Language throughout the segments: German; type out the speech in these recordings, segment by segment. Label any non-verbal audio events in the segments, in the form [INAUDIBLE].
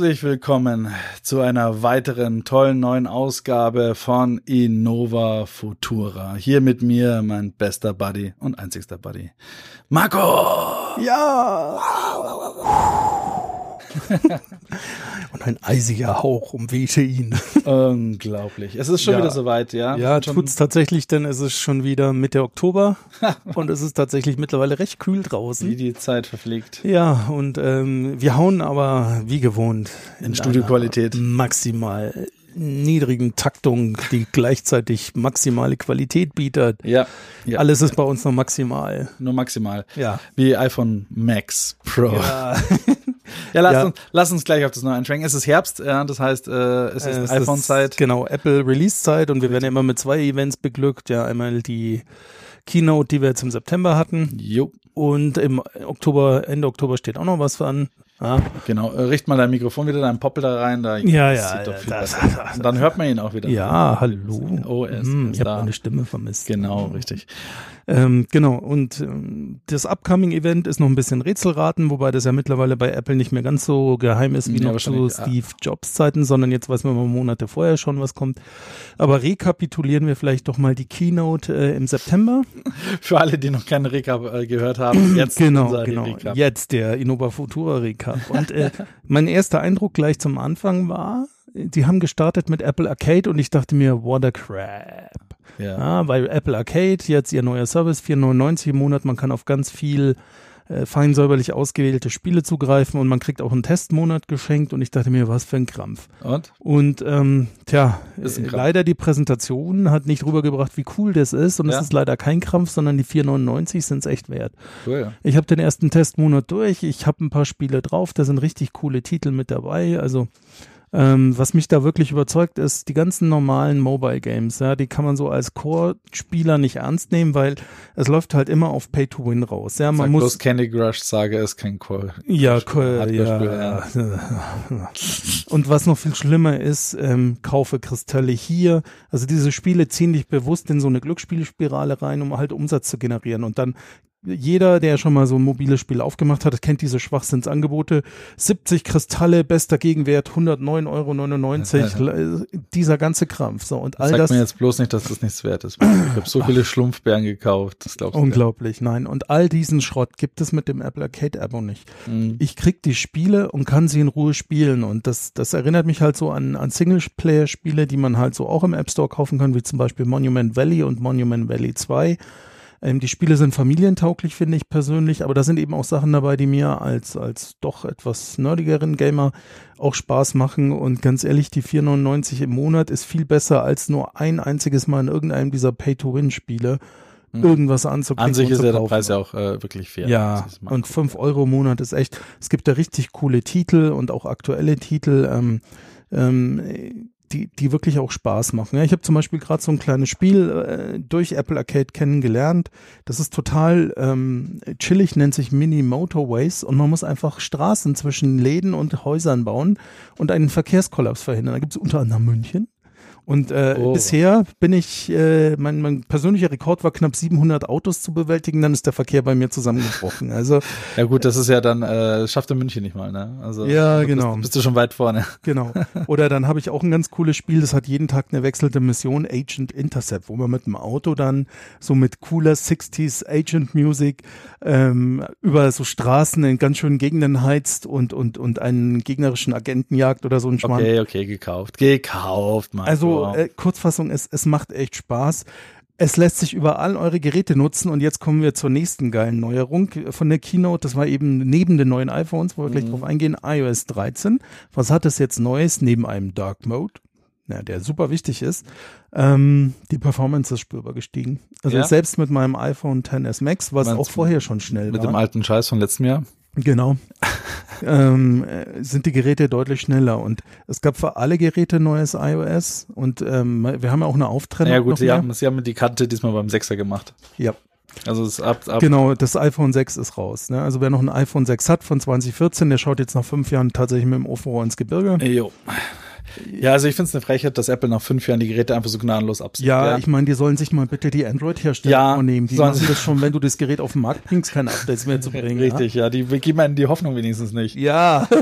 Herzlich willkommen zu einer weiteren tollen neuen Ausgabe von Innova Futura. Hier mit mir mein bester Buddy und einzigster Buddy, Marco. Ja. [LAUGHS] und ein eisiger Hauch umwehte ihn. Unglaublich. Es ist schon Ja. wieder soweit, ja? Ja, schon, tut's tatsächlich, denn es ist schon wieder Mitte Oktober [LAUGHS] und es ist tatsächlich mittlerweile recht kühl Wie draußen. die Zeit verfliegt. Ja, und ähm, wir hauen aber wie gewohnt In Studioqualität. einer maximal niedrigen Taktung, die gleichzeitig maximale Qualität bietet. Ja, ja. Alles ist bei uns noch maximal. nur maximal. Ja. Wie iPhone Max Pro. Ja, [LAUGHS] [LAUGHS] Ja, lass, Ja. Uns, lass uns gleich auf das neue einschwenken. Es ist Herbst, ja, das heißt, äh, es ist iPhone-Zeit. Genau, Apple Release-Zeit und wir werden ja immer mit zwei Events beglückt. Ja, einmal die Keynote, die wir jetzt im September hatten Jo, und im Oktober, Ende Oktober steht auch noch was an. Ja, genau. Äh, Richt mal dein Mikrofon wieder, dein Poppel da rein. Da, Ja, das ja, sieht doch viel das- besser aus. Und dann hört man ihn auch wieder. ja hallo. Oh, er ist, ist ich habe da. meine Stimme vermisst. Genau, richtig. Ähm, genau, und ähm, das Upcoming-Event ist noch ein bisschen Rätselraten, wobei das ja mittlerweile bei Apple nicht mehr ganz so geheim ist wie Ja, noch zu. Steve Jobs Zeiten, sondern jetzt weiß man mal Monate vorher schon, was kommt. Aber rekapitulieren wir vielleicht doch mal die Keynote äh, im September. [LAUGHS] Für alle, die noch keine Recap äh, gehört haben, [CLEARS THROAT] jetzt genau, genau. Recap. Jetzt der Innova Futura Recap. Und äh, [LAUGHS] mein erster Eindruck gleich zum Anfang war, die haben gestartet mit Apple Arcade und ich dachte mir, what a crap. Ja. Ja, weil Apple Arcade, jetzt ihr neuer Service, 4,99 im Monat, man kann auf ganz viel äh, fein säuberlich ausgewählte Spiele zugreifen und man kriegt auch einen Testmonat geschenkt und ich dachte mir, was für ein Krampf. Und? Und ähm, tja, Ist äh, Krampf. leider die Präsentation hat nicht rübergebracht, wie cool das ist und Ja. es ist leider kein Krampf, sondern die 4,99 sind es echt wert. Cool. Ich habe den ersten Testmonat durch, ich habe ein paar Spiele drauf, da sind richtig coole Titel mit dabei. Also ähm, was mich da wirklich überzeugt ist, die ganzen normalen Mobile Games, ja, die kann man so als Core-Spieler nicht ernst nehmen, weil es läuft halt immer auf Pay to Win raus. Ja, man Sag muss bloß Candy Crush, sage es kein Call. ja, Hardcore-Spiel, ja, ja. [LAUGHS] Und was noch viel schlimmer ist, ähm, kaufe Kristalle hier. Also diese Spiele ziehen dich bewusst in so eine Glücksspielspirale rein, um halt Umsatz zu generieren. Und dann jeder, der schon mal so ein mobiles Spiel aufgemacht hat, kennt diese Schwachsinnsangebote. 70 Kristalle, bester Gegenwert, 109,99 Euro. dieser ganze Krampf. So, und all Sag das. mir jetzt bloß nicht, dass das nichts wert ist. Ich habe so viele Schlumpfbären gekauft. Das glaubst du Unglaublich, nein. Und all diesen Schrott gibt es mit dem Apple Arcade Abo nicht. Mhm. ich krieg die Spiele und kann sie in Ruhe spielen. Und das, das erinnert mich halt so an, an Singleplayer-Spiele, die man halt so auch im App Store kaufen kann, wie zum Beispiel Monument Valley und Monument Valley 2. Ähm, die Spiele sind familientauglich, finde ich persönlich, aber da sind eben auch Sachen dabei, die mir als, als doch etwas nerdigeren Gamer auch Spaß machen. Und ganz ehrlich, die 4,99 im Monat ist viel besser, als nur ein einziges Mal in irgendeinem dieser Pay-to-Win-Spiele irgendwas anzuklicken. Mhm. An sich ist ja der. Preis ja auch äh, wirklich fair. Ja, und 5 Euro im Monat ist echt, es gibt da richtig coole Titel und auch aktuelle Titel, ähm, ähm, die, die wirklich auch Spaß machen. Ja, ich habe zum Beispiel gerade so ein kleines Spiel äh, durch Apple Arcade kennengelernt. Das ist total ähm, chillig, nennt sich Mini Motorways und man muss einfach Straßen zwischen Läden und Häusern bauen und einen Verkehrskollaps verhindern. Da gibt es unter anderem München. Und äh, Oh. bisher bin ich, äh, mein, mein persönlicher Rekord war knapp 700 Autos zu bewältigen, dann ist der Verkehr bei mir zusammengebrochen. Also Ja gut, das ist ja dann, äh, schafft in München nicht mal, ne? Also Ja, genau. Bist, bist du schon weit vorne. [LAUGHS] genau. Oder dann habe ich auch ein ganz cooles Spiel, das hat jeden Tag eine wechselnde Mission, Agent Intercept, wo man mit dem Auto dann so mit cooler 60s Agent Music ähm, über so Straßen in ganz schönen Gegenden heizt und, und, und einen gegnerischen Agenten jagt oder so ein Schmarrn. Okay, okay, gekauft. Gekauft, Mann. Also äh, Kurzfassung, es, es macht echt Spaß. Es lässt sich über all eure Geräte nutzen und jetzt kommen wir zur nächsten geilen Neuerung von der Keynote. Das war eben neben den neuen iPhones, wo wir gleich drauf eingehen, iOS 13. Was hat es jetzt Neues neben einem Dark Mode? Ja, der super wichtig ist. Ähm, die Performance ist spürbar gestiegen. Also Ja? selbst mit meinem iPhone XS Max, was Meinst auch vorher schon schnell Mit war. dem alten Scheiß von letztem Jahr. Genau. [LAUGHS] ähm, äh, sind die Geräte deutlich schneller und es gab für alle Geräte neues iOS und ähm, wir haben ja auch eine Auftrennung. Ja gut, sie haben, sie haben die Kante diesmal beim 6er gemacht. Ja, Also es ist ab, ab genau, das iPhone 6 ist raus. Ne? Also wer noch ein iPhone 6 hat von 2014, der schaut jetzt nach fünf Jahren tatsächlich mit dem Ofenrohr ins Gebirge. Jo. Ja, also ich finde es eine Frechheit, dass Apple nach fünf Jahren die Geräte einfach so gnadenlos absieht. Ja, ich meine, die sollen sich mal bitte die Android-Hersteller Ja, vornehmen. Die sollen machen sie- das schon, wenn du das Gerät auf den Markt bringst, keine Updates mehr zu bringen. Richtig, ja, die geben einem die Hoffnung wenigstens nicht. Ja. ja.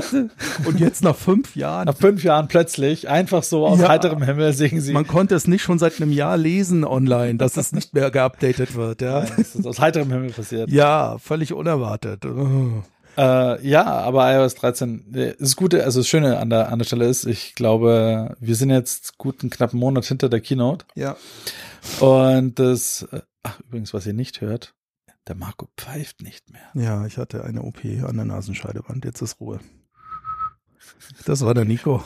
Und jetzt nach fünf Jahren. Nach fünf Jahren plötzlich, einfach so aus Ja. heiterem Himmel, sehen sie, Man konnte es nicht schon seit einem Jahr lesen online, dass es nicht mehr geupdatet wird. Ja, das ist aus heiterem Himmel passiert. ja völlig unerwartet. Oh. Äh, ja, aber iOS 13, äh, das Gute, also das Schöne an der, an der Stelle ist, ich glaube, wir sind jetzt gut einen knappen Monat hinter der Keynote Ja. und das, äh, ach, übrigens, was ihr nicht hört, der Marco pfeift nicht mehr. Ja, ich hatte eine OP an der Nasenscheidewand. Jetzt ist Ruhe. Das war der Nico.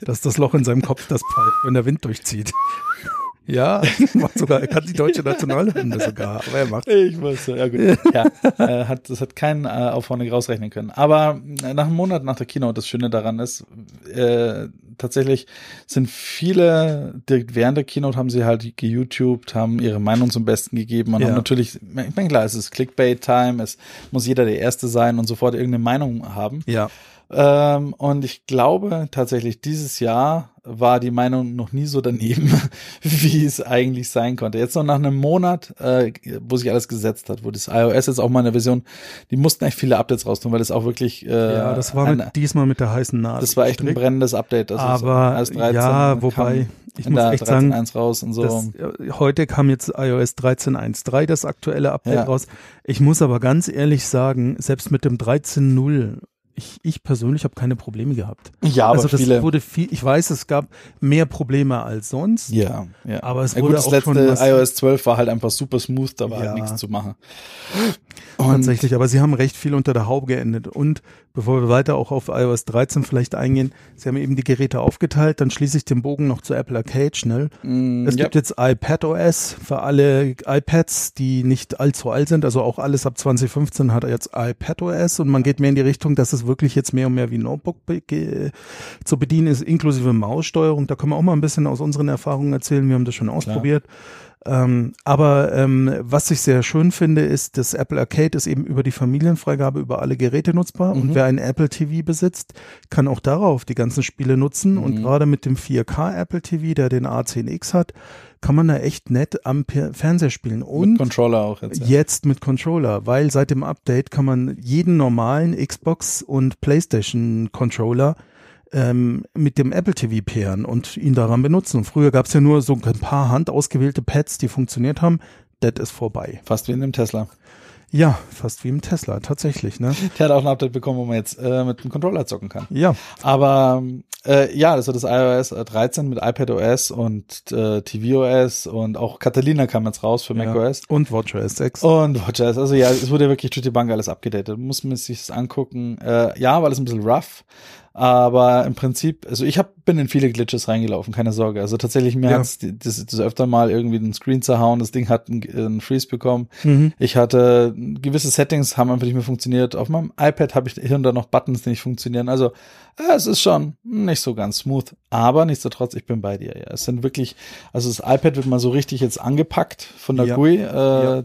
Das ist das Loch in seinem Kopf, das pfeift, wenn der Wind durchzieht. Ja, [LAUGHS] macht sogar, er kann die deutsche Nationalhymne sogar, aber er macht. Ich weiß, ja gut. Ja, äh, hat, das hat keinen äh, aufwendig rausrechnen können. Aber äh, nach einem Monat nach der Keynote, das Schöne daran ist, äh, tatsächlich sind viele, direkt während der Keynote haben sie halt geYouTubed, haben ihre Meinung zum Besten gegeben und Ja. haben natürlich, ich meine, klar, es ist Clickbait-Time, es muss jeder der Erste sein und sofort irgendeine Meinung haben. Ja, Ähm, und ich glaube tatsächlich, dieses Jahr war die Meinung noch nie so daneben, [LAUGHS] wie es eigentlich sein konnte. Jetzt noch nach einem Monat, äh, wo sich alles gesetzt hat, wo das iOS jetzt auch mal eine Version, die mussten echt viele Updates raus tun, weil das auch wirklich äh, ja, das war ein, mit, diesmal mit der heißen Nadel. das war echt ein brennendes Update. Das ist Aber iOS 13 ja, wobei, ich muss echt sagen, 13.1 raus und so. Das, äh, heute kam jetzt iOS 13.1.3, das aktuelle Update Ja. raus. Ich muss aber ganz ehrlich sagen, selbst mit dem 13.0, ich, ich persönlich habe keine Probleme gehabt. ja, aber also das viele. wurde viel, ich weiß, es gab mehr Probleme als sonst. ja, ja. Aber es ja, wurde gut, das auch letzte schon was- iOS 12 war halt einfach super smooth, da war Ja. halt nichts zu machen. Tatsächlich, aber sie haben recht viel unter der Haube geendet. Und bevor wir weiter auch auf iOS 13 vielleicht eingehen, sie haben eben die Geräte aufgeteilt, dann schließe ich den Bogen noch zu Apple Arcade schnell. Mm, Es ja. gibt jetzt iPadOS für alle iPads, die nicht allzu alt sind. Also auch alles ab 2015 hat jetzt iPadOS und man geht mehr in die Richtung, dass es wirklich jetzt mehr und mehr wie Notebook be zu bedienen ist, inklusive Maussteuerung. Da können wir auch mal ein bisschen aus unseren Erfahrungen erzählen. Wir haben das schon ausprobiert. Ähm, aber ähm, was ich sehr schön finde, ist, dass Apple Arcade ist eben über die Familienfreigabe über alle Geräte nutzbar Mhm. und wer ein Apple TV besitzt, kann auch darauf die ganzen Spiele nutzen Mhm. und gerade mit dem 4K Apple TV, der den A10X hat, kann man da echt nett am Pe- Fernseher spielen Mit und Controller auch jetzt. Ja. jetzt mit Controller, weil seit dem Update kann man jeden normalen Xbox und PlayStation Controller ähm, mit dem Apple TV pairen und ihn daran benutzen. Und früher gab es ja nur so ein paar handausgewählte Pads, die funktioniert haben. Das ist vorbei. Fast wie in dem Tesla. Ja, fast wie im Tesla, tatsächlich, ne? Der hat auch ein Update bekommen, wo man jetzt äh, mit dem Controller zocken kann. Ja, Aber äh, ja, das war das iOS 13 mit iPadOS und äh, tvOS und auch Catalina kam jetzt raus für ja. macOS. Und WatchOS 6. Und WatchOS, also ja, es wurde wirklich durch die Bank alles abgedatet. Muss man sich das angucken. Äh, ja, war alles ein bisschen rough. Aber im Prinzip, also ich hab, bin in viele Glitches reingelaufen, keine Sorge. Also tatsächlich, mir Ja. hat's das, das öfter mal irgendwie den Screen zerhauen, das Ding hat einen, einen Freeze bekommen. Mhm. Ich hatte gewisse Settings haben einfach nicht mehr funktioniert. Auf meinem iPad habe ich hier und da noch Buttons, die nicht funktionieren. Also äh, es ist schon nicht so ganz smooth. Aber nichtsdestotrotz, ich bin bei dir. Ja, es sind wirklich, also das iPad wird mal so richtig jetzt angepackt von der Ja. GUI, äh,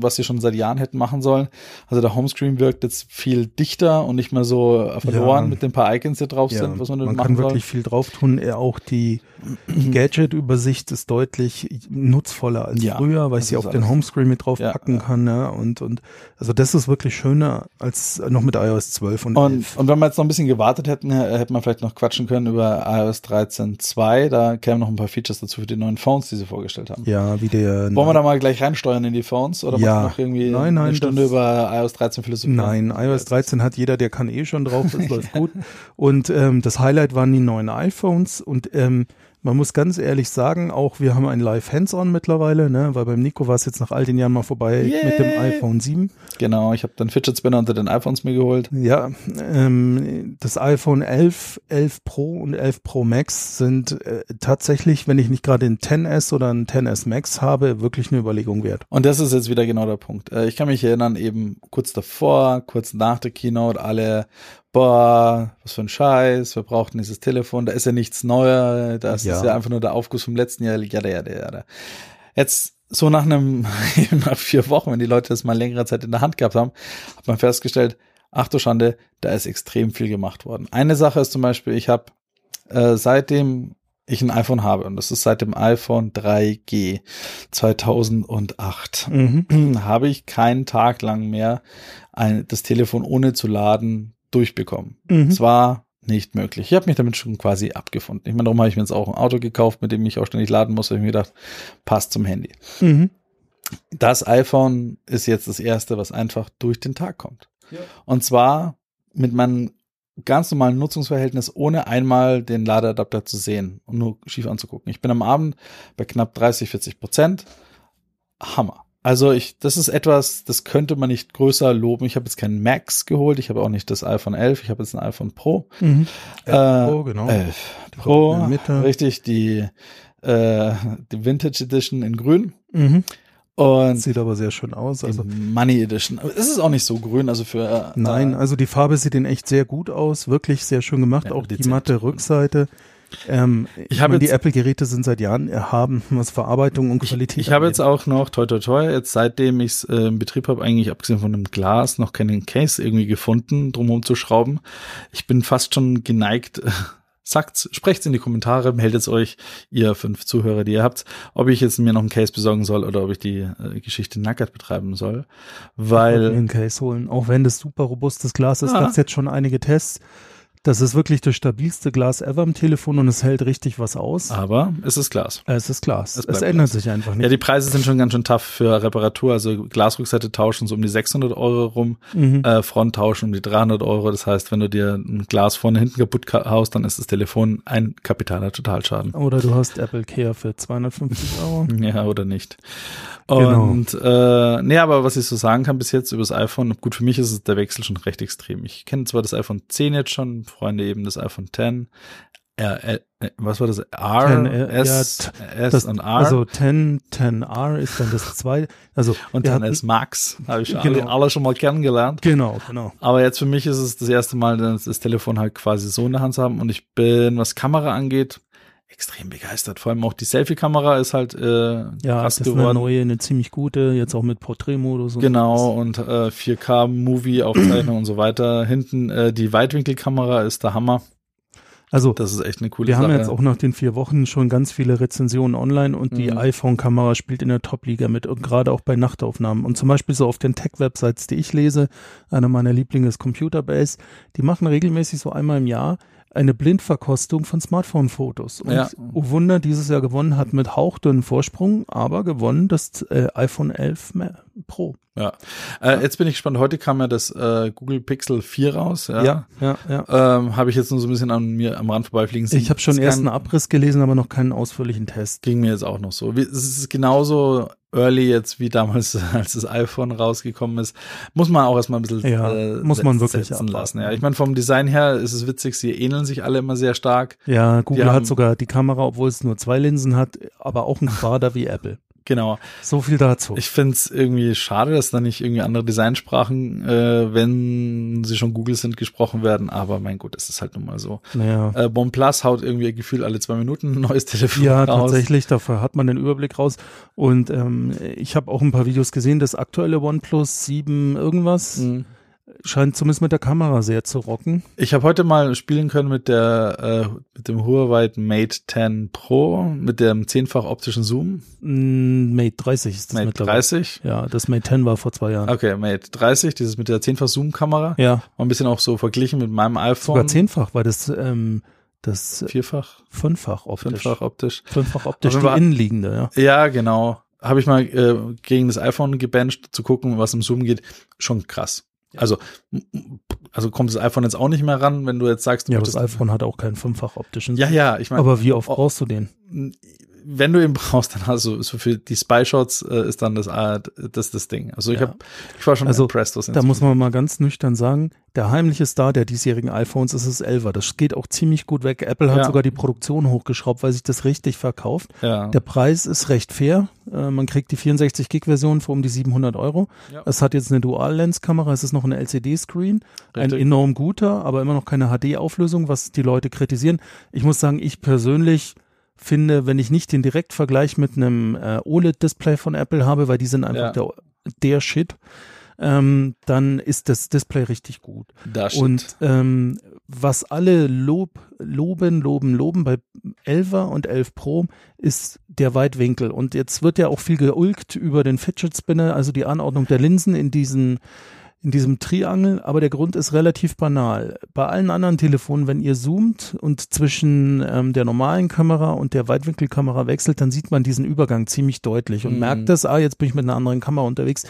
was sie schon seit Jahren hätten machen sollen. Also der Homescreen wirkt jetzt viel dichter und nicht mehr so verloren mit den paar Icons, die drauf Ja, sind, was man, man damit kann machen wirklich viel drauf tun. Äh, Auch die, die Gadget-Übersicht ist deutlich nutzvoller als Ja, früher, weil ich sie auf den. Homescreen mit drauf packen kann. Ne? Und, und also das ist wirklich schöner als noch mit iOS 12 und, Und, 11. und wenn wir jetzt noch ein bisschen gewartet hätten, äh, hätte man vielleicht noch quatschen können über iOS 13.2. Da kämen noch ein paar Features dazu für die neuen Phones, die sie vorgestellt haben. Ja, wie der. Wollen wir da mal gleich reinsteuern in die Phones oder Ja. noch irgendwie Nein, nein, eine Stunde über iOS 13 philosophieren? Nein, iOS 13 hat jeder, der kann eh schon drauf, das [LAUGHS] läuft gut. Und ähm, das Highlight waren die neuen iPhones und ähm, Man muss ganz ehrlich sagen, auch wir haben ein Live Hands-on mittlerweile, ne? weil beim Nico war es jetzt nach all den Jahren mal vorbei Yay. mit dem iPhone 7. Genau, ich habe dann Fidget Spinner unter den iPhones mir geholt. Ja, ähm, das iPhone 11, 11 Pro und 11 Pro Max sind äh, tatsächlich, wenn ich nicht gerade ein 10S oder ein 10S Max habe, wirklich eine Überlegung wert. Und das ist jetzt wieder genau der Punkt. Äh, Ich kann mich erinnern, eben kurz davor, kurz nach der Keynote, alle, boah, was für ein Scheiß, wir brauchten dieses Telefon, da ist ja nichts Neuer, das Ja. ist ja einfach nur der Aufguss vom letzten Jahr, jada, jada, jada. Jetzt, so nach einem, [LAUGHS] nach vier Wochen, wenn die Leute das mal längere Zeit in der Hand gehabt haben, hat man festgestellt, ach du Schande, da ist extrem viel gemacht worden. Eine Sache ist zum Beispiel, ich habe äh, seitdem ich ein iPhone habe, und das ist seit dem iPhone 3G 2008, Mhm. [CLEARS THROAT] habe ich keinen Tag lang mehr ein, das Telefon ohne zu laden durchbekommen. Mhm. Es war nicht möglich. Ich habe mich damit schon quasi abgefunden. Ich meine, darum habe ich mir jetzt auch ein Auto gekauft, mit dem ich auch ständig laden muss. Hab ich mir gedacht, passt zum Handy. Mhm. Das iPhone ist jetzt das erste, was einfach durch den Tag kommt. Und zwar mit meinem ganz normalen Nutzungsverhältnis, ohne einmal den Ladeadapter zu sehen und nur schief anzugucken. Ich bin am Abend bei knapp 30, 40 Prozent. Hammer. Also ich, das ist etwas, das könnte man nicht größer loben. Ich habe jetzt keinen Max geholt, ich habe auch nicht das iPhone 11, ich habe jetzt ein iPhone Pro. Mhm. Äh, Pro, genau. 11 Die Pro, Mitte. richtig, die, äh, die Vintage Edition in grün Mhm. und Sieht aber sehr schön aus. Also die Money Edition. Aber Es ist auch nicht so grün, also für äh, Nein, äh, also die Farbe sieht in echt sehr gut aus, wirklich sehr schön gemacht, Ja, auch die matte Rückseite. Ähm, Ich ich habe die Apple-Geräte sind seit Jahren erhaben, was Verarbeitung und Qualität Ich habe jetzt auch noch, toi toi toi, jetzt seitdem ich es äh, im Betrieb habe, eigentlich abgesehen von dem Glas, noch keinen Case irgendwie gefunden, drumherum zu schrauben. Ich bin fast schon geneigt, [LAUGHS] sagt's, sprecht's in die Kommentare, meldet euch, ihr fünf Zuhörer, die ihr habt, ob ich jetzt mir noch einen Case besorgen soll oder ob ich die äh, Geschichte nackert betreiben soll. Ich Weil, einen Case holen, auch wenn das super robustes Glas ist, Ah. gab's jetzt schon einige Tests. Das ist wirklich das stabilste Glas ever im Telefon und es hält richtig was aus. aber es ist Glas. Es ist Glas. Es Es, ändert Glas. sich einfach nicht. Ja, die Preise sind schon ganz schön tough für Reparatur. Also Glasrückseite tauschen so um die 600 Euro rum, Mhm. äh, Front tauschen um die 300 Euro. Das heißt, wenn du dir ein Glas vorne hinten kaputt ka- haust, dann ist das Telefon ein kapitaler Totalschaden. Oder du hast Apple Care für 250 Euro. [LAUGHS] Ja, oder nicht. Genau. Und äh, nee, aber was ich so sagen kann bis jetzt über das iPhone, gut, für mich ist es der Wechsel schon recht extrem. Ich kenne zwar das iPhone 10 jetzt schon, Freunde eben das iPhone 10. R, äh, was war das? R, 10, äh, S, S Das, und R. also 10, 10R ist dann das zweite. Also und wir dann hatten- S Max. Habe ich schon Genau. alle, alle schon mal kennengelernt. Genau, genau. Aber jetzt für mich ist es das erste Mal, das, das Telefon halt quasi so in der Hand zu haben. Und ich bin, was Kamera angeht, extrem begeistert. Vor allem auch die Selfie-Kamera ist halt äh, Ja, krass das ist eine neue, eine ziemlich gute, jetzt auch mit Porträtmodus und Genau, und äh, 4K-Movie-Aufzeichnung und so weiter. Hinten äh, die Weitwinkelkamera ist der Hammer. Also Das ist echt eine coole wir Sache. haben jetzt auch nach den vier Wochen schon ganz viele Rezensionen online und die Mhm. iPhone-Kamera spielt in der Top-Liga mit und gerade auch bei Nachtaufnahmen. Und zum Beispiel so auf den Tech-Websites, die ich lese, einer meiner Lieblinge ist Computerbase, die machen regelmäßig so einmal im Jahr eine Blindverkostung von Smartphone-Fotos. Und Ja. oh Wunder, dieses Jahr gewonnen hat mit hauchdünnen Vorsprung, aber gewonnen das äh, iPhone 11 Ma- Pro. ja. Äh, jetzt bin ich gespannt. Heute kam ja das äh, Google Pixel 4 raus. Ja. ja, ja. ja. Ähm, habe ich jetzt nur so ein bisschen an mir am Rand vorbeifliegen sehen. Ich habe schon erst einen Abriss gelesen, aber noch keinen ausführlichen Test. Ging mir jetzt auch noch so. Es ist genauso early jetzt wie damals, [LAUGHS] als das iPhone rausgekommen ist. Muss man auch erstmal ein bisschen Ja, äh, muss man wirklich setzen lassen. Ja, ich meine, vom Design her ist es witzig, sie ähneln sich alle immer sehr stark. Ja, Google haben- hat sogar die Kamera, obwohl es nur zwei Linsen hat, aber auch ein Quader wie Apple. Genau. So viel dazu. Ich finde es irgendwie schade, dass da nicht irgendwie andere Designsprachen, äh, wenn sie schon Google sind, gesprochen werden. Aber mein Gott, es ist halt nun mal so. naja. Äh, OnePlus haut irgendwie gefühlt alle zwei Minuten ein neues Telefon Ja, raus. tatsächlich, dafür hat man den Überblick raus. Und ähm, ich habe auch ein paar Videos gesehen, das aktuelle OnePlus 7 irgendwas Mhm. Scheint zumindest mit der Kamera sehr zu rocken. Ich habe heute mal spielen können mit der äh, mit dem Huawei Mate 10 Pro mit dem zehnfach optischen Zoom. Mm, Mate 30 ist das Mate mittlerweile. 30. Ja, das Mate 10 war vor zwei Jahren. Okay, Mate 30, dieses mit der zehnfach Zoom Kamera. Ja, Mal ein bisschen auch so verglichen mit meinem iPhone. sogar zehnfach, weil das ähm, das Vierfach, fünffach optisch. fünffach optisch. Fünffach optisch, die Fall- innenliegende, ja. Ja, genau. Habe ich mal äh, gegen das iPhone gebencht, zu gucken, was im Zoom geht. Schon krass. Also also kommt das iPhone jetzt auch nicht mehr ran, wenn du jetzt sagst, du Ja, das iPhone hat auch keinen fünffach optischen. Ja, ja, ich meine, aber wie oft brauchst du den? Wenn du ihn brauchst, dann hast du so für die Spy Shots äh, ist dann das äh, das das Ding. Also ich Ja. habe ich war schon Also, impressed, was Da muss man mal ganz nüchtern sagen, der heimliche Star der diesjährigen iPhones ist das 11er. Das geht auch ziemlich gut weg. Apple hat Ja. sogar die Produktion hochgeschraubt, weil sich das richtig verkauft. ja. Der Preis ist recht fair. Äh, man kriegt die 64 Gig Version für um die 700 Euro. Es hat jetzt eine Dual-Lens-Kamera. Es ist noch ein LCD-Screen. Ein enorm guter, aber immer noch keine HD-Auflösung, was die Leute kritisieren. Ich muss sagen, ich persönlich finde, wenn ich nicht den Direktvergleich mit einem äh, OLED-Display von Apple habe, weil die sind einfach Ja. der, der Shit, ähm, dann ist das Display richtig gut. da steht. Und ähm, was alle lob, loben, loben, loben bei 11er und 11 Pro ist der Weitwinkel. Und jetzt wird ja auch viel geulgt über den Fidget Spinner, also die Anordnung der Linsen in diesen in diesem Triangel, aber der Grund ist relativ banal. Bei allen anderen Telefonen, wenn ihr zoomt und zwischen ähm, der normalen Kamera und der Weitwinkelkamera wechselt, dann sieht man diesen Übergang ziemlich deutlich und Mhm. merkt das, ah, jetzt bin ich mit einer anderen Kamera unterwegs.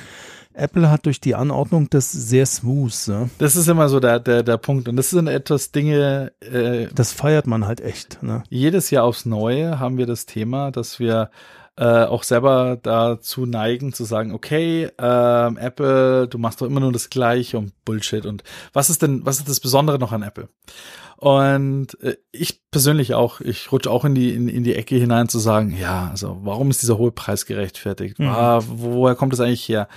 Apple hat durch die Anordnung das sehr smooth. Ne? das ist immer so der der der Punkt und das sind etwas Dinge äh, Das feiert man halt echt. Ne? jedes Jahr aufs Neue haben wir das Thema, dass wir äh, auch selber dazu neigen zu sagen, okay, ähm, Apple, du machst doch immer nur das Gleiche und Bullshit und was ist denn, was ist das Besondere noch an Apple? Und äh, ich persönlich auch, ich rutsche auch in die in, in die Ecke hinein zu sagen, ja, also warum ist dieser hohe Preis gerechtfertigt? Mhm. Ah, woher kommt es eigentlich her?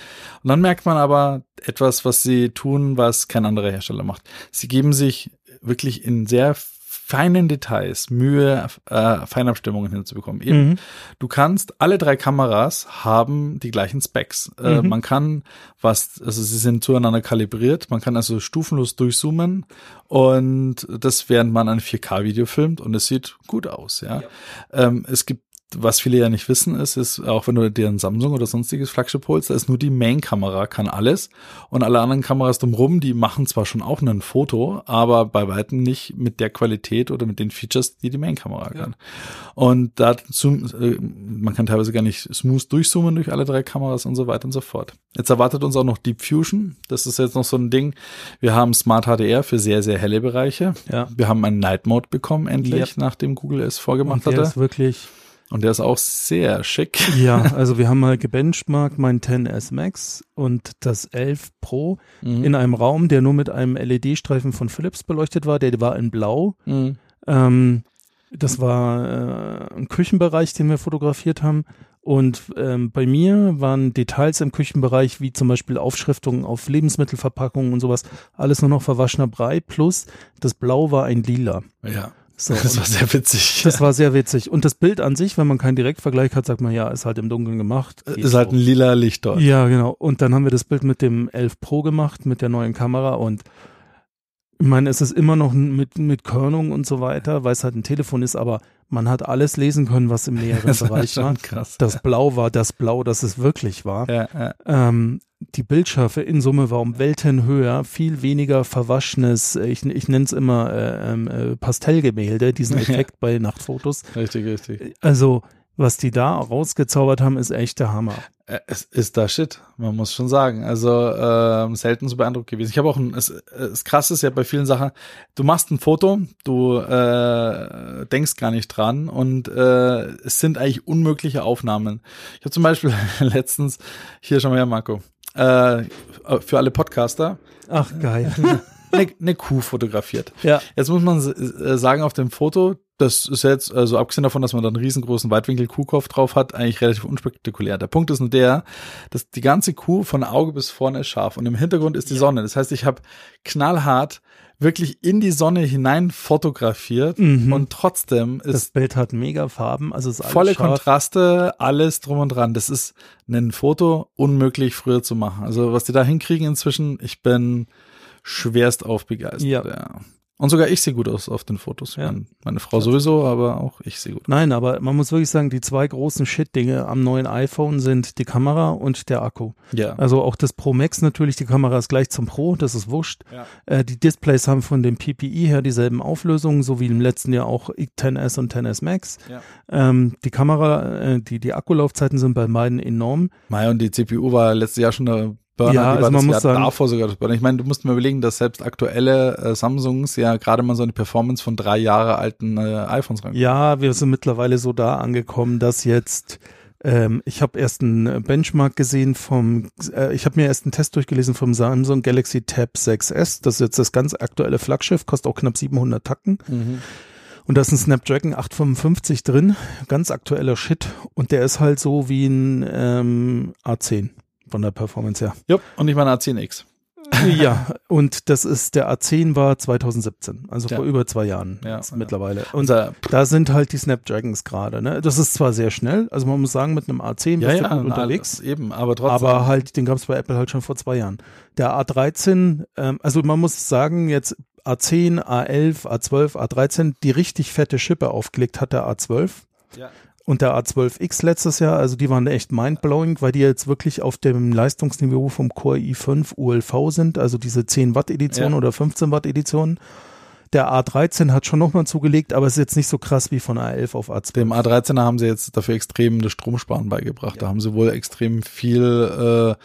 Und dann merkt man aber etwas, was sie tun, was kein anderer Hersteller macht. Sie geben sich wirklich in sehr feinen Details Mühe, äh, Feinabstimmungen hinzubekommen. Eben, Mhm. du kannst, alle drei Kameras haben die gleichen Specs. Äh, Mhm. man kann was, also sie sind zueinander kalibriert, man kann also stufenlos durchzoomen und das während man ein 4K-Video filmt und es sieht gut aus, ja. Ähm, es gibt was viele ja nicht wissen, ist, ist, auch wenn du dir ein Samsung oder sonstiges Flagship holst, da ist nur die Main-Kamera, kann alles. Und alle anderen Kameras drumherum, die machen zwar schon auch ein Foto, aber bei weitem nicht mit der Qualität oder mit den Features, die die Main-Kamera kann. Und da zoom, äh, man kann teilweise gar nicht smooth durchzoomen durch alle drei Kameras und so weiter und so fort. Jetzt erwartet uns auch noch Deep Fusion. Das ist jetzt noch so ein Ding. Wir haben Smart HDR für sehr, sehr helle Bereiche. Ja. Wir haben einen Night Mode bekommen, endlich, Yep. nachdem Google es vorgemacht Und der hatte. ist wirklich, Und der ist auch sehr schick. ja, [LAUGHS] also wir haben mal gebenchmarkt mein 10S Max und das 11 Pro Mhm. in einem Raum, der nur mit einem LED-Streifen von Philips beleuchtet war, der war in blau. Mhm. Ähm, das war äh, ein Küchenbereich, den wir fotografiert haben. Und ähm, bei mir waren Details im Küchenbereich, wie zum Beispiel Aufschriftungen auf Lebensmittelverpackungen und sowas, alles nur noch verwaschener Brei, plus das Blau war ein Lila. Ja. So, Das war sehr witzig. das war sehr witzig. Und das Bild an sich, wenn man keinen Direktvergleich hat, sagt man, ja, ist halt im Dunkeln gemacht. Geht ist halt so. ein lila Licht dort. Ja, genau. Und dann haben wir das Bild mit dem 11 Pro gemacht, mit der neuen Kamera und ich meine, es ist immer noch mit, mit Körnung und so weiter, weil es halt ein Telefon ist, aber man hat alles lesen können, was im näheren [LAUGHS] Das Bereich war. krass. Das Blau war das Blau, das es wirklich war. ja, ja. Ähm, die Bildschärfe in Summe war um Welten höher, viel weniger verwaschenes, ich, ich nenne es immer äh, ähm, äh, Pastellgemälde, diesen [LAUGHS] Ja. Effekt bei Nachtfotos. Richtig, richtig. Also, was die da rausgezaubert haben, ist echt der Hammer. Äh, Es ist da Shit, man muss schon sagen. Also ähm, selten so beeindruckt gewesen. Ich habe auch ein, es, es krass ist ja bei vielen Sachen, du machst ein Foto, du äh, denkst gar nicht dran und äh, es sind eigentlich unmögliche Aufnahmen. Ich habe zum Beispiel [LAUGHS] letztens, hier schon mal her, Marco, äh, für alle Podcaster, Ach, geil. [LAUGHS] eine, eine Kuh fotografiert. ja. Jetzt muss man äh, sagen, auf dem Foto, das ist jetzt, also abgesehen davon, dass man da einen riesengroßen Weitwinkel-Kuhkopf drauf hat, eigentlich relativ unspektakulär. Der Punkt ist nur der, dass die ganze Kuh von Auge bis vorne ist scharf und im Hintergrund ist die Sonne. Das heißt, ich habe knallhart wirklich in die Sonne hinein fotografiert Mhm. und trotzdem Das ist Bild hat mega Farben, also ist alles volle scharf. Kontraste, alles drum und dran. Das ist ein Foto unmöglich früher zu machen. Also was die da hinkriegen inzwischen, ich bin schwerst aufbegeistert. Ja. Ja. Und sogar ich sehe gut aus auf den Fotos. Ja. Meine, meine Frau sowieso, aber auch ich sehe gut. Nein, aber man muss wirklich sagen, die zwei großen Shit-Dinge am neuen iPhone sind die Kamera und der Akku. Ja. Also auch das Pro Max natürlich, die Kamera ist gleich zum Pro, das ist wurscht. Ja. Äh, die Displays haben von dem PPI her dieselben Auflösungen, so wie im letzten Jahr auch X10S und 10S Max. Ja. Ähm, die Kamera, äh, die, die Akkulaufzeiten sind bei beiden enorm. Mai und die CPU war letztes Jahr schon ein Burner, Ja, also man muss Jahr sagen- davor sogar das Burner. Ich meine, du musst mir überlegen, dass selbst aktuelle äh, Samsungs ja gerade mal so eine Performance von drei Jahre alten äh, iPhones rankommen. Ja, wir sind mittlerweile so da angekommen, dass jetzt ähm, ich habe erst einen Benchmark gesehen vom, äh, ich habe mir erst einen Test durchgelesen vom Samsung Galaxy Tab 6S. Das ist jetzt das ganz aktuelle Flaggschiff, kostet auch knapp 700 Tacken. Und da ist ein Snapdragon 855 drin, ganz aktueller Shit. Und der ist halt so wie ein ähm, A10 von der Performance her. Jupp, und ich meine A10X. ja, und das ist, der A10 war 2017, also Ja. vor über zwei Jahren Ja, ja. mittlerweile. Und da sind halt die Snapdragons gerade. Ne? Das ist zwar sehr schnell, also man muss sagen, mit einem A10 ja, bist du ja, gut unterwegs. eben, aber trotzdem. Aber halt, den gab es bei Apple halt schon vor zwei Jahren. Der A13, ähm, also man muss sagen, jetzt A10, A11, A12, A13, die richtig fette Schippe aufgelegt hat der A12 ja. Und der A12X letztes Jahr, also die waren echt mindblowing, weil die jetzt wirklich auf dem Leistungsniveau vom Core i5 ULV sind, also diese 10 Watt Edition Ja. oder 15 Watt Edition. Der A13 hat schon nochmal zugelegt, aber ist jetzt nicht so krass wie von A11 auf A12. Dem A13er haben sie jetzt dafür extrem das Stromsparen beigebracht. Da haben sie wohl extrem viel äh,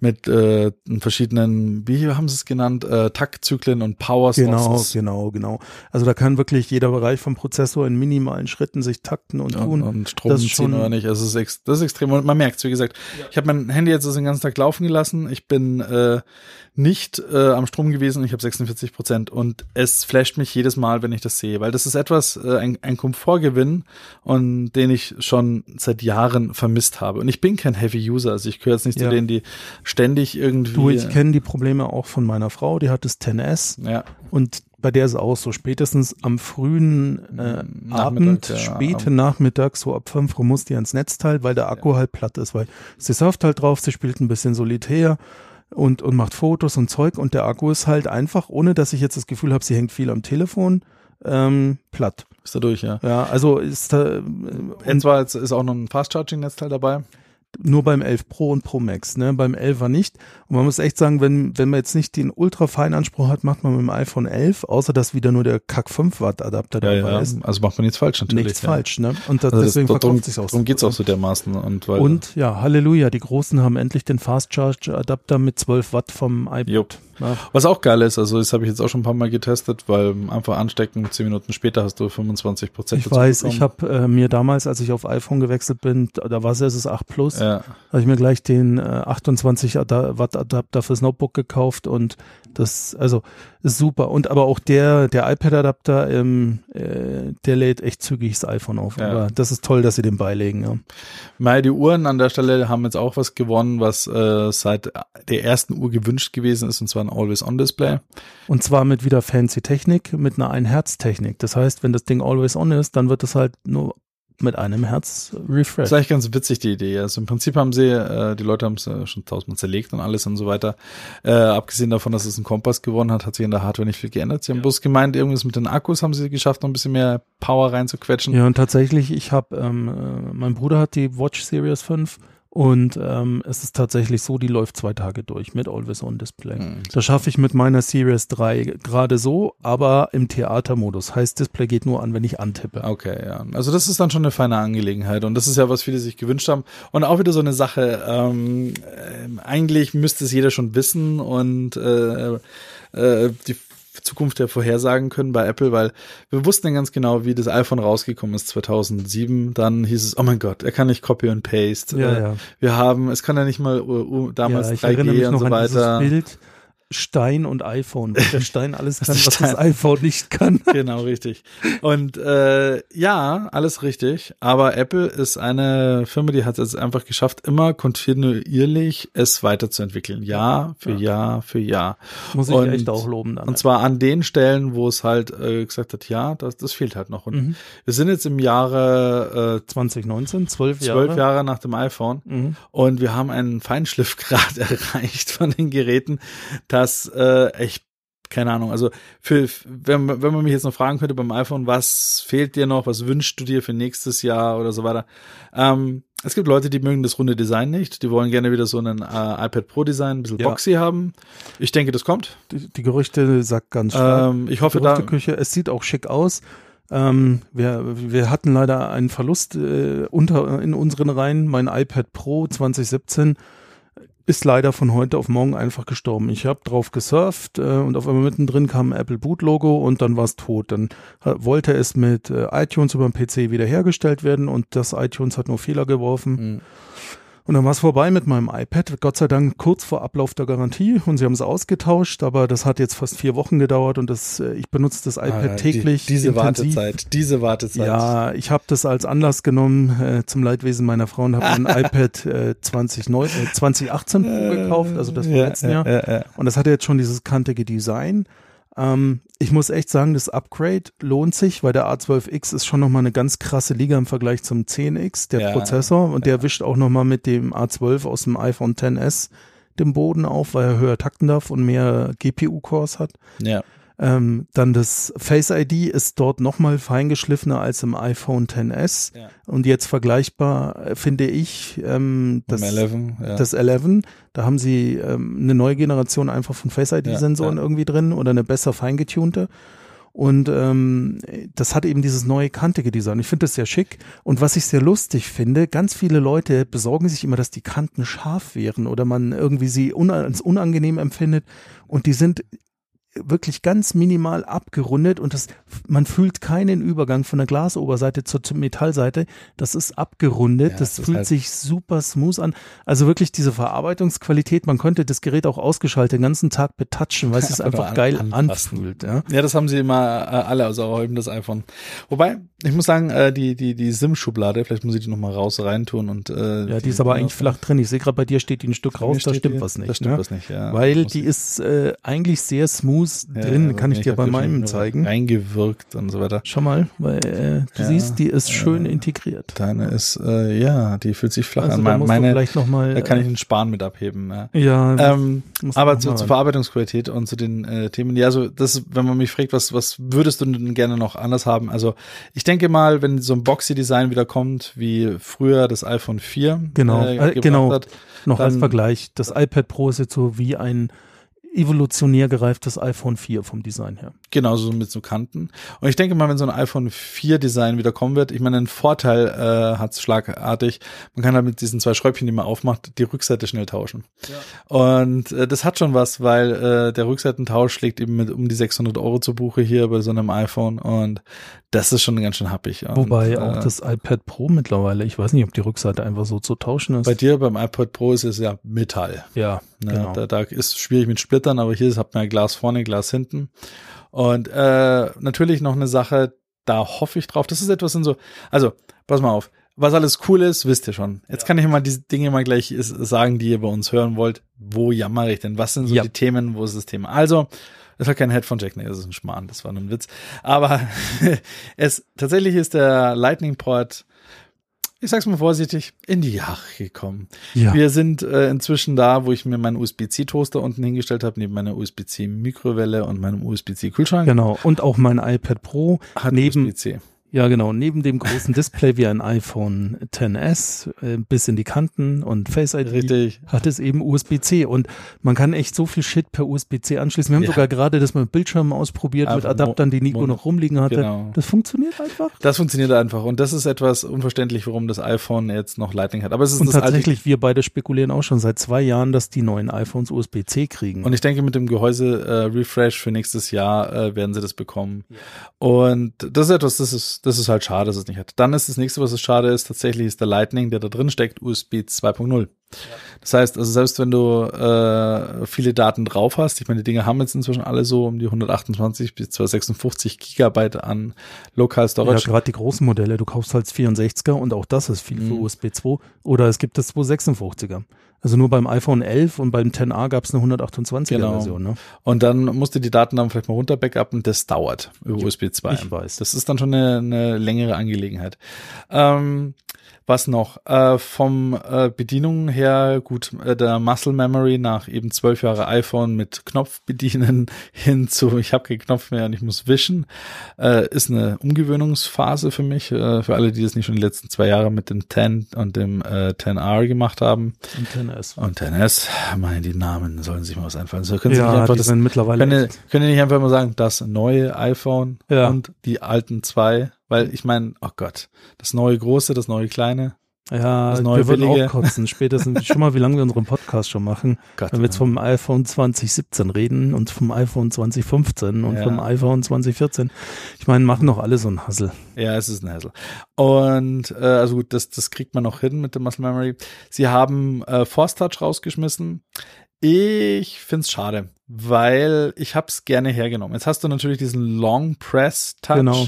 mit äh, verschiedenen, wie haben sie es genannt, äh, Taktzyklen und Power Genau, genau, genau. Also da kann wirklich jeder Bereich vom Prozessor in minimalen Schritten sich takten und und, tun. und Strom Das ziehen oder nicht. Also es ist, das ist extrem. Und man merkt wie gesagt, ich habe mein Handy jetzt den ganzen Tag laufen gelassen. Ich bin äh, nicht äh, am Strom gewesen. Ich habe 46 Prozent und es flasht mich jedes Mal, wenn ich das sehe, weil das ist etwas, äh, ein, ein Komfortgewinn und den ich schon seit Jahren vermisst habe. Und ich bin kein Heavy User, also ich gehöre jetzt nicht Ja. zu denen, die ständig irgendwie. Du, ich kenne die Probleme auch von meiner Frau, die hat das 10S ja, und bei der ist auch so, spätestens am frühen äh, Nachmittag, Abend, ja, späten. Nachmittag, so ab 5 Uhr muss die ans Netzteil, weil der Akku halt platt ist, weil sie surft halt drauf, sie spielt ein bisschen solitär und, und macht Fotos und Zeug und der Akku ist halt einfach, ohne dass ich jetzt das Gefühl habe, sie hängt viel am Telefon, ähm, platt. ist da durch, ja. Ja, also ist da, äh, Und zwar ist auch noch ein Fast Charging Netzteil dabei. Nur beim 11 Pro und Pro Max, ne? Beim 11er nicht. Und man muss echt sagen, wenn, wenn man jetzt nicht den ultra feinen Anspruch hat, macht man mit dem iPhone 11, außer dass wieder nur der Kack 5 Watt Adapter dabei ist, Also macht man nichts falsch natürlich. nichts ja. falsch, ne? Und das, Also deswegen das, darum, verkauft sich auch darum so geht's gut, auch so dermaßen. Und, weil, ne? Und ja, Halleluja, die Großen haben endlich den Fast Charge Adapter mit 12 Watt vom iPad. Jupp. Ja. was auch geil ist, also das habe ich jetzt auch schon ein paar Mal getestet, weil einfach anstecken, zehn Minuten später hast du 25 Prozent. Ich weiß, ich habe äh, mir damals, als ich auf iPhone gewechselt bin, da war es erst das 8 Plus, Ja, habe ich mir gleich den äh, 28 Ada- Watt Adapter fürs Notebook gekauft und das, also ist super. Und aber auch der, der iPad-Adapter, ähm, äh, der lädt echt zügig das iPhone auf. Ja. Aber das ist toll, dass sie den beilegen. Ja. Mal die Uhren an der Stelle haben jetzt auch was gewonnen, was äh, seit der ersten Uhr gewünscht gewesen ist, und zwar ein Always-On-Display. Und zwar mit wieder fancy Technik, mit einer Ein-Herz-Technik. Das heißt, wenn das Ding always on ist, dann wird es halt nur mit einem Herz Das refreshed. ist eigentlich ganz witzig, die Idee. Also im Prinzip haben sie, äh, die Leute haben es äh, schon tausendmal zerlegt und alles und so weiter. Äh, abgesehen davon, dass es einen Kompass gewonnen hat, hat sich in der Hardware nicht viel geändert. Sie haben bloß gemeint, irgendwas mit den Akkus haben sie geschafft, noch ein bisschen mehr Power reinzuquetschen. Ja, und tatsächlich, ich habe, ähm, äh, mein Bruder hat die Watch Series 5 und ähm, es ist tatsächlich so, die läuft zwei Tage durch mit Always-On-Display. Hm. Das schaffe ich mit meiner Series 3 gerade so, aber im Theatermodus. Heißt, Display geht nur an, wenn ich antippe. Okay, ja. Also das ist dann schon eine feine Angelegenheit und das ist ja, was viele sich gewünscht haben. Und auch wieder so eine Sache, ähm, ähm, eigentlich müsste es jeder schon wissen und äh, äh, die Zukunft ja vorhersagen können bei Apple, weil wir wussten ja ganz genau, wie das iPhone rausgekommen ist 2007. Dann hieß es, oh mein Gott, er kann nicht Copy und Paste. Ja, Äh, ja. Wir haben, es kann ja nicht mal uh, uh, damals ja, ich erinnere mich 3G und so weiter. Bild Stein und iPhone. Weil der Stein alles [LAUGHS] kann, was das iPhone nicht kann. [LAUGHS] Genau, richtig. Und äh, ja, alles richtig. Aber Apple ist eine Firma, die hat es einfach geschafft, immer kontinuierlich es weiterzuentwickeln. Jahr für Jahr für Jahr. Muss ich Und- echt auch loben dann. Und zwar an den Stellen, wo es halt äh, gesagt hat, ja, das, das fehlt halt noch. Und Mhm. wir sind jetzt im Jahre 2019, zwölf äh, Jahre. zwölf Jahre nach dem iPhone. Mhm. Und wir haben einen Feinschliffgrad [LAUGHS] erreicht von den Geräten, dass äh, echt keine Ahnung, also für, wenn, wenn man mich jetzt noch fragen könnte beim iPhone, was fehlt dir noch, was wünschst du dir für nächstes Jahr oder so weiter. Ähm, es gibt Leute, die mögen das runde Design nicht, die wollen gerne wieder so einen äh, iPad Pro Design, ein bisschen Ja. boxy haben. Ich denke, das kommt. Die, die Gerüchte sagt ganz stark. Ähm, ich hoffe, da, Gerüchteküche. Es sieht auch schick aus. Ähm, wir, wir hatten leider einen Verlust äh, unter in unseren Reihen. Mein iPad Pro 2017 ist leider von heute auf morgen einfach gestorben. Ich habe drauf gesurft äh, und auf einmal mittendrin kam ein Apple Boot Logo und dann war es tot. Dann äh, wollte es mit äh, iTunes über den PC wiederhergestellt werden und das iTunes hat nur Fehler geworfen. Mhm. Und dann war es vorbei mit meinem iPad, Gott sei Dank kurz vor Ablauf der Garantie und sie haben es ausgetauscht, aber das hat jetzt fast vier Wochen gedauert und das, äh, ich benutze das iPad Ah, täglich. Die, diese intensiv. Wartezeit, diese Wartezeit. Ja, ich habe das als Anlass genommen äh, zum Leidwesen meiner Frau und habe ein [LAUGHS] iPad äh, 2009, äh, 2018 Pro gekauft, also das vom ja, letzten Jahr. Ja, ja. Und das hat jetzt schon dieses kantige Design. Ähm, ich muss echt sagen, das Upgrade lohnt sich, weil der A12X ist schon nochmal eine ganz krasse Liga im Vergleich zum 10X, der Ja, Prozessor. Und der wischt auch nochmal mit dem A12 aus dem iPhone XS den Boden auf, weil er höher takten darf und mehr GPU-Cores hat. ja. Ähm, dann das Face ID ist dort nochmal feingeschliffener als im iPhone XS. Ja. Und jetzt vergleichbar äh, finde ich ähm, das, Um 11, ja. das 11. Da haben sie ähm, eine neue Generation einfach von Face ID-Sensoren ja. irgendwie drin oder eine besser feingetunte. Und ähm, das hat eben dieses neue kantige Design. Ich finde das sehr schick. Und was ich sehr lustig finde, ganz viele Leute besorgen sich immer, dass die Kanten scharf wären oder man irgendwie sie un als unangenehm empfindet. Und die sind wirklich ganz minimal abgerundet und das, man fühlt keinen Übergang von der Glasoberseite zur Metallseite. Das ist abgerundet, Ja, das das fühlt halt- sich super smooth an. Also wirklich diese Verarbeitungsqualität, man könnte das Gerät auch ausgeschaltet den ganzen Tag betatschen, weil es sich [LAUGHS] Einfach einfach an- geil anpassen. anfühlt. Ja. Ja, das haben sie immer äh, alle, also auch eben das iPhone. Wobei, ich muss sagen, äh, die, die, die SIM-Schublade, vielleicht muss ich die nochmal raus reintun und äh, ja, die ist aber eigentlich flach drin. Ich sehe gerade bei dir steht die ein Stück raus, da stimmt die- was nicht. Da stimmt ne? was nicht, ja. Weil die ist äh, eigentlich sehr smooth ja, drin, also kann ich dir bei meinem zeigen. Eingewirkt und so weiter. Schau mal, weil äh, du Ja, siehst, die ist schön äh, integriert. Deine ist, äh, ja, die fühlt sich flach Also an. da Meine, meine vielleicht noch mal, da kann ich äh, den Sparen mit abheben. Ja. ja, Ähm, aber zu, zur. Verarbeitungsqualität und zu den äh, Themen, ja, also das, wenn man mich fragt, was, was würdest du denn gerne noch anders haben? Also ich denke mal, wenn so ein Boxy-Design wieder kommt, wie früher das iPhone 4 Genau, äh, genau. hat, Noch als Vergleich, das iPad Pro ist jetzt so wie ein evolutionär gereiftes iPhone 4 vom Design her. Genauso mit so Kanten. Und ich denke mal, wenn so ein iPhone 4 Design wieder kommen wird, ich meine, einen Vorteil äh, hat es schlagartig. Man kann halt mit diesen zwei Schräubchen, die man aufmacht, die Rückseite schnell tauschen. Und äh, das hat schon was, weil äh, der Rückseitentausch schlägt eben mit um die 600 Euro zu Buche hier bei so einem iPhone und das ist schon ganz schön happig. Und, Wobei auch äh, das iPad Pro mittlerweile, ich weiß nicht, ob die Rückseite einfach so zu tauschen ist. bei dir beim iPod Pro ist es ja Metall. ja, Ne? genau. Da, da ist schwierig mit Splittern, aber hier hat man ja Glas vorne, Glas hinten. Und äh, natürlich noch eine Sache, da hoffe ich drauf. Das ist etwas in so, also, pass mal auf. Was alles cool ist, wisst ihr schon. Jetzt kann ich mal diese Dinge mal gleich sagen, die ihr bei uns hören wollt. Wo jammere ich denn? Was sind so Ja. die Themen? Wo ist das Thema? Also, das war kein Headphone Jack, nee, das ist ein Schmarrn, das war nur ein Witz. Aber [LAUGHS] es tatsächlich ist der Lightning Port, ich sag's mal vorsichtig, in die Jahre gekommen. ja. Wir sind äh, inzwischen da, wo ich mir meinen USB-C-Toaster unten hingestellt habe, neben meiner USB-C-Mikrowelle und meinem USB-C-Kühlschrank. Genau. Und auch mein iPad Pro Hat neben, USB-C. Ja genau, neben dem großen Display wie ein iPhone XS äh, bis in die Kanten und Face ID Richtig. hat es eben USB-C und man kann echt so viel Shit per USB-C anschließen. Wir haben Ja. sogar gerade das mit Bildschirmen ausprobiert, Ah, mit Adaptern, die Nico noch rumliegen hatte. Genau. Das funktioniert einfach. Das funktioniert einfach. Und das ist etwas unverständlich, warum das iPhone jetzt noch Lightning hat. Aber es ist Und alte. tatsächlich, wir beide spekulieren auch schon seit zwei Jahren, dass die neuen iPhones USB-C kriegen. Und ich denke, mit dem Gehäuse-Refresh für nächstes Jahr äh, werden sie das bekommen. Und das ist etwas, das ist, das ist halt schade, dass es nicht hat. Dann ist das nächste, was es schade ist, tatsächlich ist der Lightning, der da drin steckt, USB 2.0. Das heißt, also selbst wenn du äh, viele Daten drauf hast, ich meine, die Dinge haben jetzt inzwischen alle so um die 128 bis 256 Gigabyte an Local ja, Storage. gerade die großen Modelle, du kaufst halt 64er und auch das ist viel für Mhm. USB 2 oder es gibt das 256er. Also nur beim iPhone 11 und beim 10a gab es eine 128er Genau. Version. Ne? Und dann musst du die Daten dann vielleicht mal runter backuppen. Das dauert über USB 2. ich weiß. Das ist dann schon eine, eine längere Angelegenheit. Ähm, was noch? Äh, vom äh, Bedienung her, gut, äh, der Muscle Memory nach eben zwölf Jahre iPhone mit Knopf bedienen [LAUGHS] hin zu, ich habe keinen Knopf mehr und ich muss wischen, äh, ist eine Umgewöhnungsphase für mich, äh, für alle, die das nicht schon die letzten zwei Jahre mit dem 10 und dem äh, 10R gemacht haben. Und 10S. Und 10S, meine, die Namen sollen sich mal was einfallen. So können sie nicht Ja, einfach die das sind mittlerweile können, können nicht einfach mal sagen, das neue iPhone Ja. und die alten zwei? Weil ich meine, oh Gott, das neue große, das neue kleine. Ja, Das wir neue würden billige. auch kotzen. Spätestens, schon mal, wie lange wir unseren Podcast schon machen. [LAUGHS] Gott, Wenn wir jetzt vom iPhone 2017 reden und vom iPhone 2015 und Ja. vom iPhone 2014. Ich meine, machen doch alle so einen Hassel. Ja, es ist ein Hassel. Und äh, also gut, das, das kriegt man noch hin mit der Muscle Memory. Sie haben äh, Force Touch rausgeschmissen. Ich find's schade, weil ich hab's gerne hergenommen. Jetzt hast du natürlich diesen Long Press Touch. Genau.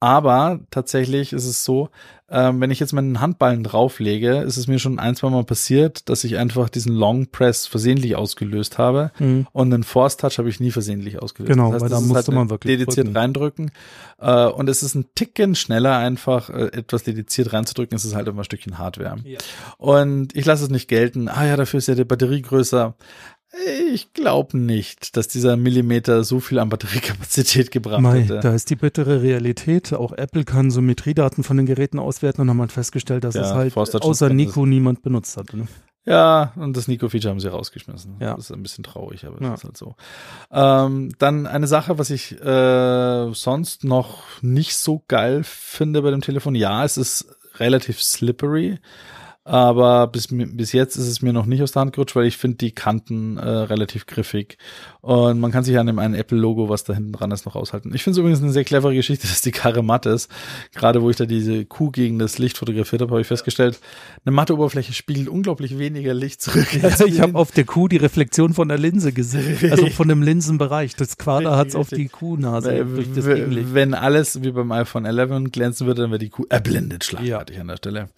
Aber tatsächlich ist es so, ähm, wenn ich jetzt meinen Handballen drauflege, ist es mir schon ein, zwei Mal passiert, dass ich einfach diesen Long Press versehentlich ausgelöst habe. Mhm. Und einen Force Touch habe ich nie versehentlich ausgelöst. Genau, das heißt, weil da musste halt man wirklich dediziert drücken. reindrücken. Äh, und es ist ein Ticken schneller, einfach äh, etwas dediziert reinzudrücken. Es ist halt immer ein Stückchen Hardware. Ja. Und ich lasse es nicht gelten. Ah ja, dafür ist ja die Batterie größer. Ich glaube nicht, dass dieser Millimeter so viel an Batteriekapazität gebracht Mei, hätte. da ist die bittere Realität. Auch Apple kann Symmetriedaten von den Geräten auswerten und haben halt festgestellt, dass Ja, es halt außer ist- Nico niemand benutzt hat. Ne? Ja, und das Nico-Feature haben sie rausgeschmissen. Ja. Das ist ein bisschen traurig, aber Ja. das ist halt so. Ähm, dann eine Sache, was ich äh, sonst noch nicht so geil finde bei dem Telefon. Ja, es ist relativ slippery. Aber bis, bis jetzt ist es mir noch nicht aus der Hand gerutscht, weil ich finde die Kanten äh, relativ griffig. Und man kann sich an dem einen Apple-Logo, was da hinten dran ist, noch aushalten. Ich finde es übrigens eine sehr clevere Geschichte, [LAUGHS] dass die Karre matt ist. Gerade wo ich da diese Kuh gegen das Licht fotografiert habe, habe ich festgestellt, eine matte Oberfläche spiegelt unglaublich weniger Licht zurück. [LAUGHS] als ich die habe auf der Kuh die Reflexion von der Linse gesehen, [LAUGHS] also von dem Linsenbereich. Das Quader hat es auf die. Kuhnase wenn alles wie beim iPhone 11 glänzen würde, dann wäre die Kuh erblindet schlagartig an der Stelle.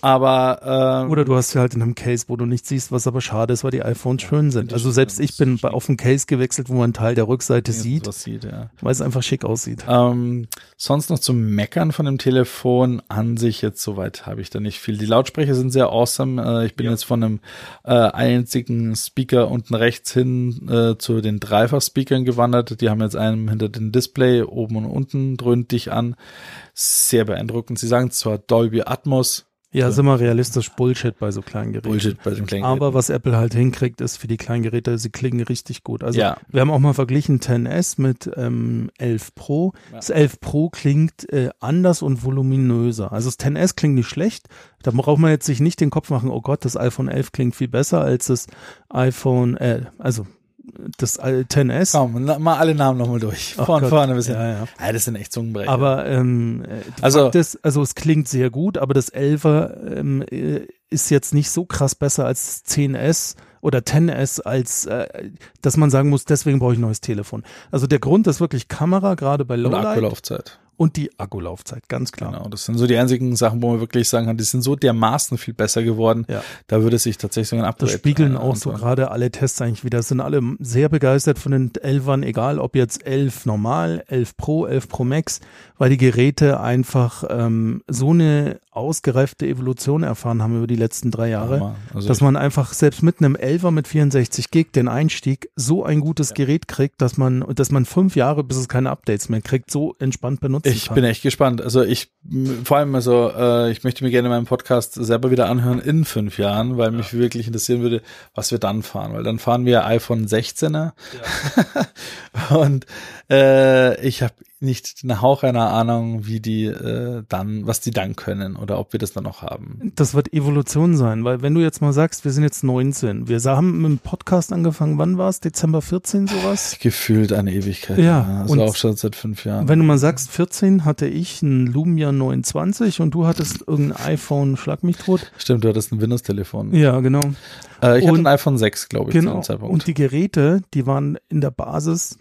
Aber ähm, Oder du hast sie halt in einem Case, wo du nicht siehst, was aber schade ist, weil die iPhones schön sind. Also selbst ich bin bei, auf ein Case gewechselt, wo man einen Teil der Rückseite sieht, sieht, ja. weil es einfach schick aussieht. Ähm, sonst noch zum Meckern von dem Telefon an sich jetzt soweit habe ich da nicht viel. Die Lautsprecher sind sehr awesome. Äh, ich bin jetzt von einem äh, einzigen Speaker unten rechts hin äh, zu den Dreifach-Speakern gewandert. Die haben jetzt einen hinter dem Display oben und unten dröhnt dich an. Sehr beeindruckend. Sie sagen zwar Dolby Atmos, Ja, sind wir realistisch Bullshit bei so kleinen Geräten. Bullshit bei dem kleinen Aber Gerät. was Apple halt hinkriegt, ist für die kleinen Geräte, sie klingen richtig gut. Also Ja. wir haben auch mal verglichen 10S mit ähm, 11 Pro. Das 11 Pro klingt äh, anders und voluminöser. Also das 10S klingt nicht schlecht. Da braucht man jetzt sich nicht den Kopf machen, oh Gott, das iPhone 11 klingt viel besser als das iPhone, äh, also das äh, 10S. Komm, mal alle Namen nochmal durch. Ach Von Gott. vorne bis hin. Ja, ja. Ja, das sind echt Zungenbrecher. Aber ähm, äh, Also- ist, also es klingt sehr gut, aber das 11er ähm, äh, ist jetzt nicht so krass besser als 10S oder 10S, als äh, dass man sagen muss, deswegen brauche ich ein neues Telefon. Also der Grund ist wirklich Kamera, gerade bei und Lowlight Akkulaufzeit. Und die Akkulaufzeit, ganz klar. Genau, das sind so die einzigen Sachen, wo man wirklich sagen kann, die sind so dermaßen viel besser geworden. Ja. Da würde sich tatsächlich so ein Upgrade Das spiegeln äh, auch so gerade alle Tests eigentlich wieder. Sind alle sehr begeistert von den 11ern, egal ob jetzt 11 normal, 11 Pro, 11 Pro Max, weil die Geräte einfach ähm, so eine ausgereifte Evolution erfahren haben über die letzten drei Jahre. Also dass man einfach selbst mit einem 11er mit 64 Gig den Einstieg so ein gutes Gerät kriegt, dass man, dass man fünf Jahre, bis es keine Updates mehr kriegt, so entspannt benutzen ich kann. bin echt gespannt. Also ich vor allem also äh, ich möchte mir gerne meinen Podcast selber wieder anhören in fünf Jahren, weil mich wirklich interessieren würde, was wir dann fahren, weil dann fahren wir iPhone 16er [LAUGHS] und äh, ich habe nicht einen Hauch einer Ahnung, wie die äh, dann, was die dann können oder ob wir das dann noch haben. Das wird Evolution sein, weil wenn du jetzt mal sagst, wir sind jetzt 19, wir haben mit dem Podcast angefangen, wann war es? Dezember 14 sowas? [LAUGHS] Gefühlt eine Ewigkeit. Ja, also und auch schon seit fünf Jahren. Wenn du mal sagst, 14 hatte ich ein Lumia 29 und du hattest irgendein iPhone, schlag mich tot. Stimmt, du hattest ein Windows-Telefon. Ja, genau. Äh, ich hatte Und- ein iPhone 6, glaube ich, zu Genau. dem Zeitpunkt. Und die Geräte, die waren in der Basis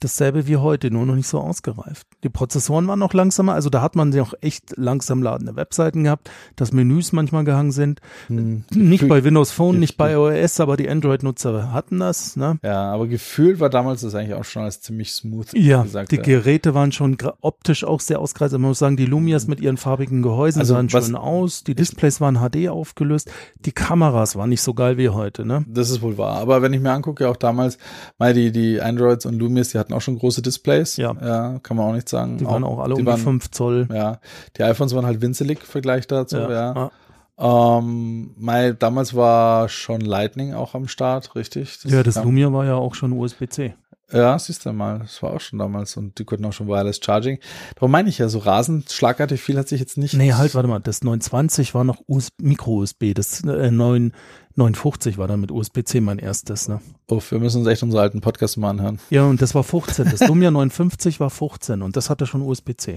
dasselbe wie heute, nur noch nicht so ausgereift. Die Prozessoren waren noch langsamer, also da hat man ja auch echt langsam ladende Webseiten gehabt, dass Menüs manchmal gehangen sind. Hm. Nicht bei Windows Phone, nicht bei iOS, aber die Android-Nutzer hatten das. Ne? Ja, aber gefühlt war damals das eigentlich auch schon als ziemlich smooth Ja, gesagt. die ja. Geräte waren schon optisch auch sehr ausgereizt. Man muss sagen, die Lumias mit ihren farbigen Gehäusen Also sahen schön aus. Die Displays waren HD aufgelöst. Die Kameras waren nicht so geil wie heute. Ne? Das ist wohl wahr. Aber wenn ich mir angucke, auch damals, mal die, die Androids und Lumias, die hatten auch schon große Displays. Ja. ja kann man auch nicht sagen. Die waren auch alle die um waren, die 5 Zoll. Ja, die iPhones waren halt winzelig im Vergleich dazu, ja. Ah. Ähm, mein, damals war schon Lightning auch am Start, richtig? Ja, das Lumia war ja auch schon USB-C. Ja, siehst du mal, das war auch schon damals und die konnten auch schon Wireless Charging. Darum meine ich ja, so rasend schlagartig viel hat sich jetzt nicht. Nee, halt, warte mal, das 920 war noch Micro-USB, das äh, 9, 950 war dann mit USB-C mein erstes, ne? Uff, wir müssen uns echt unsere alten Podcasts mal anhören. Ja, und das war 15. Das Lumia 950 war 15 und das hatte schon USB-C.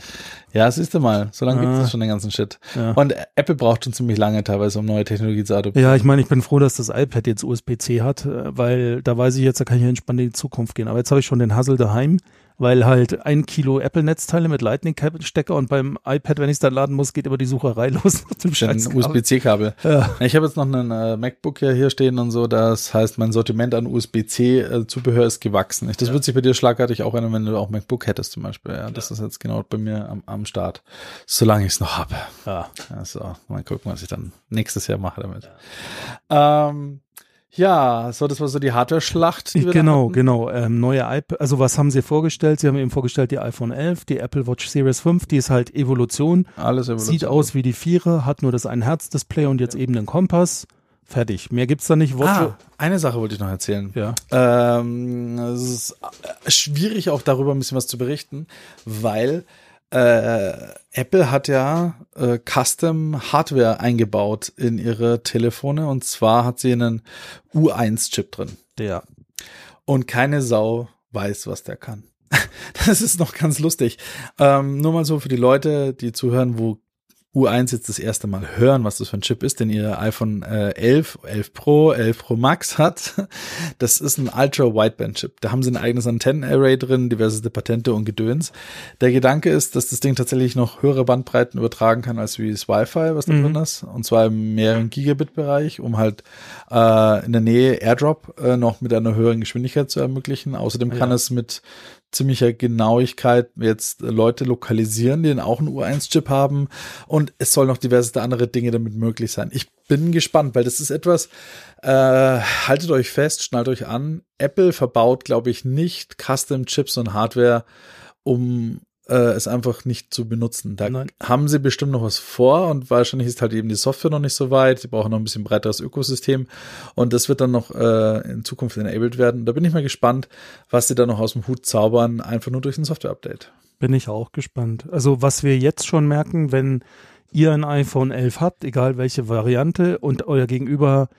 Ja, siehst du mal, so lange Ah. gibt es schon den ganzen Shit. Ja. Und Apple braucht schon ziemlich lange teilweise, um neue Technologie zu adoptieren. Ja, ich meine, ich bin froh, dass das iPad jetzt USB-C hat, äh, weil da weiß ich jetzt, da kann ich entspannt in die Zukunft gehen. Aber jetzt habe ich schon den Hassel daheim, weil halt ein Kilo Apple-Netzteile mit Lightning-Stecker und beim iPad, wenn ich es dann laden muss, geht immer die Sucherei [LAUGHS] los nach dem scheiß USB-C-Kabel. Ja. Ich habe jetzt noch einen äh, MacBook ja hier stehen und so. Das heißt, mein Sortiment an USB-C-Zubehör ist gewachsen. Ich, das wird sich bei dir schlagartig auch ändern, wenn du auch MacBook hättest zum Beispiel. Ja, das ist jetzt genau bei mir am, am Start. Solange ich es noch habe. Ja. Also, mal gucken, was ich dann nächstes Jahr mache damit. Ähm, ja, so, das war so die Hardware-Schlacht. die Genau, genau. Ähm, neue iPad, also was haben sie vorgestellt? Sie haben eben vorgestellt die iPhone 11, die Apple Watch Series 5, die ist halt Evolution, Alles Evolution. sieht aus wie die Vierer, hat nur das ein Herz-Display und jetzt eben den Kompass. Fertig. Mehr gibt's da nicht. Watch Ah, eine Sache wollte ich noch erzählen. Ja. Ähm, es ist äh, schwierig auch darüber ein bisschen was zu berichten, weil äh, Apple hat ja äh, Custom Hardware eingebaut in ihre Telefone und zwar hat sie einen U1-Chip drin Der. und keine Sau weiß, was der kann. [LAUGHS] Das ist noch ganz lustig. Ähm, nur mal so für die Leute, die zuhören, wo U1 jetzt das erste Mal hören, was das für ein Chip ist, den ihr iPhone äh, 11, 11 Pro, 11 Pro Max hat. Das ist ein Ultra-Wideband-Chip. Da haben sie ein eigenes Antennen-Array drin, diverse Patente und Gedöns. Der Gedanke ist, dass das Ding tatsächlich noch höhere Bandbreiten übertragen kann als wie das Wi-Fi, was da Mhm. drin ist. Und zwar im mehreren Gigabit-Bereich, um halt äh, in der Nähe AirDrop äh, noch mit einer höheren Geschwindigkeit zu ermöglichen. Außerdem kann Ja. es mit ziemlicher Genauigkeit jetzt Leute lokalisieren, die dann auch einen U1-Chip haben. Und es soll noch diverse andere Dinge damit möglich sein. Ich bin gespannt, weil das ist etwas, äh, haltet euch fest, schnallt euch an. Apple verbaut, glaube ich, nicht Custom-Chips und Hardware, um äh, es einfach nicht zu benutzen. Da Nein. haben sie bestimmt noch was vor und wahrscheinlich ist halt eben die Software noch nicht so weit. Sie brauchen noch ein bisschen breiteres Ökosystem und das wird dann noch äh, in Zukunft enabled werden. Da bin ich mal gespannt, was sie da noch aus dem Hut zaubern, einfach nur durch ein Software-Update. Bin ich auch gespannt. Also was wir jetzt schon merken, wenn ihr ein iPhone 11 habt, egal welche Variante, und euer Gegenüber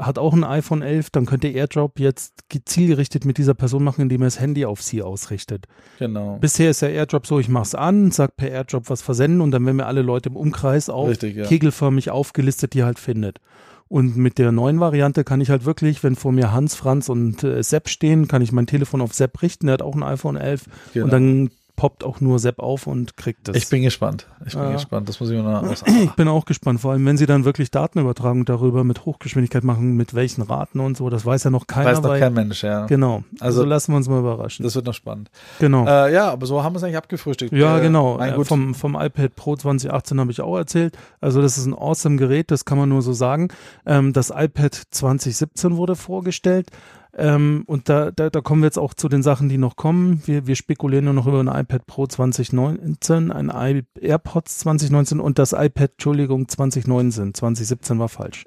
hat auch ein iPhone 11, dann könnt ihr AirDrop jetzt zielgerichtet mit dieser Person machen, indem ihr das Handy auf sie ausrichtet. Genau. Bisher ist der AirDrop so, ich mach's an, sag per AirDrop was versenden und dann werden mir alle Leute im Umkreis auch Richtig, ja. kegelförmig aufgelistet, die halt findet. Und mit der neuen Variante kann ich halt wirklich, wenn vor mir Hans, Franz und äh, Sepp stehen, kann ich mein Telefon auf Sepp richten, der hat auch ein iPhone 11 Genau. und dann poppt auch nur Sepp auf und kriegt das. Ich bin gespannt. Ich bin Ja. gespannt. Das muss ich mir noch [CLEARS THROAT] aus. ich bin auch gespannt, vor allem wenn sie dann wirklich Datenübertragung darüber mit Hochgeschwindigkeit machen, mit welchen Raten und so, das weiß ja noch keiner. Weiß doch weil- kein Mensch, ja. Genau, also, Also- lassen wir uns mal überraschen. Das wird noch spannend. genau. Äh, ja, aber so haben wir es eigentlich abgefrühstückt. Ja, Äh, genau. Mein Äh. Vom, vom iPad Pro 2018 habe ich auch erzählt. Also das ist ein awesome Gerät, das kann man nur so sagen. Ähm, das iPad 2017 wurde vorgestellt. Ähm, und da, da, da kommen wir jetzt auch zu den Sachen, die noch kommen. Wir, wir spekulieren nur noch über ein iPad Pro 2019, ein I AirPods 2019 und das iPad, Entschuldigung, 2019. 2017 war falsch.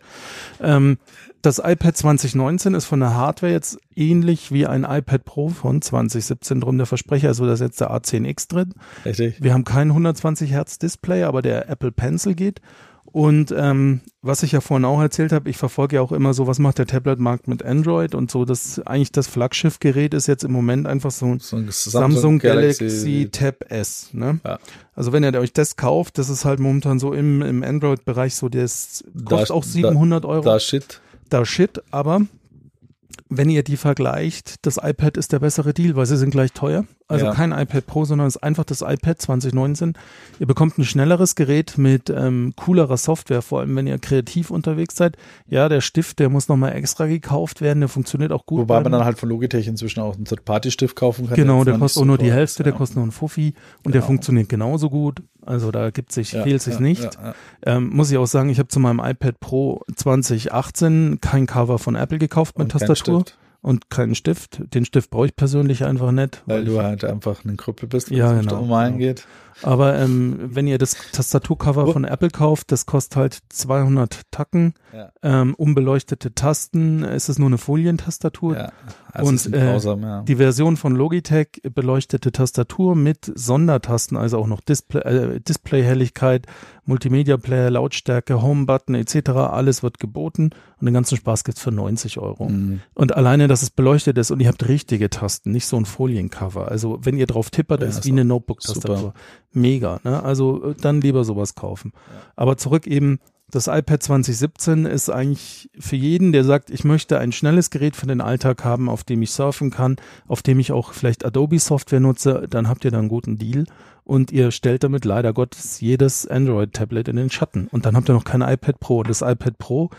Ähm, das iPad 2019 ist von der Hardware jetzt ähnlich wie ein iPad Pro von 2017 drum der Versprecher, also da ist jetzt der A10X drin. Richtig. Wir haben kein 120 Hertz Display, aber der Apple Pencil geht. Und ähm, was ich ja vorhin auch erzählt habe, ich verfolge ja auch immer so, was macht der Tablet-Markt mit Android und so, das eigentlich das Flaggschiff-Gerät ist jetzt im Moment einfach so ein So ein Samsung, Galaxy, Tab S. Ne? Ja. Also wenn ihr euch das kauft, das ist halt momentan so im, im Android-Bereich so, das kostet Da- auch 700 Euro Da shit. da shit, aber wenn ihr die vergleicht, das iPad ist der bessere Deal, weil sie sind gleich teuer. Also Ja. kein iPad Pro, sondern es ist einfach das iPad 2019. Ihr bekommt ein schnelleres Gerät mit ähm, coolerer Software, vor allem wenn ihr kreativ unterwegs seid. Ja, der Stift, der muss nochmal extra gekauft werden, der funktioniert auch gut. Wobei man dann halt von Logitech inzwischen auch einen Third-Party-Stift kaufen kann. Genau, der kostet auch nur die Hälfte, der ja. kostet nur ein Fuffi und der Genau. funktioniert genauso gut. Also da gibt sich, Ja, fehlt sich ja, nicht. Ja. Ähm, muss ich auch sagen, ich habe zu meinem iPad Pro 2018 kein Cover von Apple gekauft mit Und kein Tastatur Stift. Und keinen Stift. Den Stift brauche ich persönlich einfach nicht. Weil du halt einfach ein Krüppel bist, Ja, es um genau. Malen Genau. geht. Aber ähm, wenn ihr das Tastaturcover von Apple kauft, das kostet halt 200 Tacken, Ja. ähm, unbeleuchtete Tasten, es ist nur eine Folientastatur. Ja, also Und, äh, grausam, ja. Die Version von Logitech beleuchtete Tastatur mit Sondertasten, also auch noch Display, äh, Displayhelligkeit, Multimedia Player, Lautstärke, Home-Button etc. Alles wird geboten und den ganzen Spaß gibt's für 90 Euro. Mhm. Und alleine, dass es beleuchtet ist und ihr habt richtige Tasten, nicht so ein Foliencover. Also wenn ihr drauf tippert, Ja, ist wie eine Notebook-Tastatur. Mega, ne? Also äh, dann lieber sowas kaufen. Aber zurück eben, das iPad 2017 ist eigentlich für jeden, der sagt, ich möchte ein schnelles Gerät für den Alltag haben, auf dem ich surfen kann, auf dem ich auch vielleicht Adobe Software nutze, dann habt ihr da einen guten Deal und ihr stellt damit leider Gottes jedes Android-Tablet in den Schatten. Und dann habt ihr noch kein iPad Pro. Das iPad Pro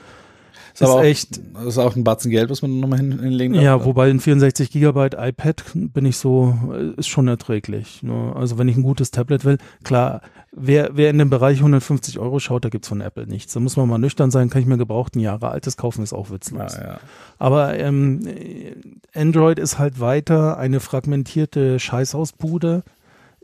Ist, aber auch, echt Das ist auch ein Batzen Geld, was man nochmal hin, hinlegen darf. ja, wobei ein 64 Gigabyte iPad bin ich so, äh, ist schon erträglich. Ne? Also wenn ich ein gutes Tablet will, klar, wer, wer in dem Bereich 150 Euro schaut, da gibt's von Apple nichts. Da muss man mal nüchtern sein, kann ich mir gebraucht ein Jahre altes kaufen, ist auch ja, witzlos. ja. Aber ähm, äh, Android ist halt weiter eine fragmentierte Scheißhausbude.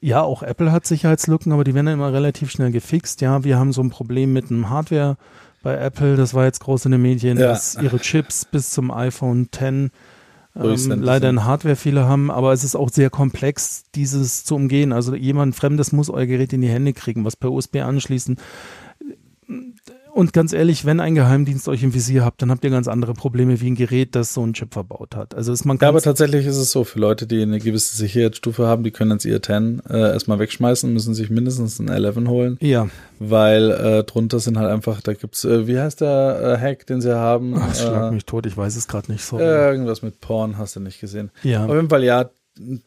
Ja, auch Apple hat Sicherheitslücken, aber die werden immer relativ schnell gefixt. Ja, wir haben so ein Problem mit einem Hardware bei Apple, das war jetzt groß in den Medien, Ja. dass ihre Chips bis zum iPhone X ähm, Durchsendet leider einen Hardwarefehler haben, aber es ist auch sehr komplex, dieses zu umgehen. Also jemand Fremdes muss euer Gerät in die Hände kriegen, was per USB anschließen. Und ganz ehrlich, wenn ein Geheimdienst euch im Visier habt, dann habt ihr ganz andere Probleme wie ein Gerät, das so einen Chip verbaut hat. Also ist man Ja, aber tatsächlich ist es so, für Leute, die eine gewisse Sicherheitsstufe haben, die können jetzt ihr 10 äh, erstmal wegschmeißen, müssen sich mindestens ein 11 holen, ja, weil äh, drunter sind halt einfach, da gibt's, äh, wie heißt der äh, Hack, den sie haben? Ach, schlag äh, mich tot, ich weiß es gerade nicht so. irgendwas mit Porn, hast du nicht gesehen. ja. Auf jeden Fall, ja,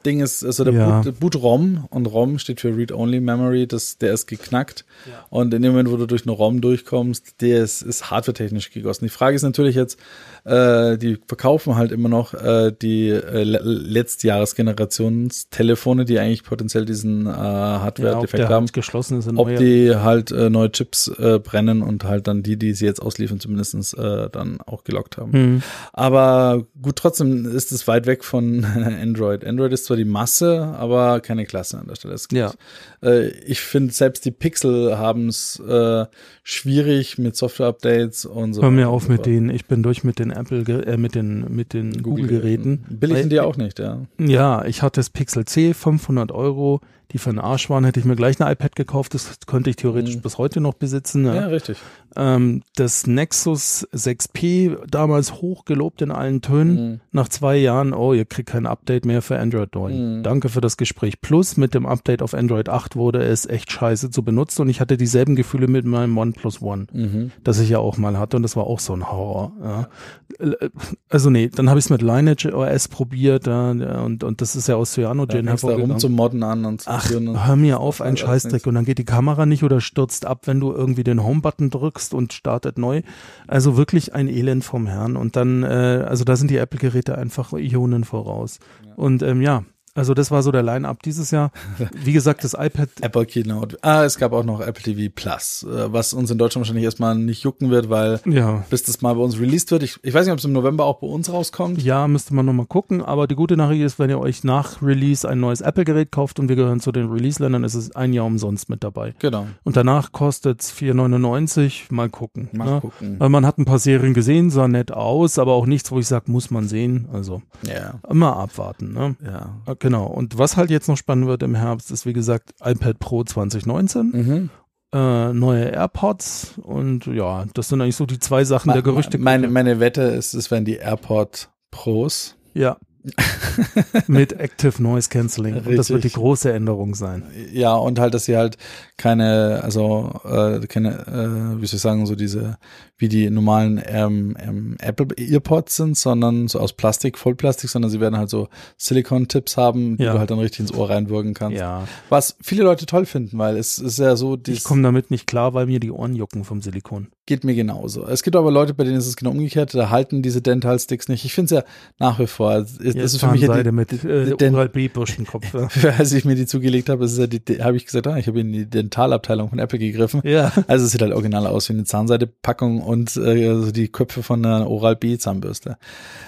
Ding ist, also der Ja. Boot, Boot ROM und ROM steht für Read-Only Memory, das, der ist geknackt. Ja. Und in dem Moment, wo du durch eine ROM durchkommst, der ist, ist hardwaretechnisch gegossen. Die Frage ist natürlich jetzt, äh, die verkaufen halt immer noch äh, die äh, le- Letztjahresgenerationstelefone, die eigentlich potenziell diesen äh, ja, Hardware-Defekt der haben. halt geschlossen ist Ob die halt äh, neue Chips äh, brennen und halt dann die, die sie jetzt ausliefern, zumindestens äh, dann auch gelockt haben. Hm. Aber gut, trotzdem ist es weit weg von [LAUGHS] Android. Android ist zwar die Masse, aber keine Klasse an der Stelle. Ja. äh, ich finde, selbst die Pixel haben es äh, schwierig mit Software-Updates und so. Hör mir auf so mit denen. Ich bin durch mit den Apple, äh, mit den mit den Google-Geräten. Billig Weil- sind die auch nicht, ja. Ja, ich hatte das Pixel C, 500 Euro. Die für einen Arsch waren, hätte ich mir gleich ein iPad gekauft. Das könnte ich theoretisch Mhm. bis heute noch besitzen. Ja, Ja. richtig. Ähm, das Nexus 6P, damals hochgelobt in allen Tönen. Mhm. Nach zwei Jahren, oh, ihr kriegt kein Update mehr für Android 9. Mhm. Danke für das Gespräch. Plus mit dem Update auf Android 8 wurde es echt scheiße zu benutzen und ich hatte dieselben Gefühle mit meinem OnePlus One, Mhm. das ich ja auch mal hatte und das war auch so ein Horror. Ja. Also nee, dann habe ich es mit Lineage OS probiert ja, und, und das ist ja aus Cyanogen da hervorgegangen. zu modden an und Ach, und hör mir auf, ein Scheißdreck. Und dann geht die Kamera nicht oder stürzt ab, wenn du irgendwie den Home-Button drückst und startet neu. Also wirklich ein Elend vom Herrn. Und dann, äh, also da sind die Apple-Geräte einfach Ionen voraus. Und ähm, ja, also das war so der Line-Up dieses Jahr. Wie gesagt, das iPad, [LAUGHS] Apple Keynote. Ah, es gab auch noch Apple TV Plus, äh, was uns in Deutschland wahrscheinlich erstmal nicht jucken wird, weil ja, bis das mal bei uns released wird. Ich, ich weiß nicht, ob es im November auch bei uns rauskommt. ja, müsste man nochmal gucken. Aber die gute Nachricht ist, wenn ihr euch nach Release ein neues Apple-Gerät kauft und wir gehören zu den Release-Ländern, ist es ein Jahr umsonst mit dabei. Genau. Und danach kostet es 4,99. Mal gucken. Mal ne? gucken. Weil man hat ein paar Serien gesehen, sah nett aus, aber auch nichts, wo ich sage, muss man sehen. Also Ja. immer abwarten. Ne? Ja. Äh, Genau. Und was halt jetzt noch spannend wird im Herbst, ist wie gesagt iPad Pro 2019, Mhm. äh, neue AirPods und ja, das sind eigentlich so die zwei Sachen der Gerüchte. Meine, meine Wette ist, es werden die AirPod Pros. ja. [LAUGHS] Mit Active Noise Cancelling. Und das wird die Richtig. große Änderung sein. Ja, und halt, dass sie halt keine, also äh, keine, äh, wie soll ich sagen, so diese, wie die normalen ähm, ähm, Apple Earpods sind, sondern so aus Plastik, Vollplastik, sondern sie werden halt so Silicon-Tips haben, die Ja. du halt dann richtig ins Ohr reinwirken kannst. Ja. Was viele Leute toll finden, weil es ist ja so, Ich komme damit nicht klar, weil mir die Ohren jucken vom Silikon. geht mir genauso. Es gibt aber Leute, bei denen ist es genau umgekehrt, da halten diese Dental-Sticks nicht. Ich finde es ja nach wie vor, das Jetzt ist für mich ja die, mit äh, Den- Oral B Bürstenkopf. Ja. [LAUGHS] als ich mir die zugelegt habe, ist es ja die, die habe ich gesagt, ah, ich habe in die Dentalabteilung von Apple gegriffen. ja. Also es sieht halt original aus wie eine Zahnseide-Packung und äh, also die Köpfe von einer Oral-B Zahnbürste.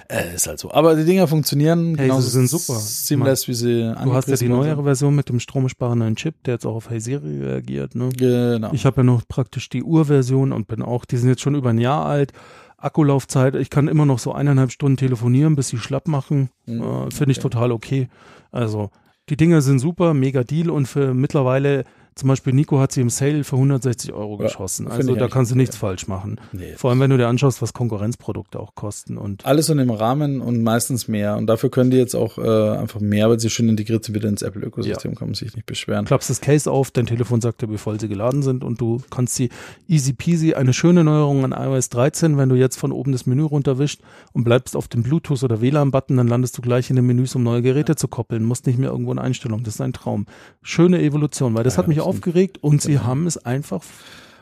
Äh, ist halt so. Aber die Dinger funktionieren Hey, sie sind super. seamless, wie sie Du hast ja die neuere Version mit dem stromsparenden Chip, der jetzt auch auf Hey Siri reagiert. Ne? Genau. Ich habe ja noch praktisch die Urversion und bin auch, die sind jetzt schon über ein Jahr alt. Akkulaufzeit, ich kann immer noch so eineinhalb Stunden telefonieren, bis sie schlapp machen. Mhm, äh, Finde ich okay. total okay. Also, die Dinger sind super, mega Deal und für mittlerweile, zum Beispiel Nico hat sie im Sale für 160 Euro Ja, geschossen. finde Also da kannst du nichts falsch machen. nee. Vor allem, wenn du dir anschaust, was Konkurrenzprodukte auch kosten und Alles in dem Rahmen und meistens mehr. Und dafür können die jetzt auch äh, einfach mehr, weil sie schön integriert sind wieder ins Apple-Ökosystem, kann man sich nicht beschweren. klappst das Case auf, dein Telefon sagt dir, wie voll sie geladen sind und du kannst sie easy peasy, eine schöne Neuerung an iOS 13, wenn du jetzt von oben das Menü runterwischst und bleibst auf dem Bluetooth oder WLAN-Button, dann landest du gleich in den Menüs, um neue Geräte zu koppeln, musst nicht mehr irgendwo in Einstellungen, das ist ein Traum. Schöne Evolution, weil das Ja, hat mich sind- aufgeregt und sie haben es einfach,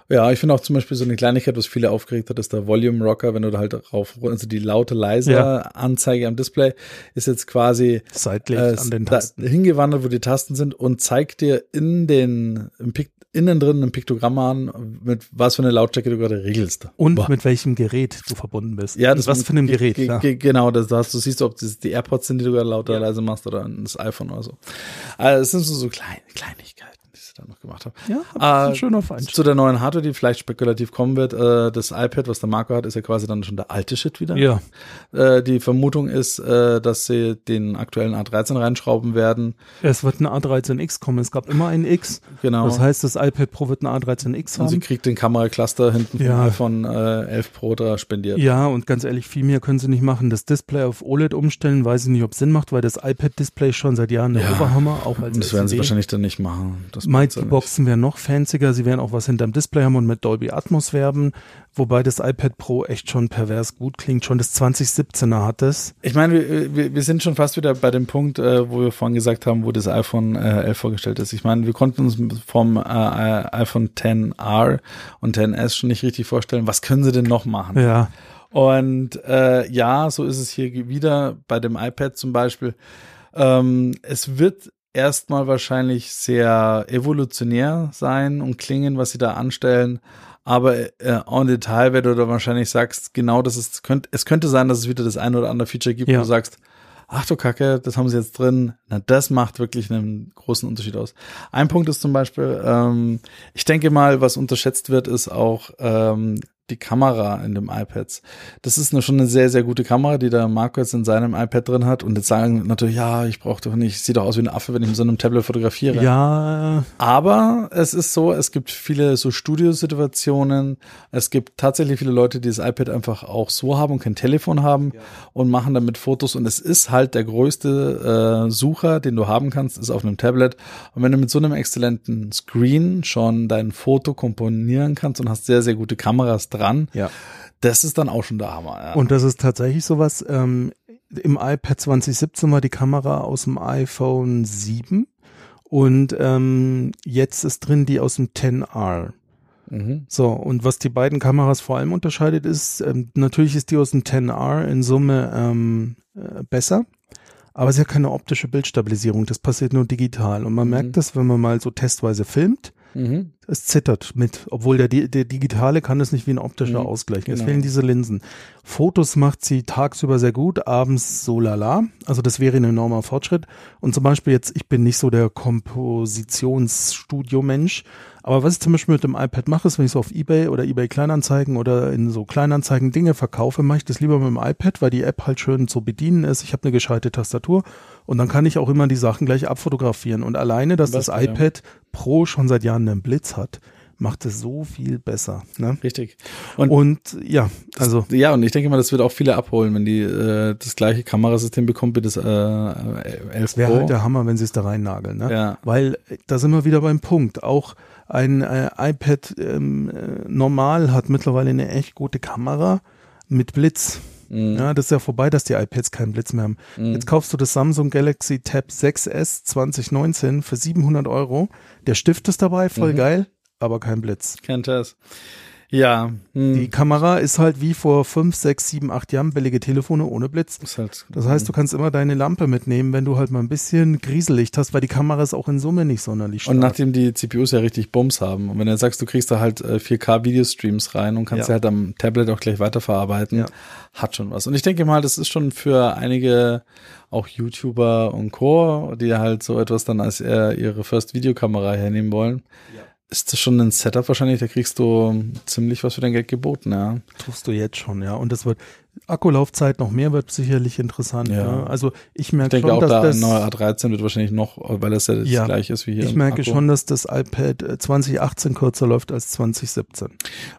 Ja, ich finde auch zum Beispiel so eine Kleinigkeit, was viele aufgeregt hat, ist der Volume Rocker, wenn du da halt drauf, also die laute, leise Ja. Anzeige am Display ist jetzt quasi seitlich äh, an den Tasten. hingewandert, wo die Tasten sind und zeigt dir in den, im Pik innen drin ein Piktogramm an, mit was für eine Lautstärke du gerade regelst. Und Boah. mit welchem Gerät du verbunden bist. Ja, Und das was für einem ge- Gerät. ge- Genau, das, das du siehst, ob das die AirPods sind, die du gerade lauter Ja. leise machst oder das iPhone oder so. Also es sind so, so kleine Kleinigkeiten, sie da noch gemacht haben. Ja, aber Äh, das ist ein schöner Feinschliff. Zu der neuen Hardware, die vielleicht spekulativ kommen wird, äh, das iPad, was der Marco hat, ist ja quasi dann schon der alte Shit wieder. Ja, Äh, die Vermutung ist, äh, dass sie den aktuellen A13 reinschrauben werden. es wird ein A13X kommen. Es gab immer ein X. Genau. Das heißt, das iPad Pro wird ein A13X und sie haben. kriegt den Kameracluster hinten Ja. iPhone äh, 11 Pro da spendiert. Ja, und ganz ehrlich, viel mehr können sie nicht machen. Das Display auf OLED umstellen, weiß ich nicht, ob Sinn macht, weil das iPad-Display schon seit Jahren der Ja. Oberhammer, auch als das werden sie LCD. wahrscheinlich dann nicht machen. Das Macht's die. Boxen wären noch fancier, sie werden auch was hinterm Display haben und mit Dolby Atmos werben, wobei das iPad Pro echt schon pervers gut klingt. Schon das 2017er hat es. Ich meine, wir, wir, sind schon fast wieder bei dem Punkt, äh, wo wir vorhin gesagt haben, wo das iPhone äh, 11 vorgestellt ist. Ich meine, wir konnten uns vom äh, äh, iPhone 10R und 10S schon nicht richtig vorstellen, was können sie denn noch machen? Ja, Und äh, ja, so ist es hier wieder bei dem iPad zum Beispiel. Ähm, es wird erstmal wahrscheinlich sehr evolutionär sein und klingen, was sie da anstellen. Aber äh, en Detail, wenn du da wahrscheinlich sagst, genau das ist, könnte, es könnte sein, dass es wieder das ein oder andere Feature gibt, Ja. wo du sagst, ach du Kacke, das haben sie jetzt drin. Na, das macht wirklich einen großen Unterschied aus. Ein Punkt ist zum Beispiel, ähm, ich denke mal, was unterschätzt wird, ist auch ähm, die Kamera in dem iPads. Das ist eine, schon eine sehr, sehr gute Kamera, die der Marco jetzt in seinem iPad drin hat. Und jetzt sagen natürlich, ja, ich brauche doch nicht, ich sehe doch aus wie ein Affe, wenn ich mit so einem Tablet fotografiere. ja, Aber es ist so, es gibt viele so Studiosituationen. Es gibt tatsächlich viele Leute, die das iPad einfach auch so haben und kein Telefon haben und machen damit Fotos. Und es ist halt der größte äh, Sucher, den du haben kannst, ist auf einem Tablet. Und wenn du mit so einem exzellenten Screen schon dein Foto komponieren kannst und hast sehr, sehr gute Kameras dran, ja. das ist dann auch schon der Hammer. Ja. Und das ist tatsächlich sowas. Ähm, Im iPad 2017 war die Kamera aus dem iPhone 7 und ähm, jetzt ist drin die aus dem 10R. mhm. So, und was die beiden Kameras vor allem unterscheidet, ist, ähm, natürlich ist die aus dem 10R in Summe ähm, äh, besser, aber sie hat keine optische Bildstabilisierung. Das passiert nur digital. Und man Mhm. merkt das, wenn man mal so testweise filmt. Mhm. Es zittert mit, obwohl der, der digitale kann es nicht wie ein optischer Mhm, ausgleichen. Es genau. fehlen diese Linsen. Fotos macht sie tagsüber sehr gut, abends so lala. Also das wäre ein enormer Fortschritt. Und zum Beispiel jetzt, ich bin nicht so der Kompositionsstudio-Mensch, aber was ich zum Beispiel mit dem iPad mache, ist, wenn ich so auf Ebay oder Ebay Kleinanzeigen oder in so Kleinanzeigen Dinge verkaufe, mache ich das lieber mit dem iPad, weil die App halt schön zu bedienen ist. Ich habe eine gescheite Tastatur und dann kann ich auch immer die Sachen gleich abfotografieren. Und alleine, dass Was, das ja. iPad Pro schon seit Jahren einen Blitz hat, macht es so viel besser. Ne? Richtig. Und Und ja, also Ja, und ich denke mal, das wird auch viele abholen, wenn die äh, das gleiche Kamerasystem bekommen wie das äh, 11 wäre Pro. halt der Hammer, wenn sie es da reinnageln. Ne? ja. Weil äh, da sind wir wieder beim Punkt. Auch ein äh, iPad ähm, äh, normal hat mittlerweile eine echt gute Kamera mit Blitz. Mhm. Ja, das ist ja vorbei, dass die iPads keinen Blitz mehr haben. Mhm. Jetzt kaufst du das Samsung Galaxy Tab 6S 2019 für 700 Euro. Der Stift ist dabei, voll Mhm. geil, aber kein Blitz. Kennt das. Ja. Hm. Die Kamera ist halt wie vor fünf, sechs, sieben, acht Jahren billige Telefone ohne Blitz. Ist halt, Das heißt, du kannst immer deine Lampe mitnehmen, wenn du halt mal ein bisschen Grieselicht hast, weil die Kamera ist auch in Summe nicht sonderlich stark. Und nachdem die CPUs ja richtig Bums haben und wenn du sagst, du kriegst da halt äh, 4K-Videostreams rein und kannst Ja. sie halt am Tablet auch gleich weiterverarbeiten, Ja. hat schon was. Und ich denke mal, das ist schon für einige auch YouTuber und Co., die halt so etwas dann als äh, ihre First-Videokamera hernehmen wollen, ist das schon ein Setup wahrscheinlich, da kriegst du ziemlich was für dein Geld geboten, ja. tust du jetzt schon, ja. Und das wird Akkulaufzeit noch mehr wird sicherlich interessant. Ja. Ja. Also ich Ich merke denke schon, auch dass da das ein neuer A13 wird wahrscheinlich noch, weil das ja das Ja. gleiche ist wie hier. ich merke Akku. schon, dass das iPad äh, 2018 kürzer läuft als 2017.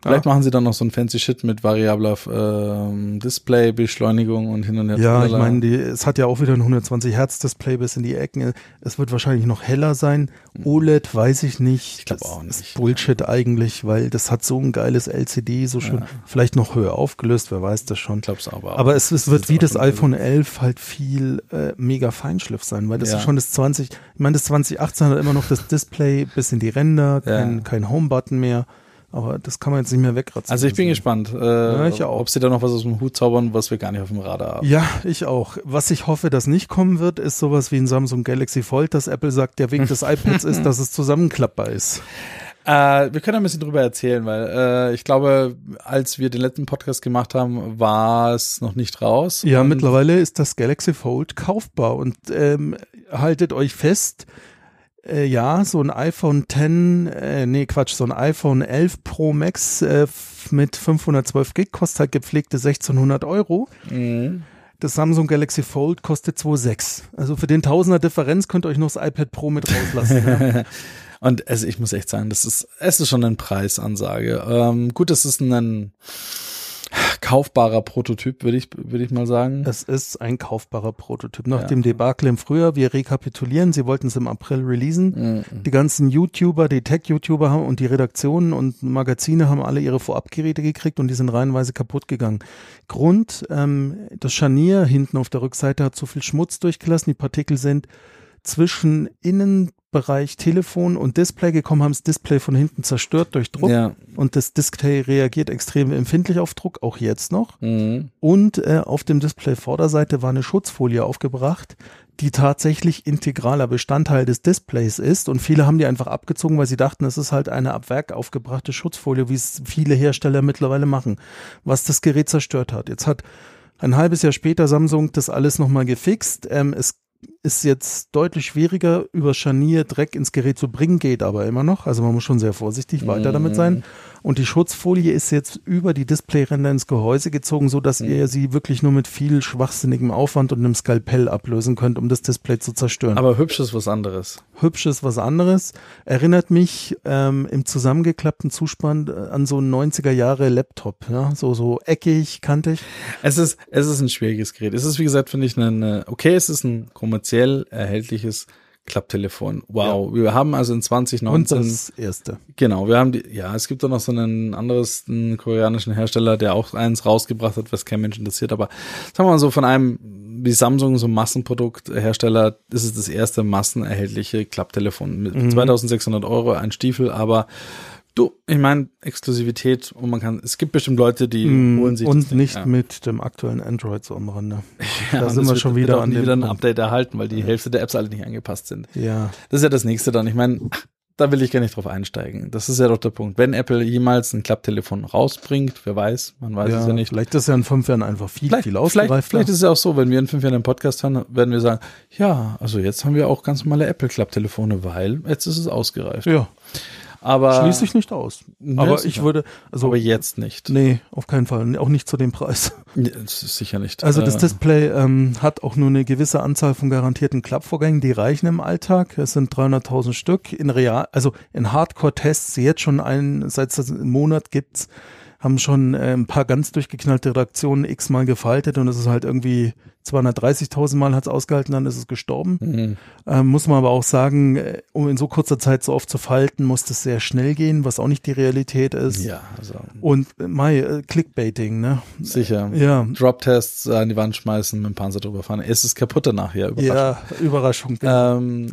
Vielleicht machen sie dann noch so ein fancy Shit mit variabler ähm, Display-Beschleunigung und hin und her. Ja, ich meine, die, es hat ja auch wieder ein 120 Hertz Display bis in die Ecken. Es wird wahrscheinlich noch heller sein. OLED weiß ich nicht. Ich glaub Das auch nicht. Ist Bullshit eigentlich, weil das hat so ein geiles LCD, so schön. Vielleicht noch höher aufgelöst, wer weiß das schon. Ich glaub's aber. Aber es, es wird wie das iPhone 11 halt viel äh, mega Feinschliff sein, weil das Ja. ist schon das 20, ich meine, das 2018 hat immer noch das Display bis in die Ränder, kein, Ja. kein Home-Button mehr, aber das kann man jetzt nicht mehr wegratzen. Also ich bin gespannt, äh, ich auch. ob sie da noch was aus dem Hut zaubern, was wir gar nicht auf dem Radar haben. Ja, ich auch. Was ich hoffe, dass nicht kommen wird, ist sowas wie ein Samsung Galaxy Fold, dass Apple sagt, der Weg des iPads [LAUGHS] ist, dass es zusammenklappbar ist. Äh, wir können ein bisschen drüber erzählen, weil äh, ich glaube, als wir den letzten Podcast gemacht haben, war es noch nicht raus. Ja, mittlerweile ist das Galaxy Fold kaufbar und ähm, haltet euch fest, äh, ja, so ein iPhone 10, äh, nee, Quatsch, so ein iPhone 11 Pro Max äh, mit 512 Gig kostet halt gepflegte 1600 Euro. Mhm. Das Samsung Galaxy Fold kostet 2,6. Also für den Tausender Differenz könnt ihr euch noch das iPad Pro mit rauslassen. ja. [LAUGHS] Und also ich muss echt sagen, das ist, es ist schon eine Preisansage. Ähm, gut, es ist ein kaufbarer Prototyp, würde ich, würde ich mal sagen. Es ist ein kaufbarer Prototyp. Nach Ja. dem Debakel im Frühjahr, wir rekapitulieren, sie wollten es im April releasen. Mhm. Die ganzen YouTuber, die Tech-YouTuber haben und die Redaktionen und Magazine haben alle ihre Vorabgeräte gekriegt und die sind reihenweise kaputt gegangen. Grund, ähm, das Scharnier hinten auf der Rückseite hat zu viel Schmutz durchgelassen. Die Partikel sind zwischen Innenbereich Telefon und Display gekommen, haben das Display von hinten zerstört durch Druck Ja. und das Display reagiert extrem empfindlich auf Druck, auch jetzt noch. Mhm. Und äh, auf dem Display-Vorderseite war eine Schutzfolie aufgebracht, die tatsächlich integraler Bestandteil des Displays ist. Und viele haben die einfach abgezogen, weil sie dachten, es ist halt eine ab Werk aufgebrachte Schutzfolie, wie es viele Hersteller mittlerweile machen, was das Gerät zerstört hat. Jetzt hat ein halbes Jahr später Samsung das alles nochmal gefixt. Ähm, es ist jetzt deutlich schwieriger, über Scharnier Dreck ins Gerät zu bringen, geht aber immer noch. Also man muss schon sehr vorsichtig weiter damit sein. Und die Schutzfolie ist jetzt über die Displayränder ins Gehäuse gezogen, so dass ihr sie wirklich nur mit viel schwachsinnigem Aufwand und einem Skalpell ablösen könnt, um das Display zu zerstören. Aber hübsch ist was anderes. Hübsch ist was anderes. Erinnert mich ähm, im zusammengeklappten Zustand äh, an so einen 90er Jahre Laptop, ja, so so eckig, kantig. Es ist, es ist ein schwieriges Gerät. Es ist, wie gesagt, finde ich, ein, äh, okay, es ist ein kommerziell erhältliches Klapptelefon. Wow. Wir haben also in Und 2019, das erste. genau, wir haben die, ja, es gibt doch noch so einen anderes, einen koreanischen Hersteller, der auch eins rausgebracht hat, was kein Mensch interessiert, aber sagen wir mal so, von einem, wie Samsung, so Massenprodukthersteller, ist es das erste massenerhältliche Klapptelefon mit Mhm. 2600 Euro, ein Stiefel, aber du, ich meine, Exklusivität und man kann, es gibt bestimmt Leute, die holen sich Mm, und nicht ja. mit dem aktuellen Android so am Rande. [LAUGHS] Ja, da sind wir schon wieder an dem wieder ein. Update erhalten, weil die Hälfte der Apps alle nicht angepasst sind. Ja. Das ist ja das nächste dann. Ich meine, da will ich gar nicht drauf einsteigen. Das ist ja doch der Punkt. Wenn Apple jemals ein Klapptelefon rausbringt, wer weiß, man weiß es ja, ja nicht. Vielleicht ist ja in fünf Jahren einfach viel, Vielleicht, viel vielleicht, ausgereifter. vielleicht ist es ja auch so, wenn wir in fünf Jahren einen Podcast hören, werden wir sagen, ja, also jetzt haben wir auch ganz normale Apple-Klapptelefone, weil jetzt ist es ausgereift. ja, Aber, schließe ich nicht aus. Nee, aber sicher. ich würde, also, aber jetzt nicht. nee, auf keinen Fall. Auch nicht zu dem Preis. Nee, Das ist sicher nicht. Also das Äh, Display ähm, hat auch nur eine gewisse Anzahl von garantierten Klappvorgängen, die reichen im Alltag. Es sind 300.000 Stück. In real, also in Hardcore-Tests, jetzt schon einen, seit es einen Monat gibt's, haben schon äh, ein paar ganz durchgeknallte Redaktionen x-mal gefaltet und es ist halt irgendwie 230.000 Mal hat's ausgehalten, dann ist es gestorben. Mhm. Ähm, muss man aber auch sagen, äh, um in so kurzer Zeit so oft zu falten, muss das sehr schnell gehen, was auch nicht die Realität ist. Ja, also Und äh, Mai, äh, Clickbaiting, ne? sicher. Ja, Drop-Tests an die Wand schmeißen, mit dem Panzer drüber fahren. Es ist kaputt danach, ja, Überraschung. ja, Überraschung. genau. Ähm,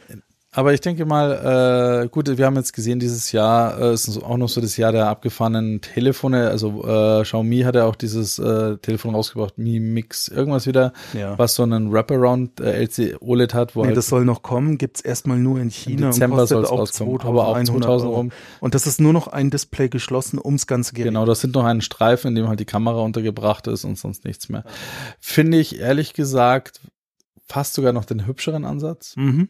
Aber ich denke mal, äh, gut, wir haben jetzt gesehen, dieses Jahr äh, ist auch noch so das Jahr der abgefahrenen Telefone. Also äh, Xiaomi hat ja auch dieses äh, Telefon rausgebracht, Mi Mix irgendwas wieder, Ja. was so einen Wraparound äh, LC OLED hat, wo Nee, halt das soll noch kommen, gibt's erstmal nur in China Dezember und kostet soll's auch rauskommen, 2100 aber auch 2000 Euro. rum. Und das ist nur noch ein Display geschlossen ums ganze Gerät. Genau, das sind noch einen Streifen, in dem halt die Kamera untergebracht ist und sonst nichts mehr. Finde ich ehrlich gesagt fast sogar noch den hübscheren Ansatz. Mhm.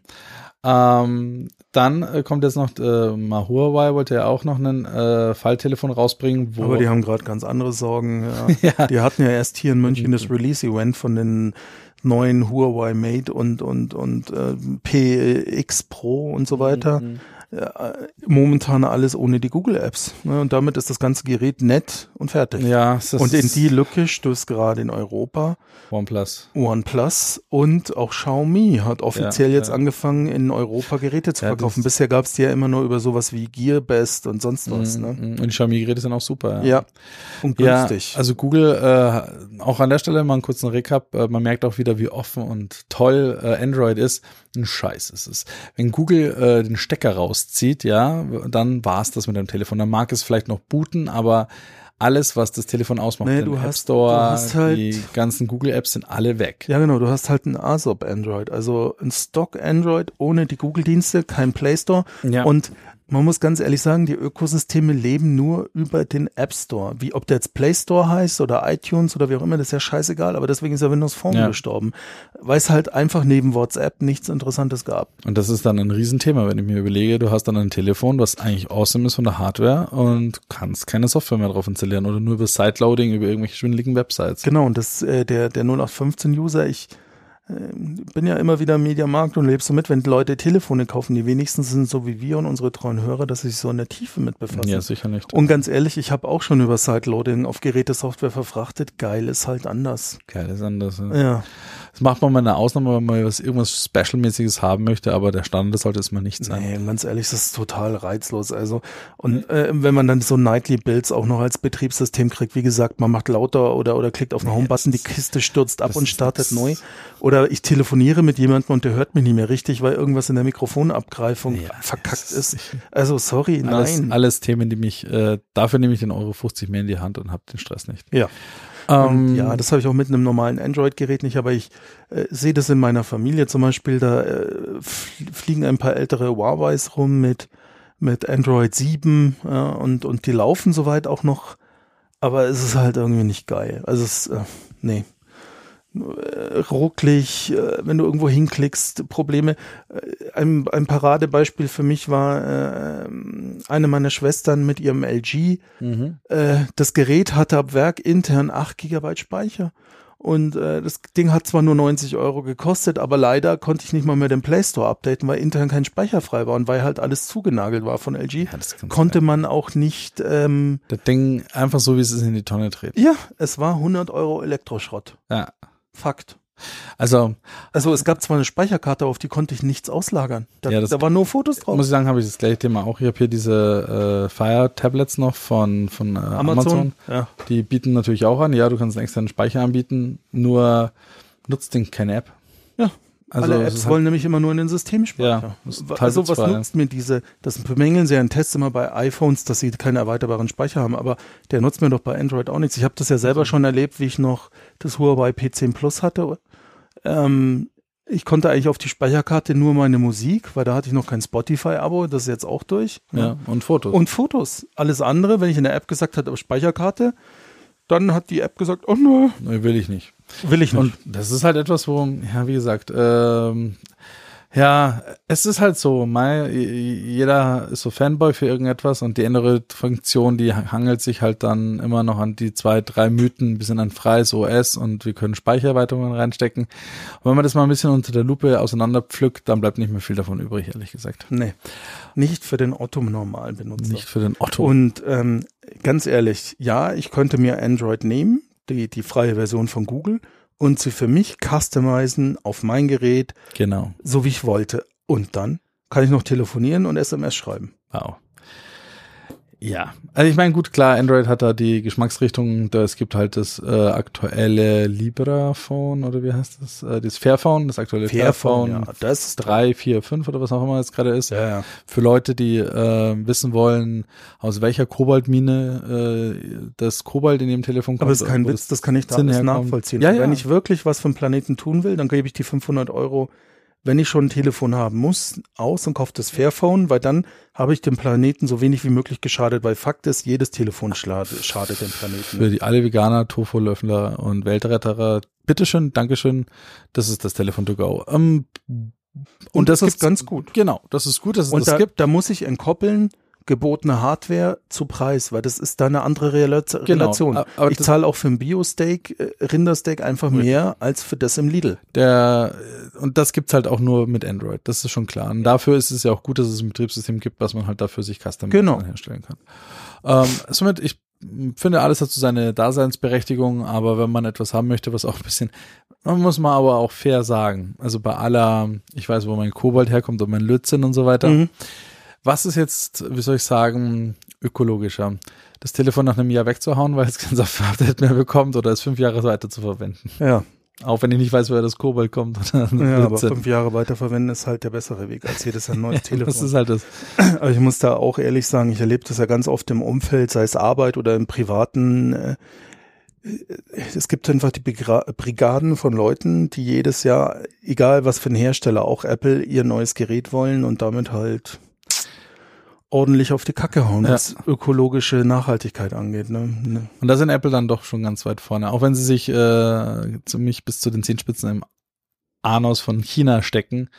Ähm, dann äh, kommt jetzt noch, äh, mal Huawei wollte ja auch noch ein äh, Falltelefon rausbringen, wo Aber die haben gerade ganz andere Sorgen. Ja. [LAUGHS] ja, Die hatten ja erst hier in München das Release-Event von den neuen Huawei Mate und und und äh, PX Pro und so weiter. Mhm. Ja, momentan alles ohne die Google Apps. Ne? Und damit ist das ganze Gerät nett und fertig. ja, ist Und in die Lücke stößt gerade in Europa OnePlus. OnePlus und auch Xiaomi hat offiziell Ja, jetzt ja. angefangen, in Europa Geräte zu Ja, verkaufen. das- Bisher gab es die ja immer nur über sowas wie Gearbest und sonst was. Mhm, Ne? mhm. Und die Xiaomi-Geräte sind auch super. Ja, und Ja, günstig. also Google, äh, auch an der Stelle mal einen kurzen Recap. Äh, man merkt auch wieder, wie offen und toll äh, Android ist. Ein Scheiß ist es. Wenn Google äh, den Stecker rauszieht, ja, dann war's das mit dem Telefon. Dann mag es vielleicht noch booten, aber alles, was das Telefon ausmacht, Nee, du App hast- Store, du hast halt- die ganzen Google-Apps sind alle weg. Ja, genau, du hast halt ein ASOP Android, also ein Stock Android ohne die Google-Dienste, kein Play Store. Ja. Und man muss ganz ehrlich sagen, die Ökosysteme leben nur über den App Store. Wie ob der jetzt Play Store heißt oder iTunes oder wie auch immer, das ist ja scheißegal, aber deswegen ist ja Windows Phone Ja. gestorben. Weil es halt einfach neben WhatsApp nichts Interessantes gab. Und das ist dann ein Riesenthema, wenn ich mir überlege, du hast dann ein Telefon, was eigentlich awesome ist von der Hardware und kannst keine Software mehr drauf installieren oder nur über Sideloading, über irgendwelche schwindeligen Websites. Genau, und das, äh, der, der 0815-User, ich bin ja immer wieder im Mediamarkt und lebst so mit, wenn Leute Telefone kaufen, die wenigsten sind so wie wir und unsere treuen Hörer, dass sie sich so in der Tiefe mit befassen. Ja, sicher nicht. Und ganz ehrlich, ich habe auch schon über Sideloading auf Gerätesoftware verfrachtet. Geil ist halt anders. Geil ist anders. Ja. Ja, Das macht man mal eine Ausnahme, wenn man was, irgendwas Special-mäßiges haben möchte, aber der Standard sollte es mal nicht sein. nee, ganz ehrlich, das ist total reizlos. Also und äh, wenn man dann so Nightly Builds auch noch als Betriebssystem kriegt, wie gesagt, man macht lauter oder oder klickt auf den Home-Button, die Kiste stürzt ab und startet neu. Oder ich telefoniere mit jemandem und der hört mich nicht mehr richtig, weil irgendwas in der Mikrofonabgreifung Ja, verkackt ist. Also sorry, Alles, nein. alles Themen, die mich, äh, dafür nehme ich den Euro 50 mehr in die Hand und habe den Stress nicht. Ja. Ähm, ja, das habe ich auch mit einem normalen Android-Gerät nicht, aber ich äh, sehe das in meiner Familie zum Beispiel, da äh, fl- fliegen ein paar ältere Huawei's rum mit, mit Android 7 äh, und, und die laufen soweit auch noch, aber es ist halt irgendwie nicht geil. Also es, äh, nee. Äh, rucklig, äh, wenn du irgendwo hinklickst, Probleme. Äh, Ein, ein Paradebeispiel für mich war äh, eine meiner Schwestern mit ihrem LG, mhm. äh, das Gerät hatte ab Werk intern 8 GB Speicher. Und äh, das Ding hat zwar nur 90 Euro gekostet, aber leider konnte ich nicht mal mehr den Play Store updaten, weil intern kein Speicher frei war und weil halt alles zugenagelt war von LG. Ja, konnte geil. man auch nicht, ähm, Das Ding einfach so, wie es ist, in die Tonne treten. ja, es war 100 Euro Elektroschrott. Ja. Fakt. Also, Also es gab zwar eine Speicherkarte, auf die konnte ich nichts auslagern. Da, Ja, das- da waren nur Fotos drauf. muss ich sagen, habe ich das gleiche Thema auch. Ich habe hier diese äh, Fire-Tablets noch von, von äh, Amazon. Ja. Die bieten natürlich auch an. Ja, du kannst einen externen Speicher anbieten, nur nutzt den keine App. Ja. Also Alle Apps halt- wollen nämlich immer nur in den Systemspeicher. Ja, also was ja. nutzt mir diese, das bemängeln sie ja in Tests immer bei iPhones, dass sie keine erweiterbaren Speicher haben, aber der nutzt mir doch bei Android auch nichts. Ich habe das ja selber schon erlebt, wie ich noch das Huawei P10 Plus hatte. Ähm, ich konnte eigentlich auf die Speicherkarte nur meine Musik, weil da hatte ich noch kein Spotify-Abo, das ist jetzt auch durch. ja, und Fotos. Und Fotos. Alles andere, wenn ich in der App gesagt hatte, Speicherkarte, dann hat die App gesagt, oh nö, Nee, will ich nicht. will ich nicht. Und das ist halt etwas, wo, ja, wie gesagt, ähm, ja, es ist halt so, mein, jeder ist so Fanboy für irgendetwas und die Android-Funktion, die hangelt sich halt dann immer noch an die zwei, drei Mythen, wir sind ein freies OS und wir können Speichererweiterungen reinstecken. Und wenn man das mal ein bisschen unter der Lupe auseinanderpflückt, dann bleibt nicht mehr viel davon übrig, ehrlich gesagt. nee, nicht für den Otto-normalen Benutzer. Nicht für den Otto. Und ähm, ganz ehrlich, ja, ich könnte mir Android nehmen, die, die freie Version von Google, und sie für mich customizen auf mein Gerät, genau. so wie ich wollte. Und dann kann ich noch telefonieren und SMS schreiben. Wow. Ja, also ich meine, gut, klar, Android hat da die Geschmacksrichtung, da es gibt halt das äh, aktuelle Libra-Phone oder wie heißt das? Äh, das Fairphone, das aktuelle Fairphone, ja, das ist 3, 4, 5 oder was auch immer jetzt gerade ist. Ja, ja. Für Leute, die äh, wissen wollen, aus welcher Kobaltmine äh, das Kobalt in ihrem Telefon kommt. Aber das ist kein Witz, das kann ich da alles herkommt. nachvollziehen. Ja, ja. Wenn ich wirklich was vom Planeten tun will, dann gebe ich die 500 Euro, wenn ich schon ein Telefon haben muss, aus und kaufe das Fairphone, weil dann habe ich dem Planeten so wenig wie möglich geschadet, weil Fakt ist, jedes Telefon schade, schadet dem Planeten. Für die alle Veganer, Tofu-Löffler und Weltretterer, bitteschön, Dankeschön, das ist das Telefon to go. Ähm, und, das, das ist ganz gut. Genau, das ist gut, dass es Und das da, gibt. da muss ich entkoppeln, gebotene Hardware zu Preis, weil das ist da eine andere Rela Genau, Relation. a- aber ich zahle auch für ein Bio-Steak, äh, Rindersteak einfach mehr als für das im Lidl. Der, und das gibt's halt auch nur mit Android, das ist schon klar. Und dafür ist es ja auch gut, dass es ein Betriebssystem gibt, was man halt dafür sich custom Genau. herstellen kann. Ähm, somit, ich finde, alles hat so seine Daseinsberechtigung, aber wenn man etwas haben möchte, was auch ein bisschen, man muss mal aber auch fair sagen, also bei aller, ich weiß, wo mein Kobalt herkommt und mein Lötzinn und so weiter, Mhm. Was ist jetzt, wie soll ich sagen, ökologischer? Das Telefon nach einem Jahr wegzuhauen, weil es [LAUGHS] kein Software-Update mehr bekommt oder es fünf Jahre weiter zu verwenden? Ja, Auch wenn ich nicht weiß, woher das Kobalt kommt oder ja aber fünf Jahre weiterverwenden ist halt der bessere Weg als jedes Jahr ein neues [LAUGHS] Telefon. Das ist halt das. Aber ich muss da auch ehrlich sagen, ich erlebe das ja ganz oft im Umfeld, sei es Arbeit oder im privaten. äh, Es gibt einfach die Begra- Brigaden von Leuten, die jedes Jahr, egal was für ein Hersteller, auch Apple, ihr neues Gerät wollen und damit halt ordentlich auf die Kacke hauen, Ja. was ökologische Nachhaltigkeit angeht. Ne? Ne. Und da sind Apple dann doch schon ganz weit vorne. Auch wenn sie sich äh, ziemlich bis zu den Zehenspitzen im Anus von China stecken.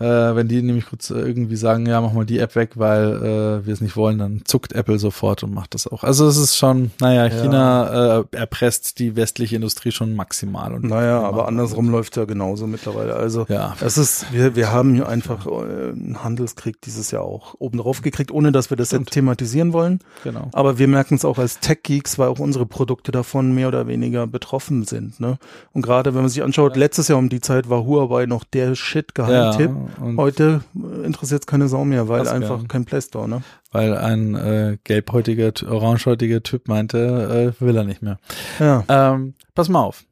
Äh, wenn die nämlich kurz irgendwie sagen, ja, mach mal die App weg, weil äh, wir es nicht wollen, dann zuckt Apple sofort und macht das auch. Also es ist schon, naja, Ja. China äh, erpresst die westliche Industrie schon maximal. Und Naja, aber andersrum läuft ja genauso mittlerweile. Also Ja, Es ist, wir, wir haben hier einfach äh, einen Handelskrieg dieses Jahr auch oben drauf gekriegt, ohne dass wir das Stimmt. thematisieren wollen. genau. Aber wir merken es auch als Tech-Geeks, weil auch unsere Produkte davon mehr oder weniger betroffen sind. Ne? Und gerade wenn man sich anschaut, letztes Jahr um die Zeit war Huawei noch der Shit-Geheimtipp. Und Heute interessiert es keine Sau mehr, weil einfach ja. kein Play Store. Ne? weil ein äh, gelbhäutiger, orangehäutiger Typ meinte, äh, will er nicht mehr. Ja. Ähm, pass mal auf.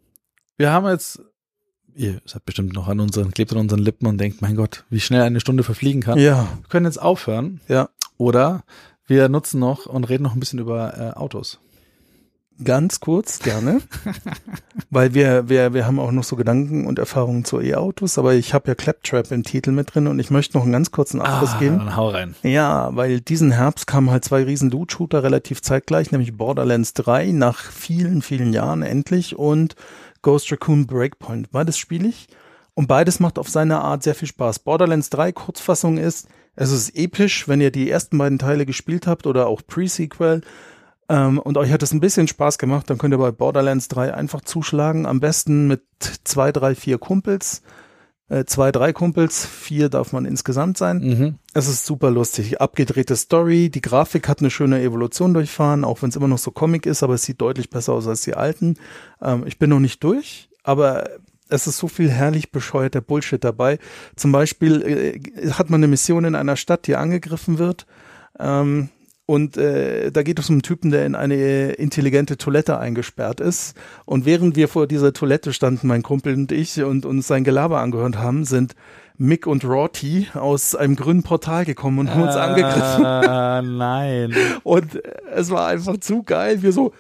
Wir haben jetzt, ihr seid bestimmt noch an unseren, klebt an unseren Lippen und denkt, mein Gott, wie schnell eine Stunde verfliegen kann. Ja. Wir können jetzt aufhören. Ja. Oder wir nutzen noch und reden noch ein bisschen über äh, Autos. Ganz kurz, gerne. [LAUGHS] Weil wir, wir, wir haben auch noch so Gedanken und Erfahrungen zu E-Autos, aber ich habe ja Claptrap im Titel mit drin und ich möchte noch einen ganz kurzen Abriss geben. dann hau rein. Ja, weil diesen Herbst kamen halt zwei riesen Loot-Shooter relativ zeitgleich, nämlich Borderlands 3 nach vielen, vielen Jahren endlich und Ghost Raccoon Breakpoint. Beides spiele ich und beides macht auf seine Art sehr viel Spaß. Borderlands 3 Kurzfassung ist, es ist episch, wenn ihr die ersten beiden Teile gespielt habt oder auch Pre-Sequel ähm, und euch hat es ein bisschen Spaß gemacht, dann könnt ihr bei Borderlands 3 einfach zuschlagen. Am besten mit zwei, drei, vier Kumpels. Äh, zwei, drei Kumpels, vier darf man insgesamt sein. Mhm. Es ist super lustig. Abgedrehte Story. Die Grafik hat eine schöne Evolution durchfahren, auch wenn es immer noch so Comic ist, aber es sieht deutlich besser aus als die alten. Ähm, ich bin noch nicht durch, aber es ist so viel herrlich bescheuerter Bullshit dabei. Zum Beispiel äh, hat man eine Mission in einer Stadt, die angegriffen wird. Ähm, und äh, da geht es um einen Typen, der in eine intelligente Toilette eingesperrt ist. Und während wir vor dieser Toilette standen, mein Kumpel und ich, und uns sein Gelaber angehört haben, sind Mick und Rorty aus einem grünen Portal gekommen und haben uns angegriffen. Ah, nein. [LAUGHS] Und äh, es war einfach zu geil. Wir so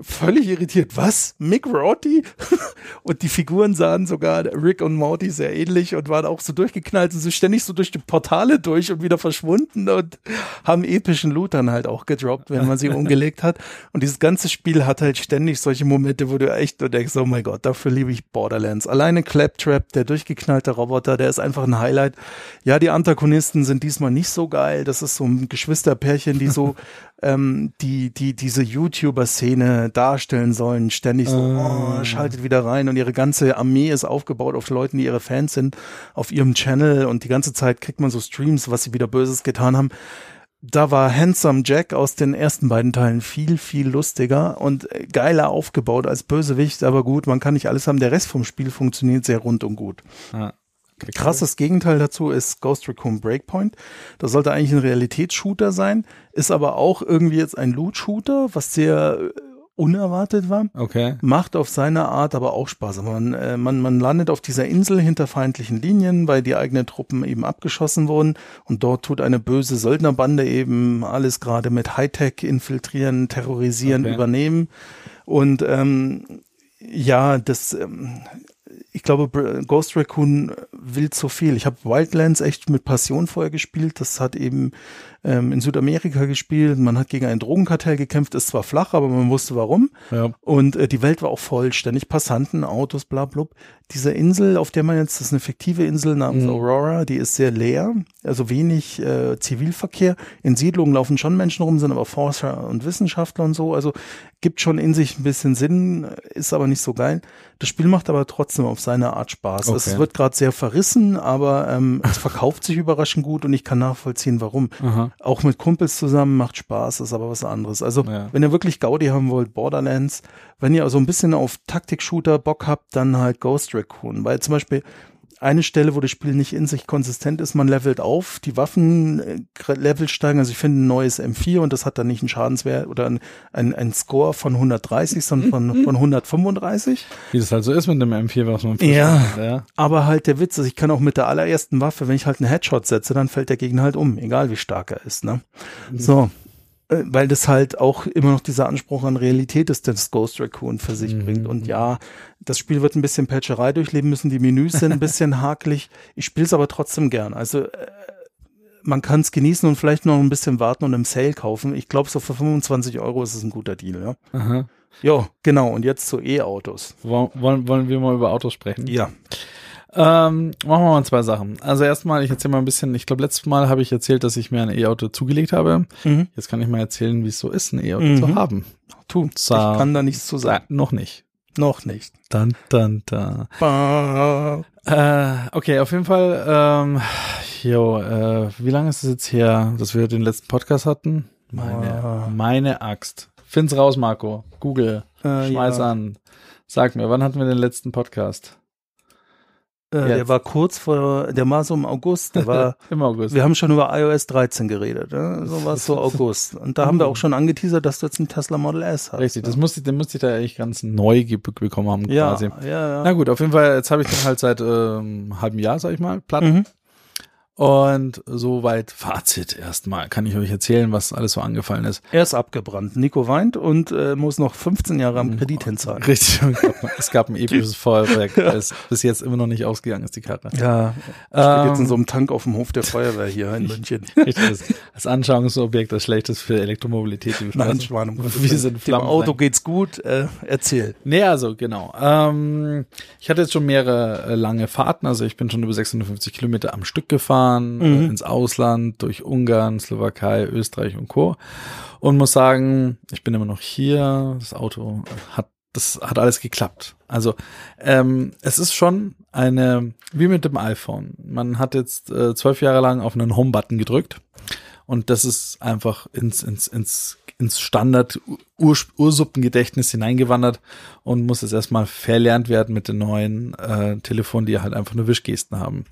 völlig irritiert. Was? Mick Rorty? [LAUGHS] und die Figuren sahen sogar Rick und Morty sehr ähnlich und waren auch so durchgeknallt und so ständig so durch die Portale durch und wieder verschwunden und haben epischen Loot dann halt auch gedroppt, wenn man sie [LAUGHS] umgelegt hat. Und dieses ganze Spiel hat halt ständig solche Momente, wo du echt nur denkst, oh mein Gott, dafür liebe ich Borderlands. Alleine Claptrap, der durchgeknallte Roboter, der ist einfach ein Highlight. Ja, die Antagonisten sind diesmal nicht so geil. Das ist so ein Geschwisterpärchen, die so [LAUGHS] ähm, die, die diese YouTuber-Szene darstellen sollen, ständig so, oh, schaltet wieder rein und ihre ganze Armee ist aufgebaut auf Leuten, die ihre Fans sind, auf ihrem Channel und die ganze Zeit kriegt man so Streams, was sie wieder Böses getan haben. Da war Handsome Jack aus den ersten beiden Teilen viel, viel lustiger und äh, geiler aufgebaut als Bösewicht, aber gut, man kann nicht alles haben. Der Rest vom Spiel funktioniert sehr rund und gut. Ja. Krasses Gegenteil dazu ist Ghost Recon Breakpoint. Das sollte eigentlich ein Realitätsshooter sein, ist aber auch irgendwie jetzt ein Loot-Shooter, was sehr äh, unerwartet war. Okay. Macht auf seine Art aber auch Spaß. Man, äh, man, man landet auf dieser Insel hinter feindlichen Linien, weil die eigenen Truppen eben abgeschossen wurden. Und dort tut eine böse Söldnerbande eben alles gerade mit Hightech infiltrieren, terrorisieren, Okay. übernehmen. Und ähm, ja, das, ähm, ich glaube, Ghost Raccoon will zu viel. Ich habe Wildlands echt mit Passion vorher gespielt. Das hat eben ähm, in Südamerika gespielt. Man hat gegen ein Drogenkartell gekämpft. Ist zwar flach, aber man wusste warum. Ja. Und äh, die Welt war auch voll, ständig Passanten, Autos, bla blub. Diese Insel, auf der man jetzt, das ist eine fiktive Insel namens Mhm. Aurora, die ist sehr leer, also wenig äh, Zivilverkehr. In Siedlungen laufen schon Menschen rum, sind aber Forscher und Wissenschaftler und so. Also gibt schon in sich ein bisschen Sinn, ist aber nicht so geil. Das Spiel macht aber trotzdem auf seine Art Spaß. Es Okay. wird gerade sehr verrissen, aber ähm, es verkauft sich überraschend gut und ich kann nachvollziehen, warum. Aha. Auch mit Kumpels zusammen macht Spaß, ist aber was anderes. Also, Ja. wenn ihr wirklich Gaudi haben wollt, Borderlands. Wenn ihr also ein bisschen auf Taktik-Shooter Bock habt, dann halt Ghost Recon. Weil zum Beispiel eine Stelle, wo das Spiel nicht in sich konsistent ist, man levelt auf, die Waffen äh, Level steigen. Also ich finde ein neues M4 und das hat dann nicht einen Schadenswert oder ein, ein, ein Score von 130, sondern von, [LAUGHS] von 135. Wie das halt so ist mit dem M4, was man Ja. hat, ja. Aber halt der Witz ist, ich kann auch mit der allerersten Waffe, wenn ich halt einen Headshot setze, dann fällt der Gegner halt um, egal wie stark er ist. Ne? So. Äh, Weil das halt auch immer noch dieser Anspruch an Realität ist, das Ghost Raccoon für sich Mhm. bringt. Und ja, das Spiel wird ein bisschen Patcherei durchleben müssen, die Menüs sind ein bisschen [LAUGHS] hakelig. Ich spiele es aber trotzdem gern. Also äh, man kann es genießen und vielleicht noch ein bisschen warten und im Sale kaufen. Ich glaube, so für 25 Euro ist es ein guter Deal. Ja, jo, genau. Und jetzt zu E-Autos. Wollen, wollen wir mal über Autos sprechen? Ja. Ähm, machen wir mal zwei Sachen. Also erstmal, ich erzähle mal ein bisschen, ich glaube, letztes Mal habe ich erzählt, dass ich mir ein E-Auto zugelegt habe. Mhm. Jetzt kann ich mal erzählen, wie es so ist, ein E-Auto Mhm. zu haben. Tu, So. ich kann da nichts zu sagen. noch nicht. Noch nicht. Dann, dann, dann. Äh, okay, auf jeden Fall, ähm, jo, äh, wie lange ist es jetzt her, dass wir den letzten Podcast hatten? Meine, Ah. meine Axt. Find's raus, Marco. Google. Äh, Schmeiß ja. an. Sag mir, wann hatten wir den letzten Podcast? Äh, der war kurz vor, der war so im August, der war, [LAUGHS] Im August. wir haben schon über iOS 13 geredet, ne? so war es so [LAUGHS] August. Und da haben wir auch schon angeteasert, dass du jetzt einen Tesla Model S hast. Richtig, das ne? musste, den musste ich da eigentlich ganz neu bekommen haben ja, quasi. ja, ja. Na gut, auf jeden Fall, jetzt habe ich den halt seit ähm, einem halben Jahr, sag ich mal, platt. Mhm. Und soweit Fazit erstmal. Kann ich euch erzählen, was alles so angefallen ist. Er ist abgebrannt. Nico weint und äh, muss noch 15 Jahre am Kredit hinzahlen. Richtig, es gab ein [LAUGHS] episches Feuerwerk, das bis jetzt immer noch nicht ausgegangen ist, die Karre. Ja, steht jetzt in Ähm, so einem Tank auf dem Hof der Feuerwehr hier in [LAUGHS] München. Richtig, das, das Anschauungsobjekt, das schlecht ist für Elektromobilität. Die Nein, Straßen. Schwan, Gottes Wir sind Dem. Auto geht's gut, äh, erzähl. Nee, also genau. Ähm, ich hatte jetzt schon mehrere äh, lange Fahrten, also ich bin schon über 650 Kilometer am Stück gefahren, Mhm. äh, ins Ausland, durch Ungarn, Slowakei, Österreich und Co. Und muss sagen, ich bin immer noch hier. Das Auto hat, das hat alles geklappt. Also ähm, es ist schon eine, wie mit dem iPhone. Man hat jetzt äh, zwölf Jahre lang auf einen Home-Button gedrückt. Und das ist einfach ins, ins, ins, ins Standard Ur Ursuppengedächtnis hineingewandert und muss jetzt erstmal verlernt werden mit den neuen äh, Telefonen, die halt einfach nur Wischgesten haben.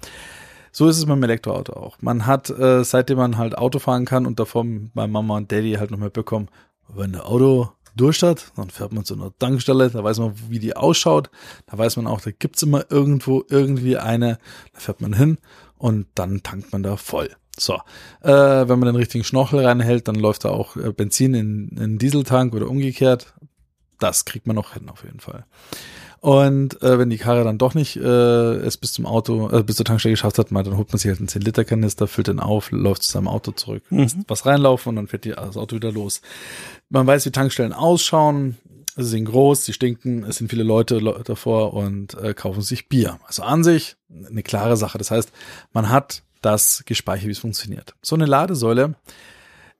So ist es beim Elektroauto auch. Man hat, äh, seitdem man halt Auto fahren kann und davor bei Mama und Daddy halt noch mitbekommen, wenn der Auto durch hat, dann fährt man zu einer Tankstelle, da weiß man, wie die ausschaut, da weiß man auch, da gibt's immer irgendwo irgendwie eine, da fährt man hin und dann tankt man da voll. So, äh, wenn man den richtigen Schnorchel reinhält, dann läuft da auch äh, Benzin in, in Dieseltank oder umgekehrt. Das kriegt man noch hin auf jeden Fall. Und äh, wenn die Karre dann doch nicht äh, es bis zum Auto, äh, bis zur Tankstelle geschafft hat, mal, dann holt man sich halt einen 10-Liter-Kanister, füllt den auf, läuft zu seinem Auto zurück, lässt was reinlaufen und dann fährt die, das Auto wieder los. Man weiß, wie Tankstellen ausschauen. Sie sind groß, sie stinken, es sind viele Leute le- davor und äh, kaufen sich Bier. Also an sich eine klare Sache. Das heißt, man hat das gespeichert, wie es funktioniert. So eine Ladesäule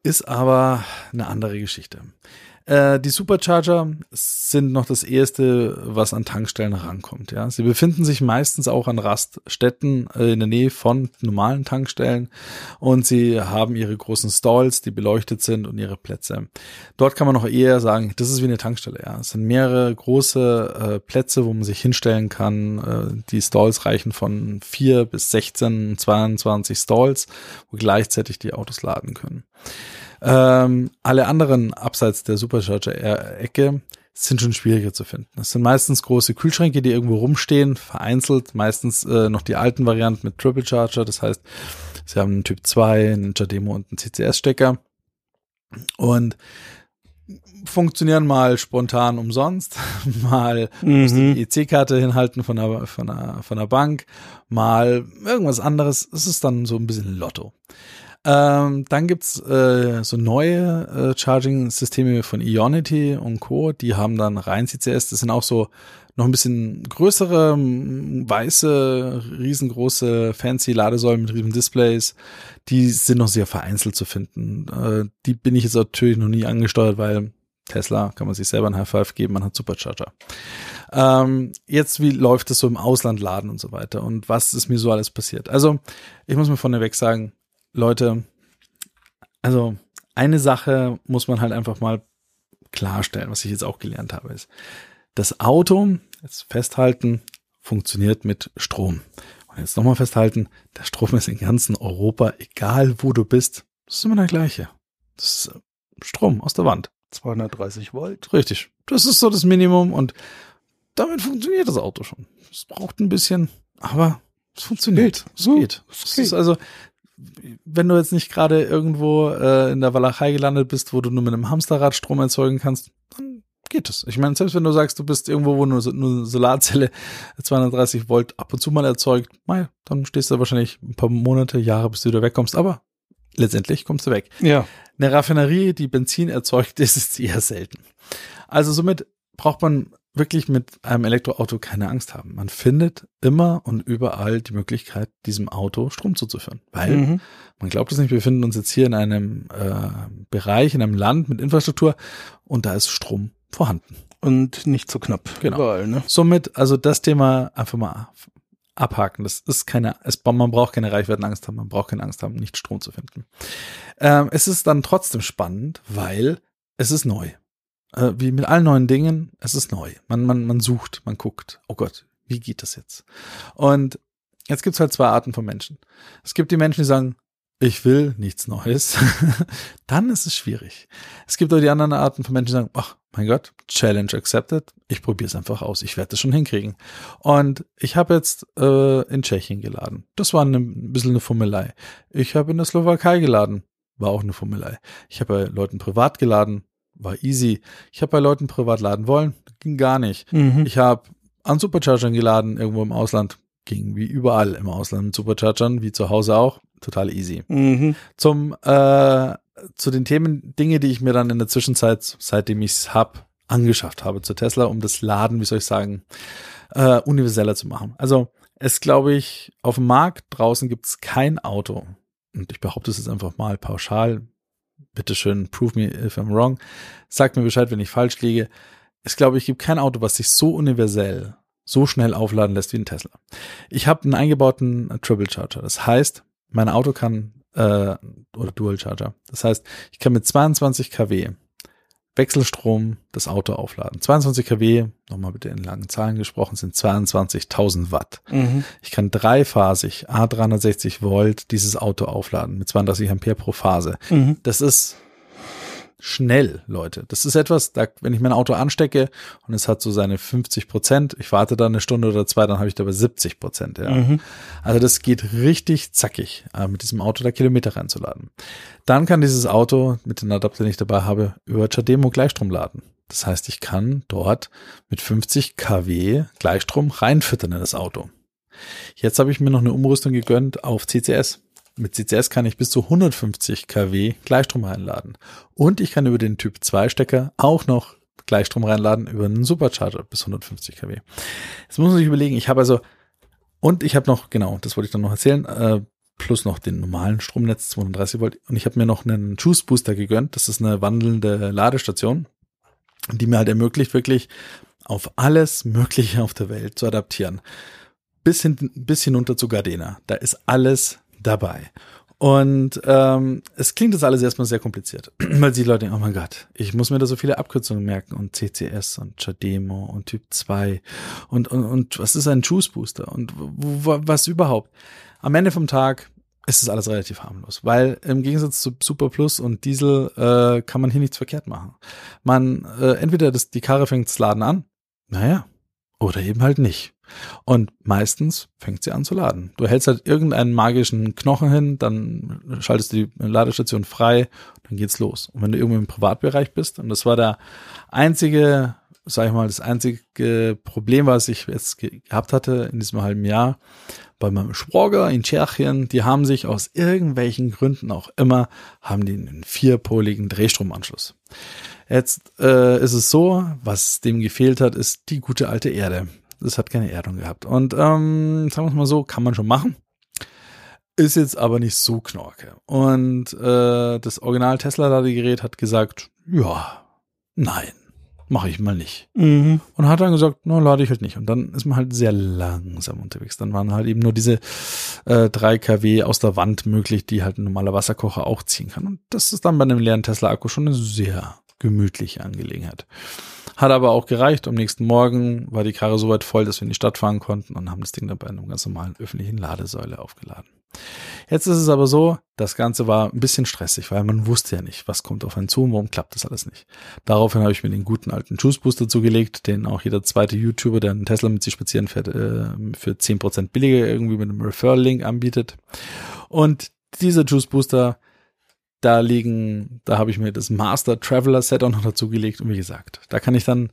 ist aber eine andere Geschichte. Äh, die Supercharger sind noch das erste, was an Tankstellen rankommt. Ja, sie befinden sich meistens auch an Raststätten äh, in der Nähe von normalen Tankstellen und sie haben ihre großen Stalls, die beleuchtet sind und ihre Plätze. Dort kann man noch eher sagen, das ist wie eine Tankstelle. Ja, es sind mehrere große äh, Plätze, wo man sich hinstellen kann. Äh, die Stalls reichen von vier bis 16, 22 Stalls, wo gleichzeitig die Autos laden können. Ähm, alle anderen abseits der Supercharger-Ecke sind schon schwieriger zu finden. Es sind meistens große Kühlschränke, die irgendwo rumstehen, vereinzelt, meistens äh, noch die alten Varianten mit Triple Charger, das heißt, sie haben einen Typ 2, einen Demo und einen CCS-Stecker und funktionieren mal spontan umsonst, [LAUGHS] mal mhm. die EC-Karte hinhalten von der, von, der, von der Bank, mal irgendwas anderes. Es ist dann so ein bisschen Lotto. Ähm, dann gibt's äh, so neue äh, Charging-Systeme von Ionity und Co. Die haben dann rein CCS. Das sind auch so noch ein bisschen größere, weiße, riesengroße, fancy Ladesäulen mit riesen Displays. Die sind noch sehr vereinzelt zu finden. Äh, die bin ich jetzt natürlich noch nie angesteuert, weil Tesla kann man sich selber ein High Five geben, man hat Supercharger. Ähm, jetzt, wie läuft es so im Ausland laden und so weiter und was ist mir so alles passiert? Also, ich muss mir vorneweg sagen, Leute, also eine Sache muss man halt einfach mal klarstellen, was ich jetzt auch gelernt habe, ist, das Auto, jetzt festhalten, funktioniert mit Strom. Und jetzt nochmal festhalten, der Strom ist in ganzen Europa, egal wo du bist, das ist immer der gleiche. Das ist Strom aus der Wand. 230 Volt. Richtig. Das ist so das Minimum und damit funktioniert das Auto schon. Es braucht ein bisschen, aber es funktioniert. Es geht. Es geht. ist also wenn du jetzt nicht gerade irgendwo äh, in der Walachei gelandet bist, wo du nur mit einem Hamsterrad Strom erzeugen kannst, dann geht es. Ich meine, selbst wenn du sagst, du bist irgendwo, wo nur, nur eine Solarzelle [LAUGHS] 230 Volt ab und zu mal erzeugt, mei, dann stehst du wahrscheinlich ein paar Monate, Jahre, bis du wieder wegkommst, aber letztendlich kommst du weg. Ja. Eine Raffinerie, die Benzin erzeugt, [LAUGHS] ist, ist eher selten. Also somit braucht man wirklich mit einem Elektroauto keine Angst haben. Man findet immer und überall die Möglichkeit, diesem Auto Strom zuzuführen. Weil, mhm. man glaubt es nicht, wir befinden uns jetzt hier in einem äh, Bereich, in einem Land mit Infrastruktur und da ist Strom vorhanden. Und nicht so knapp. Genau. Überall, ne? Somit, also das Thema einfach mal abhaken. Das ist keine, es, man braucht keine Reichweitenangst haben, man braucht keine Angst haben, nicht Strom zu finden. Ähm, es ist dann trotzdem spannend, weil es ist neu äh, wie mit allen neuen Dingen, es ist neu. Man, man, man sucht, man guckt, oh Gott, wie geht das jetzt? Und jetzt gibt's halt zwei Arten von Menschen. Es gibt die Menschen, die sagen, ich will nichts Neues, [LAUGHS] dann ist es schwierig. Es gibt auch die anderen Arten von Menschen, die sagen, ach mein Gott, Challenge accepted, ich probiere es einfach aus, ich werde das schon hinkriegen. Und ich habe jetzt äh, in Tschechien geladen. Das war eine, ein bisschen eine Fummelei. Ich habe in der Slowakei geladen, war auch eine Fummelei. Ich habe bei Leuten privat geladen, war easy. Ich habe bei Leuten privat laden wollen, ging gar nicht. Mhm. Ich habe an Superchargern geladen, irgendwo im Ausland, ging wie überall im Ausland mit Superchargern, wie zu Hause auch, total easy. Mhm. Zum äh, zu den Themen, Dinge, die ich mir dann in der Zwischenzeit, seitdem ich es hab, angeschafft habe zu Tesla, um das Laden, wie soll ich sagen, äh, universeller zu machen. Also es glaube ich, auf dem Markt draußen gibt es kein Auto, und ich behaupte es jetzt einfach mal pauschal, bitteschön, prove me if I'm wrong. Sagt mir Bescheid, wenn ich falsch liege. Es glaube ich, gibt kein Auto, was sich so universell, so schnell aufladen lässt wie ein Tesla. Ich habe einen eingebauten Triple Charger. Das heißt, mein Auto kann, äh, oder Dual Charger. Das heißt, ich kann mit 22 kW Wechselstrom das Auto aufladen. 22 kW, nochmal bitte in langen Zahlen gesprochen, sind 22.000 Watt. Mhm. Ich kann dreiphasig A360 Volt dieses Auto aufladen mit 32 Ampere pro Phase. Mhm. Das ist schnell, Leute. Das ist etwas, da, wenn ich mein Auto anstecke und es hat so seine 50 Prozent, ich warte dann eine Stunde oder zwei, dann habe ich dabei 70 Prozent. Ja. Mhm. Also das geht richtig zackig, äh, mit diesem Auto da Kilometer reinzuladen. Dann kann dieses Auto mit dem Adapter, den ich dabei habe, über Chademo Gleichstrom laden. Das heißt, ich kann dort mit 50 kW Gleichstrom reinfüttern in das Auto. Jetzt habe ich mir noch eine Umrüstung gegönnt auf CCS. Mit CCS kann ich bis zu 150 kW Gleichstrom reinladen. Und ich kann über den Typ 2 Stecker auch noch Gleichstrom reinladen über einen Supercharger bis 150 kW. Jetzt muss man sich überlegen, ich habe also, und ich habe noch, genau, das wollte ich dann noch erzählen, äh, plus noch den normalen Stromnetz 230 Volt. Und ich habe mir noch einen Juice Booster gegönnt. Das ist eine wandelnde Ladestation. die mir halt ermöglicht, wirklich auf alles Mögliche auf der Welt zu adaptieren. Bis, hin, bis hinunter zu Gardena. Da ist alles dabei. Und ähm, es klingt jetzt alles erstmal sehr kompliziert, [CLEARS THROAT] weil die Leute denken, oh mein Gott, ich muss mir da so viele Abkürzungen merken und CCS und Chademo und Typ 2 und, und, und was ist ein Juice Booster und was überhaupt. Am Ende vom Tag ist das alles relativ harmlos, weil im Gegensatz zu Super Plus und Diesel äh, kann man hier nichts verkehrt machen. Man, äh, entweder das, die Karre fängt das Laden an, naja, oder eben halt nicht. Und meistens fängt sie an zu laden. Du hältst halt irgendeinen magischen Knochen hin, dann schaltest du die Ladestation frei, dann geht's los. Und wenn du irgendwo im Privatbereich bist, und das war der einzige, sag ich mal, das einzige Problem, was ich jetzt gehabt hatte in diesem halben Jahr, bei meinem Schwager in Tschechien, die haben sich aus irgendwelchen Gründen auch immer, haben die einen vierpoligen Drehstromanschluss. Jetzt äh, ist es so, was dem gefehlt hat, ist die gute alte Erde. Das hat keine Erdung gehabt. Und ähm, sagen wir es mal so, kann man schon machen. Ist jetzt aber nicht so knorke. Und äh, das Original Tesla-Ladegerät hat gesagt, ja, nein, mache ich mal nicht. Mhm. Und hat dann gesagt, na, lade ich halt nicht. Und dann ist man halt sehr langsam unterwegs. Dann waren halt eben nur diese äh, 3 kW aus der Wand möglich, die halt ein normaler Wasserkocher auch ziehen kann. Und das ist dann bei einem leeren Tesla-Akku schon eine sehr gemütliche Angelegenheit. Hat aber auch gereicht. Am nächsten Morgen war die Karre so weit voll, dass wir in die Stadt fahren konnten und haben das Ding dabei in einer ganz normalen öffentlichen Ladesäule aufgeladen. Jetzt ist es aber so, das Ganze war ein bisschen stressig, weil man wusste ja nicht, was kommt auf einen zu und warum klappt das alles nicht. Daraufhin habe ich mir den guten alten Juice Booster zugelegt, den auch jeder zweite YouTuber, der einen Tesla mit sich spazieren fährt, äh, für zehn Prozent billiger irgendwie mit einem Referral-Link anbietet. Und dieser Juice Booster da liegen, da habe ich mir das Master Traveler Set auch noch dazu gelegt und wie gesagt, da kann ich dann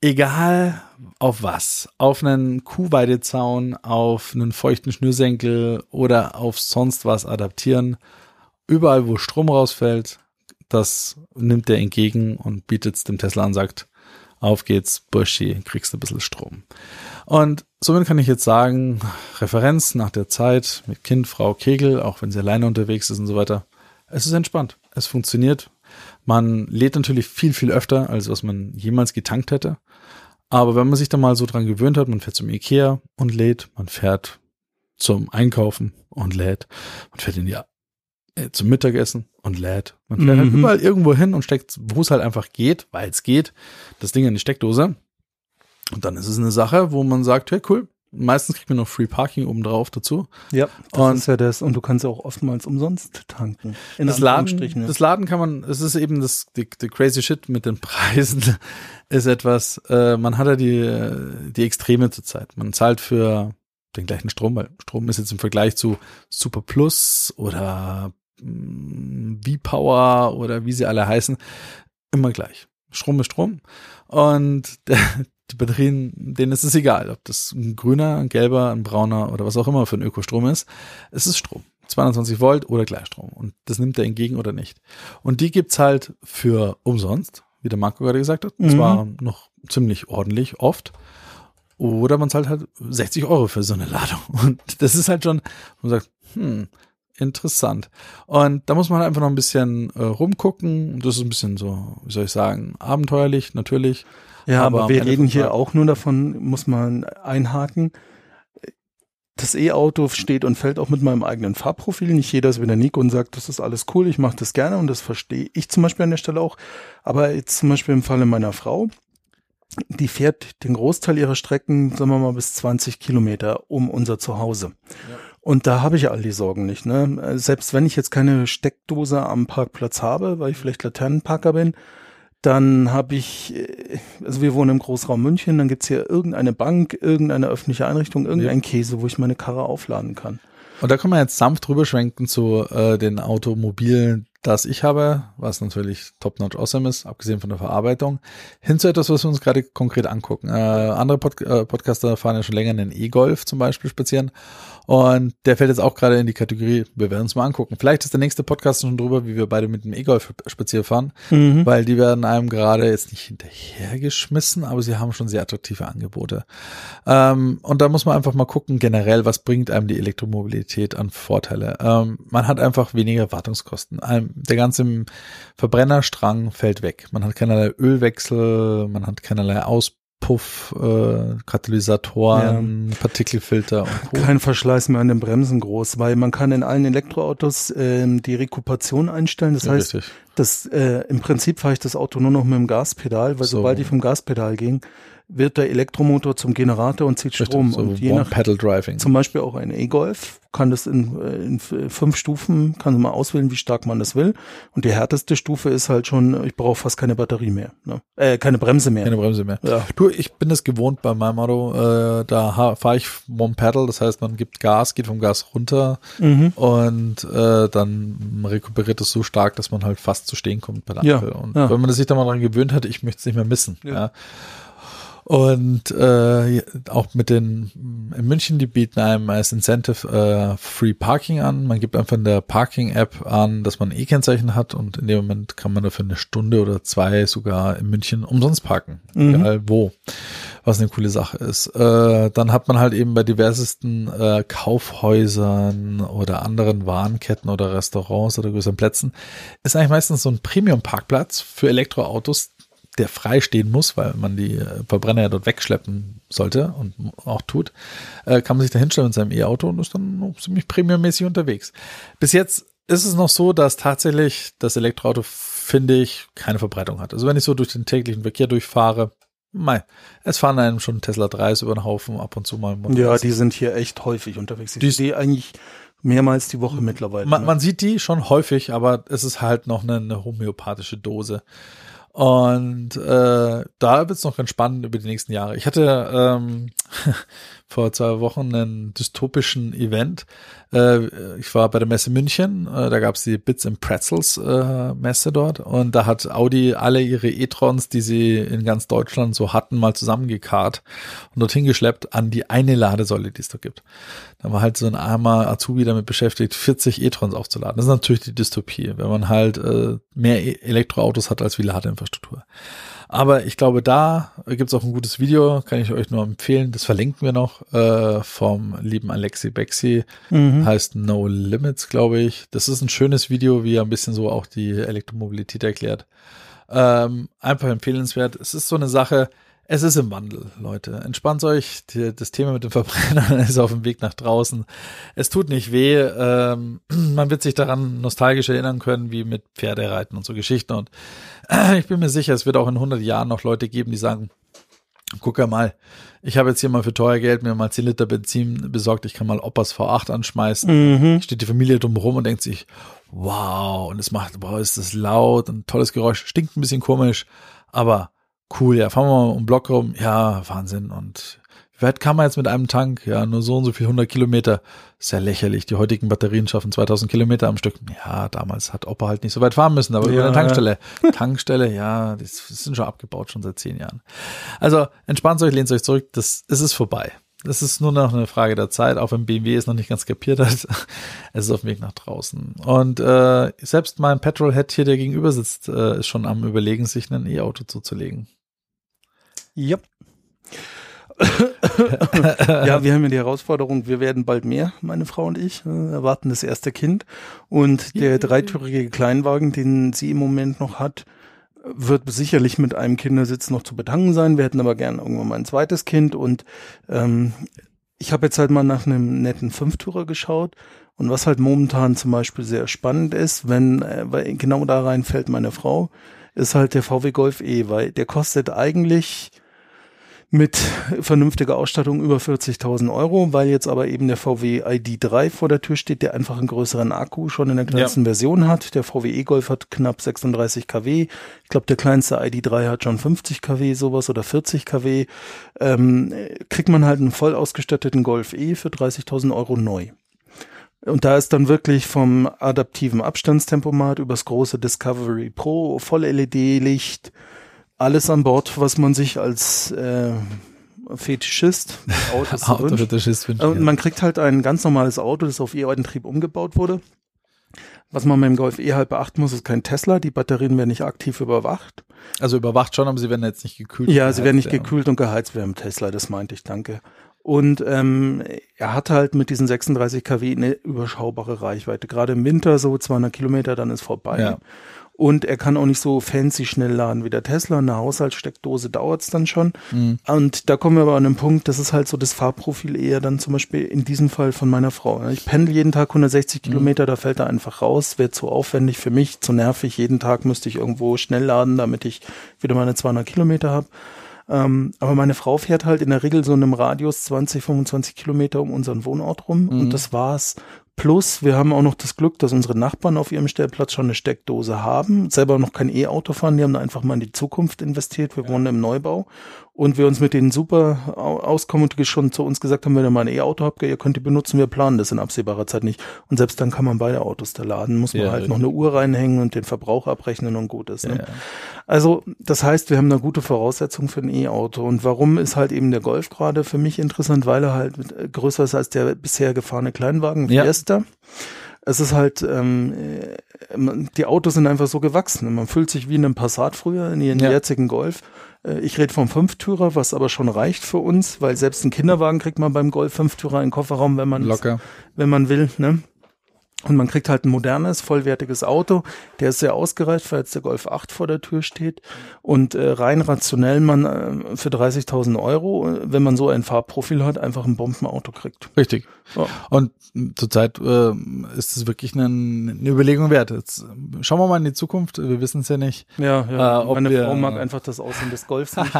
egal auf was, auf einen Kuhweidezaun, auf einen feuchten Schnürsenkel oder auf sonst was adaptieren. Überall, wo Strom rausfällt, das nimmt er entgegen und bietet es dem Tesla an, sagt, auf geht's, Burschi, kriegst ein bisschen Strom. Und somit kann ich jetzt sagen, Referenz nach der Zeit mit Kind, Frau Kegel, auch wenn sie alleine unterwegs ist und so weiter, es ist entspannt. Es funktioniert. Man lädt natürlich viel, viel öfter, als was man jemals getankt hätte. Aber wenn man sich da mal so dran gewöhnt hat, man fährt zum Ikea und lädt, man fährt zum Einkaufen und lädt, man fährt in die, äh, zum Mittagessen und lädt, man fährt halt mhm. halt überall irgendwo hin und steckt, wo es halt einfach geht, weil es geht, das Ding in die Steckdose. Und dann ist es eine Sache, wo man sagt, hey cool, Meistens kriegt man noch Free Parking oben drauf dazu. Ja, das und ist ja das. Und du kannst ja auch oftmals umsonst tanken. das Laden, das Laden kann man, es ist eben das, die, die crazy shit mit den [LAUGHS] Preisen ist etwas, äh, man hat ja die, die Extreme zurzeit. Man zahlt für den gleichen Strom, weil Strom ist jetzt im Vergleich zu Super Plus oder mm, V-Power oder wie sie alle heißen, immer gleich. Strom ist Strom. Und [LAUGHS] der, die Batterien, denen ist es egal, ob das ein grüner, ein gelber, ein brauner oder was auch immer für ein Ökostrom ist. Es ist Strom. 220 Volt oder Gleichstrom. Und das nimmt er entgegen oder nicht. Und die gibt's halt für umsonst, wie der Marco gerade gesagt hat. Und mhm. zwar noch ziemlich ordentlich oft. Oder man zahlt halt 60 Euro für so eine Ladung. [LAUGHS] Und das ist halt schon, man sagt, hm, interessant. Und da muss man halt einfach noch ein bisschen äh, rumgucken. Das ist ein bisschen so, wie soll ich sagen, abenteuerlich, natürlich. Ja, aber, aber wir reden hier auch nur davon, muss man einhaken. Das E-Auto steht und fällt auch mit meinem eigenen Fahrprofil. Nicht jeder ist wie der Nico und sagt, das ist alles cool, ich mache das gerne und das verstehe ich zum Beispiel an der Stelle auch. Aber jetzt zum Beispiel im Falle meiner Frau, die fährt den Großteil ihrer Strecken, sagen wir mal, bis 20 Kilometer um unser Zuhause. Ja. Und da habe ich all die Sorgen nicht. Ne? Selbst wenn ich jetzt keine Steckdose am Parkplatz habe, weil ich vielleicht Laternenparker bin, dann habe ich, äh, also wir wohnen im Großraum München, dann gibt's hier irgendeine Bank, irgendeine öffentliche Einrichtung, irgendein ja. Käse, wo ich meine Karre aufladen kann. Und da kann man jetzt sanft rüberschwenken zu äh, den Automobilen, das ich habe, was natürlich top-notch awesome ist, abgesehen von der Verarbeitung, hin zu etwas, was wir uns gerade konkret angucken. Äh, andere Pod äh, Podcaster fahren ja schon länger einen E-Golf zum Beispiel spazieren und der fällt jetzt auch gerade in die Kategorie, wir werden uns mal angucken. Vielleicht ist der nächste Podcast schon drüber, wie wir beide mit dem E-Golf spazieren fahren, mhm. weil die werden einem gerade jetzt nicht hinterhergeschmissen, aber sie haben schon sehr attraktive Angebote. Ähm, und da muss man einfach mal gucken, generell, was bringt einem die Elektromobilität an Vorteile. Ähm, man hat einfach weniger Wartungskosten. Ähm, der ganze Verbrennerstrang fällt weg. Man hat keinerlei Ölwechsel, man hat keinerlei Auspuff, äh, Katalysatoren, ja. Partikelfilter und Co. Kein Verschleiß mehr an den Bremsen groß, weil man kann in allen Elektroautos äh, die Rekuperation einstellen. Das ja, heißt, richtig. das, äh, im Prinzip fahre ich das Auto nur noch mit dem Gaspedal, weil so. sobald ich vom Gaspedal ging, wird der Elektromotor zum Generator und zieht Strom. So und je nach Pedal Driving. Zum Beispiel auch ein E-Golf kann das in, äh, in fünf Stufen, kann man auswählen, wie stark man das will. Und die härteste Stufe ist halt schon, ich brauche fast keine Batterie mehr. Ne? Äh, keine Bremse mehr. Keine Bremse mehr. Ja. Du, ich bin es gewohnt bei meinem Auto, äh, da fahre ich One Pedal, das heißt, man gibt Gas, geht vom Gas runter mhm. und äh, dann rekuperiert es so stark, dass man halt fast zu stehen kommt bei der ja. Ampel. Und ja. wenn man sich da mal dran gewöhnt hat, ich möchte es nicht mehr missen. Ja. ja. Und äh, auch mit den in München, die bieten einem als Incentive äh, Free Parking an. Man gibt einfach in der Parking-App an, dass man ein E-Kennzeichen hat und in dem Moment kann man dafür eine Stunde oder zwei sogar in München umsonst parken. Mhm. Egal wo. Was eine coole Sache ist. Äh, dann hat man halt eben bei diversesten äh, Kaufhäusern oder anderen Warenketten oder Restaurants oder größeren Plätzen ist eigentlich meistens so ein Premium-Parkplatz für Elektroautos, der frei stehen muss, weil man die äh, Verbrenner ja dort wegschleppen sollte und auch tut, äh, kann man sich da hinstellen mit seinem E-Auto und ist dann ziemlich premiummäßig unterwegs. Bis jetzt ist es noch so, dass tatsächlich das Elektroauto, finde ich, keine Verbreitung hat. Also wenn ich so durch den täglichen Verkehr durchfahre, Mei, es fahren einem schon Tesla 3s über den Haufen ab und zu mal. Ja, die sind hier echt häufig unterwegs. Ich die sehe eigentlich mehrmals die Woche mittlerweile. Man, ne? man, sieht die schon häufig, aber es ist halt noch eine, eine homöopathische Dose. Und äh, da wird es noch ganz spannend über die nächsten Jahre. Ich hatte ähm, [LAUGHS] vor zwei Wochen einen dystopischen Event. Äh, ich war bei der Messe München, äh, da gab es die Bits and Pretzels äh, Messe dort und da hat Audi alle ihre e-trons, die sie in ganz Deutschland so hatten, mal zusammengekarrt und dorthin geschleppt an die eine Ladesäule, die es da gibt. Da war halt so ein armer Azubi damit beschäftigt, 40 e-trons aufzuladen. Das ist natürlich die Dystopie, wenn man halt mehr e-, Elektroautos hat als wie Ladeinfrastruktur. Aber ich glaube, da gibt's auch ein gutes Video, kann ich euch nur empfehlen. Das verlinken wir noch äh, vom lieben Alexi Bexi. Mhm. Heißt No Limits, glaube ich. Das ist ein schönes Video, wie er ein bisschen so auch die Elektromobilität erklärt. Ähm, einfach empfehlenswert. Es ist so eine Sache, es ist im Wandel, Leute. Entspannt euch. Die, das Thema mit dem Verbrenner [LAUGHS] ist auf dem Weg nach draußen. Es tut nicht weh. Ähm, [CLEARS THROAT] man wird sich daran nostalgisch erinnern können, wie mit Pferdereiten und so Geschichten. Und äh, [CLEARS THROAT] ich bin mir sicher, es wird auch in 100 Jahren noch Leute geben, die sagen, guck mal, ich habe jetzt hier mal für teuer Geld mir mal 10 Liter Benzin besorgt. Ich kann mal Oppas V8 anschmeißen. Mhm. Steht die Familie drum rum und denkt sich, wow, und es macht, wow, ist das laut und tolles Geräusch. Stinkt ein bisschen komisch, aber cool, ja, fahren wir mal um Block rum, ja, Wahnsinn. Und wie weit kann man jetzt mit einem Tank? Ja, nur so und so viel 100 Kilometer. Sehr lächerlich. Die heutigen Batterien schaffen 2000 Kilometer am Stück. Ja, damals hat Opa halt nicht so weit fahren müssen, aber ja, über eine Tankstelle. Ja. Tankstelle, ja, die sind schon abgebaut, schon seit zehn Jahren. Also entspannt euch, lehnt euch zurück, das, es ist vorbei. Es ist nur noch eine Frage der Zeit, auch wenn BMW es noch nicht ganz kapiert hat. [LAUGHS] es ist auf dem Weg nach draußen. Und äh, selbst mein Petrolhead hier, der gegenüber sitzt, äh, ist schon am überlegen, sich ein E-Auto zuzulegen. Ja. [LAUGHS] ja, wir haben ja die Herausforderung, wir werden bald mehr, meine Frau und ich, erwarten das erste Kind. Und der dreitürige Kleinwagen, den sie im Moment noch hat, wird sicherlich mit einem Kindersitz noch zu betanken sein. Wir hätten aber gern irgendwann mal ein zweites Kind. Und ähm, ich habe jetzt halt mal nach einem netten Fünftürer geschaut. Und was halt momentan zum Beispiel sehr spannend ist, wenn, äh, weil genau da reinfällt meine Frau, ist halt der VW Golf E, weil der kostet eigentlich mit vernünftiger Ausstattung über 40.000 Euro, weil jetzt aber eben der VW ID3 vor der Tür steht, der einfach einen größeren Akku schon in der kleinsten ja. Version hat. Der VW E-Golf hat knapp 36 kW. Ich glaube, der kleinste ID3 hat schon 50 kW, sowas oder 40 kW. Ähm, kriegt man halt einen voll ausgestatteten Golf E für 30.000 Euro neu. Und da ist dann wirklich vom adaptiven Abstandstempomat übers große Discovery Pro, Voll-LED-Licht, alles an Bord, was man sich als äh, Fetischist, [LAUGHS] Autos Autofetischist wünscht. Und man kriegt halt ein ganz normales Auto, das auf E-Antrieb umgebaut wurde. Was man beim Golf E halt beachten muss, ist kein Tesla. Die Batterien werden nicht aktiv überwacht. Also überwacht schon, aber sie werden jetzt nicht gekühlt. Ja, sie werden nicht gekühlt und geheizt werden im Tesla, das meinte ich, danke. Und ähm, er hat halt mit diesen 36 kW eine überschaubare Reichweite. Gerade im Winter so 200 Kilometer, dann ist vorbei. Ja. Und er kann auch nicht so fancy schnell laden wie der Tesla. Eine Haushaltssteckdose dauert's dann schon. Mhm. Und da kommen wir aber an den Punkt, das ist halt so das Fahrprofil eher dann zum Beispiel in diesem Fall von meiner Frau. Ich pendel jeden Tag 160 Kilometer, da fällt er einfach raus, wäre zu aufwendig für mich, zu nervig. Jeden Tag müsste ich irgendwo schnell laden, damit ich wieder meine 200 Kilometer habe. Ähm, aber meine Frau fährt halt in der Regel so in einem Radius 20, 25 Kilometer um unseren Wohnort rum Mhm. und das war's. Plus, wir haben auch noch das Glück, dass unsere Nachbarn auf ihrem Stellplatz schon eine Steckdose haben, selber noch kein E-Auto fahren, die haben da einfach mal in die Zukunft investiert. Wir wohnen im Neubau und wir uns mit denen super au- auskommen und die schon zu uns gesagt haben, wenn ihr mal ein E-Auto habt, ihr könnt die benutzen, wir planen das in absehbarer Zeit nicht. Und selbst dann kann man beide Autos da laden, muss man Ja, halt richtig. noch eine Uhr reinhängen und den Verbrauch abrechnen und gut ist. Ne? Ja. Also, das heißt, wir haben eine gute Voraussetzung für ein E-Auto. Und warum ist halt eben der Golf gerade für mich interessant? Weil er halt äh, größer ist als der bisher gefahrene Kleinwagen Ja. Fiesta. Es ist halt, ähm, äh, die Autos sind einfach so gewachsen. Man fühlt sich wie in einem Passat früher, in ihren Ja. jetzigen Golf. Äh, Ich rede vom Fünftürer, was aber schon reicht für uns, weil selbst ein Kinderwagen kriegt man beim Golf Fünftürer in den Kofferraum, wenn man wenn man will, ne? Und man kriegt halt ein modernes, vollwertiges Auto. Der ist sehr ausgereift, weil jetzt der Golf 8 vor der Tür steht. Und äh, rein rationell man äh, für 30.000 Euro, äh, wenn man so ein Fahrprofil hat, einfach ein Bombenauto kriegt. Richtig. Ja. Und zurzeit äh, ist es wirklich eine, eine Überlegung wert. Jetzt äh, schauen wir mal in die Zukunft. Wir wissen es ja nicht. Ja, ja. Äh, Meine wir- Frau mag einfach das Aussehen des Golfs nicht.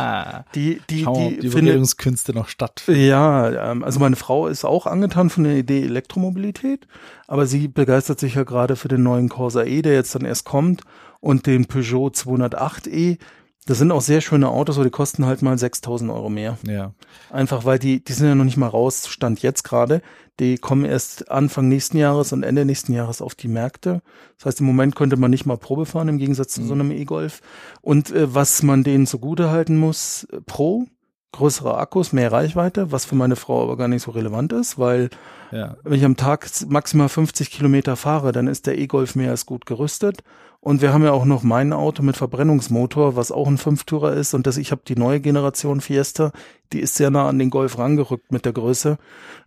Die, die, Schauen wir, ob die, die findet, Überredungskünste noch stattfinden. Ja, ähm, also meine Frau ist auch angetan von der Idee Elektromobilität, aber sie begeistert sich ja gerade für den neuen Corsa E, der jetzt dann erst kommt und den Peugeot 208e. Das sind auch sehr schöne Autos, aber die kosten halt mal 6000 Euro mehr. Ja. Einfach weil die, die sind ja noch nicht mal raus, Stand jetzt gerade. Die kommen erst Anfang nächsten Jahres und Ende nächsten Jahres auf die Märkte. Das heißt, im Moment könnte man nicht mal Probe fahren, im Gegensatz zu so einem E-Golf. Und äh, was man denen zugute halten muss, äh, Pro, größere Akkus, mehr Reichweite, was für meine Frau aber gar nicht so relevant ist, weil Ja. wenn ich am Tag maximal 50 Kilometer fahre, dann ist der E-Golf mehr als gut gerüstet. Und wir haben ja auch noch mein Auto mit Verbrennungsmotor, was auch ein Fünftürer ist. Und das, ich habe die neue Generation Fiesta, die ist sehr nah an den Golf rangerückt mit der Größe.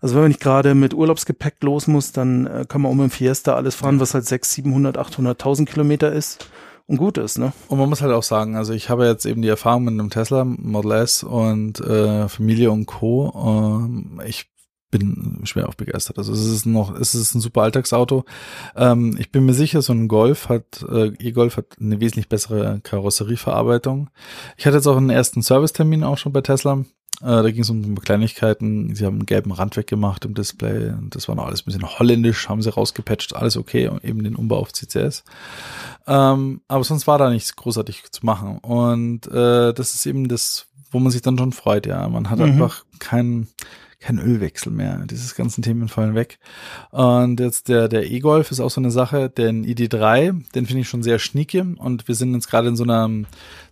Also wenn man nicht gerade mit Urlaubsgepäck los muss, dann äh, kann man um im Fiesta alles fahren, was halt 600, 700, 800.000 Kilometer ist und gut ist, ne? Und man muss halt auch sagen, also ich habe jetzt eben die Erfahrung mit einem Tesla Model S und äh, Familie und Co. Ähm, ich bin schwer auf begeistert. Also es ist noch, es ist ein super Alltagsauto. Ähm, ich bin mir sicher, so ein Golf hat, äh, E-Golf hat eine wesentlich bessere Karosserieverarbeitung. Ich hatte jetzt auch einen ersten Servicetermin auch schon bei Tesla. Äh, da ging es um Kleinigkeiten. Sie haben einen gelben Rand weggemacht im Display. Und das war noch alles ein bisschen holländisch, haben sie rausgepatcht, alles okay, und eben den Umbau auf CCS. Ähm, aber sonst war da nichts großartig zu machen. Und äh, das ist eben das, wo man sich dann schon freut, ja. Man hat Mhm. einfach keinen kein Ölwechsel mehr. Diese ganzen Themen fallen weg. Und jetzt der, der E-Golf ist auch so eine Sache. Den ID3, den finde ich schon sehr schnieke. Und wir sind jetzt gerade in so einer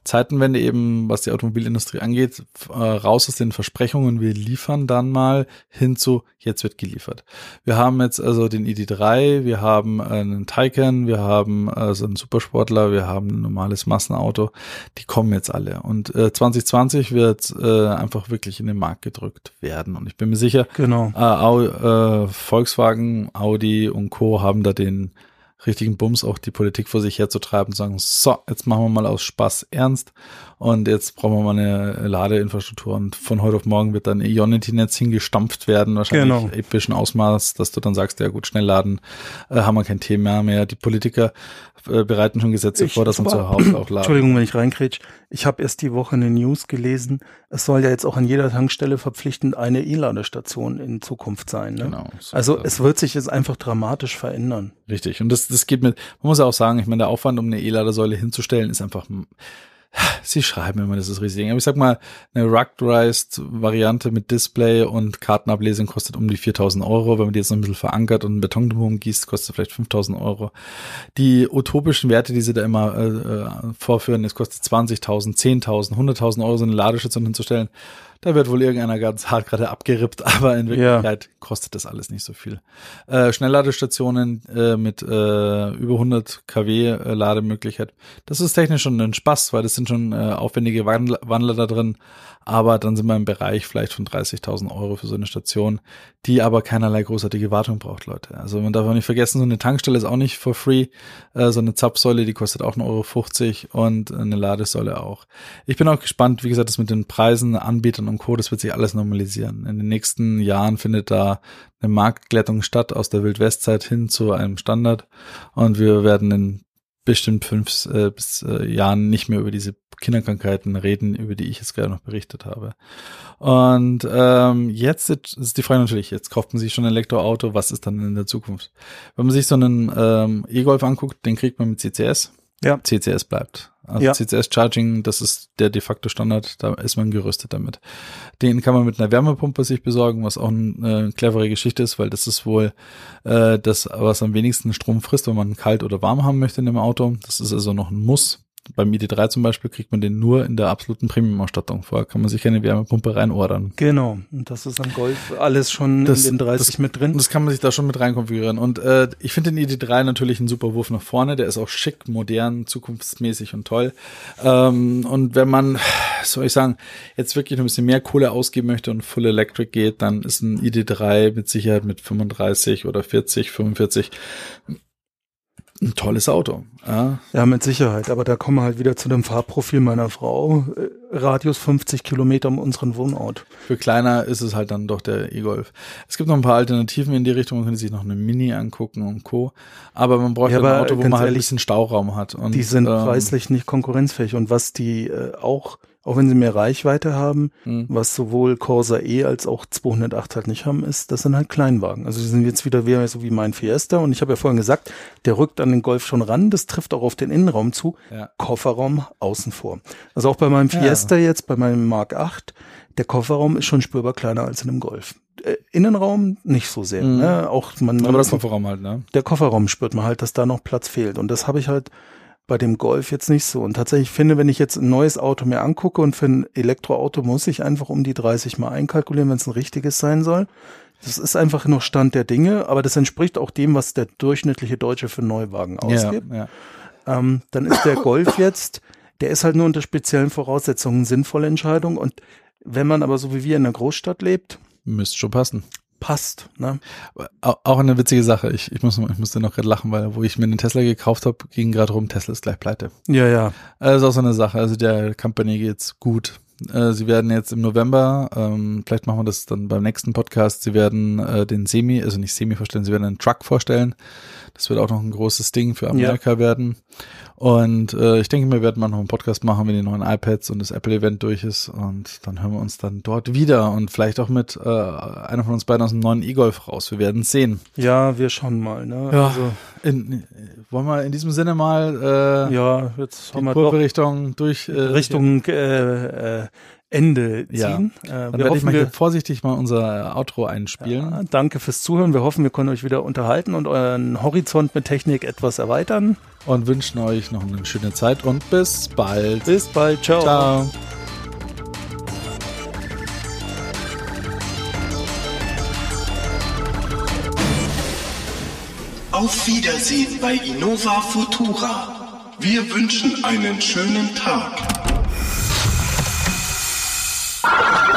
Zeitenwende eben, was die Automobilindustrie angeht, äh, raus aus den Versprechungen, wir liefern dann mal hin zu, jetzt wird geliefert. Wir haben jetzt also den ID3, wir haben einen Taycan, wir haben also einen Supersportler, wir haben ein normales Massenauto. Die kommen jetzt alle. Und äh, 2020 wird äh, einfach wirklich in den Markt gedrückt werden. Und ich bin mir sicher, Genau. äh, Au, äh, Volkswagen, Audi und Co. haben da den richtigen Bums, auch die Politik vor sich herzutreiben und sagen, so, jetzt machen wir mal aus Spaß ernst und jetzt brauchen wir mal eine Ladeinfrastruktur und von heute auf morgen wird dann Ionity-Netz hingestampft werden, wahrscheinlich Genau. epischen Ausmaß, dass du dann sagst, ja gut, schnell laden, äh, haben wir kein Thema mehr. Die Politiker äh, bereiten schon Gesetze Ich- vor, dass man zu Hause auch laden. Entschuldigung, wenn ich reinkrätsch. Ich habe erst die Woche eine News gelesen. Es soll ja jetzt auch an jeder Tankstelle verpflichtend eine E-Ladestation in Zukunft sein. Ne? Genau. So, Also es wird sich jetzt einfach dramatisch verändern. Richtig. Und das, das geht mit, man muss ja auch sagen, ich meine, der Aufwand, um eine E-Ladesäule hinzustellen, ist einfach, Sie schreiben immer, das ist riesig. Aber ich sag mal, eine Ruggedized-Variante mit Display und Kartenablesung kostet um die 4000 Euro. Wenn man die jetzt noch ein bisschen verankert und einen Beton drumherum gießt, kostet vielleicht 5000 Euro. Die utopischen Werte, die sie da immer äh, äh, vorführen, es kostet 20.000, 10.000, 100.000 Euro, so eine Ladestation hinzustellen. Da wird wohl irgendeiner ganz hart gerade abgerippt, [LAUGHS] aber in Wirklichkeit ja. kostet das alles nicht so viel. Äh, Schnellladestationen äh, mit äh, über 100 kW äh, Lademöglichkeit. Das ist technisch schon ein Spaß, weil das sind schon äh, aufwendige Wandler, Wandler da drin. Aber dann sind wir im Bereich vielleicht von 30.000 Euro für so eine Station, die aber keinerlei großartige Wartung braucht, Leute. Also man darf auch nicht vergessen, so eine Tankstelle ist auch nicht for free. Äh, so eine Zapfsäule, die kostet auch 1,50 Euro und eine Ladesäule auch. Ich bin auch gespannt, wie gesagt, das mit den Preisen, Anbietern und Co., das wird sich alles normalisieren. In den nächsten Jahren findet da eine Marktglättung statt aus der Wildwestzeit hin zu einem Standard und wir werden in bestimmt fünf äh, bis äh, Jahren nicht mehr über diese Kinderkrankheiten reden, über die ich jetzt gerade noch berichtet habe. Und ähm, jetzt ist die Frage natürlich, jetzt kauft man sich schon ein Elektroauto, was ist dann in der Zukunft? Wenn man sich so einen ähm, E-Golf anguckt, den kriegt man mit CCS. Ja. CCS bleibt. Also ja. CCS Charging, das ist der de facto Standard, da ist man gerüstet damit. Den kann man mit einer Wärmepumpe sich besorgen, was auch eine äh, clevere Geschichte ist, weil das ist wohl äh, das, was am wenigsten Strom frisst, wenn man kalt oder warm haben möchte in dem Auto. Das ist also noch ein Muss beim ID3 zum Beispiel kriegt man den nur in der absoluten Premium-Ausstattung. Vorher kann man sich eine Wärmepumpe reinordern. Genau. Und das ist am Golf alles schon das, in den 30 das, mit drin. Das kann man sich da schon mit reinkonfigurieren. Und äh, ich finde den ID3 natürlich ein super Wurf nach vorne. Der ist auch schick, modern, zukunftsmäßig und toll. Ähm, und wenn man, [SIGHS] soll ich sagen, jetzt wirklich ein bisschen mehr Kohle ausgeben möchte und Full Electric geht, dann ist ein ID3 mit Sicherheit mit 35 oder 40, 45 ein tolles Auto. Ja. ja, mit Sicherheit. Aber da kommen wir halt wieder zu dem Fahrprofil meiner Frau. Äh, Radius 50 Kilometer um unseren Wohnort. Für kleiner ist es halt dann doch der E-Golf. Es gibt noch ein paar Alternativen in die Richtung. Man könnte sich noch eine Mini angucken und Co. Aber man braucht ja, ein Auto, wo man halt ein bisschen Stauraum hat. Und, die sind ähm, preislich nicht konkurrenzfähig. Und was die äh, auch auch wenn sie mehr Reichweite haben, mhm. was sowohl Corsa E als auch 208 halt nicht haben, ist, das sind halt Kleinwagen. Also die sind jetzt wieder wieder so wie mein Fiesta und ich habe ja vorhin gesagt, der rückt an den Golf schon ran, das trifft auch auf den Innenraum zu, ja. Kofferraum außen vor. Also auch bei meinem Fiesta ja. jetzt, bei meinem Mark 8, der Kofferraum ist schon spürbar kleiner als in einem Golf. Äh, Innenraum nicht so sehr. Mhm. Ne? Auch man, man, Aber das Kofferraum halt, ne? Der Kofferraum spürt man halt, dass da noch Platz fehlt. Und das habe ich halt bei dem Golf jetzt nicht so. Und tatsächlich finde, wenn ich jetzt ein neues Auto mir angucke und für ein Elektroauto muss ich einfach um die 30 mal einkalkulieren, wenn es ein richtiges sein soll. Das ist einfach noch Stand der Dinge, aber das entspricht auch dem, was der durchschnittliche Deutsche für Neuwagen ausgibt. Ja, ja. Ähm, dann ist der Golf [COUGHS] jetzt, der ist halt nur unter speziellen Voraussetzungen eine sinnvolle Entscheidung. Und wenn man aber so wie wir in einer Großstadt lebt, müsste schon passen passt. Ne? Auch eine witzige Sache. Ich, ich, muss, ich musste noch gerade lachen, weil wo ich mir den Tesla gekauft habe, ging gerade rum, Tesla ist gleich pleite. Ja, ja. Das ist auch so eine Sache. Also der Company geht's gut. Äh, sie werden jetzt im November, ähm, vielleicht machen wir das dann beim nächsten Podcast, sie werden äh, den Semi, also nicht Semi vorstellen, sie werden einen Truck vorstellen. Das wird auch noch ein großes Ding für Amerika ja. werden. Und äh, ich denke, wir werden mal noch einen Podcast machen, wenn die neuen iPads und das Apple-Event durch ist. Und dann hören wir uns dann dort wieder und vielleicht auch mit äh, einer von uns beiden aus dem neuen E-Golf raus. Wir werden sehen. Ja, wir schauen mal. Ne? Ja, also, in, wollen wir in diesem Sinne mal äh, ja, jetzt wir Kurve Richtung durch äh, Richtung äh, äh, Ende ziehen. Ja. Äh, dann wir werde ich mal hier vorsichtig mal unser Outro einspielen. Ja, danke fürs Zuhören. Wir hoffen, wir können euch wieder unterhalten und euren Horizont mit Technik etwas erweitern. Und wünschen euch noch eine schöne Zeit und bis bald. Bis bald. Ciao. Ciao. Auf Wiedersehen bei Innova Futura. Wir wünschen einen schönen Tag. Ah!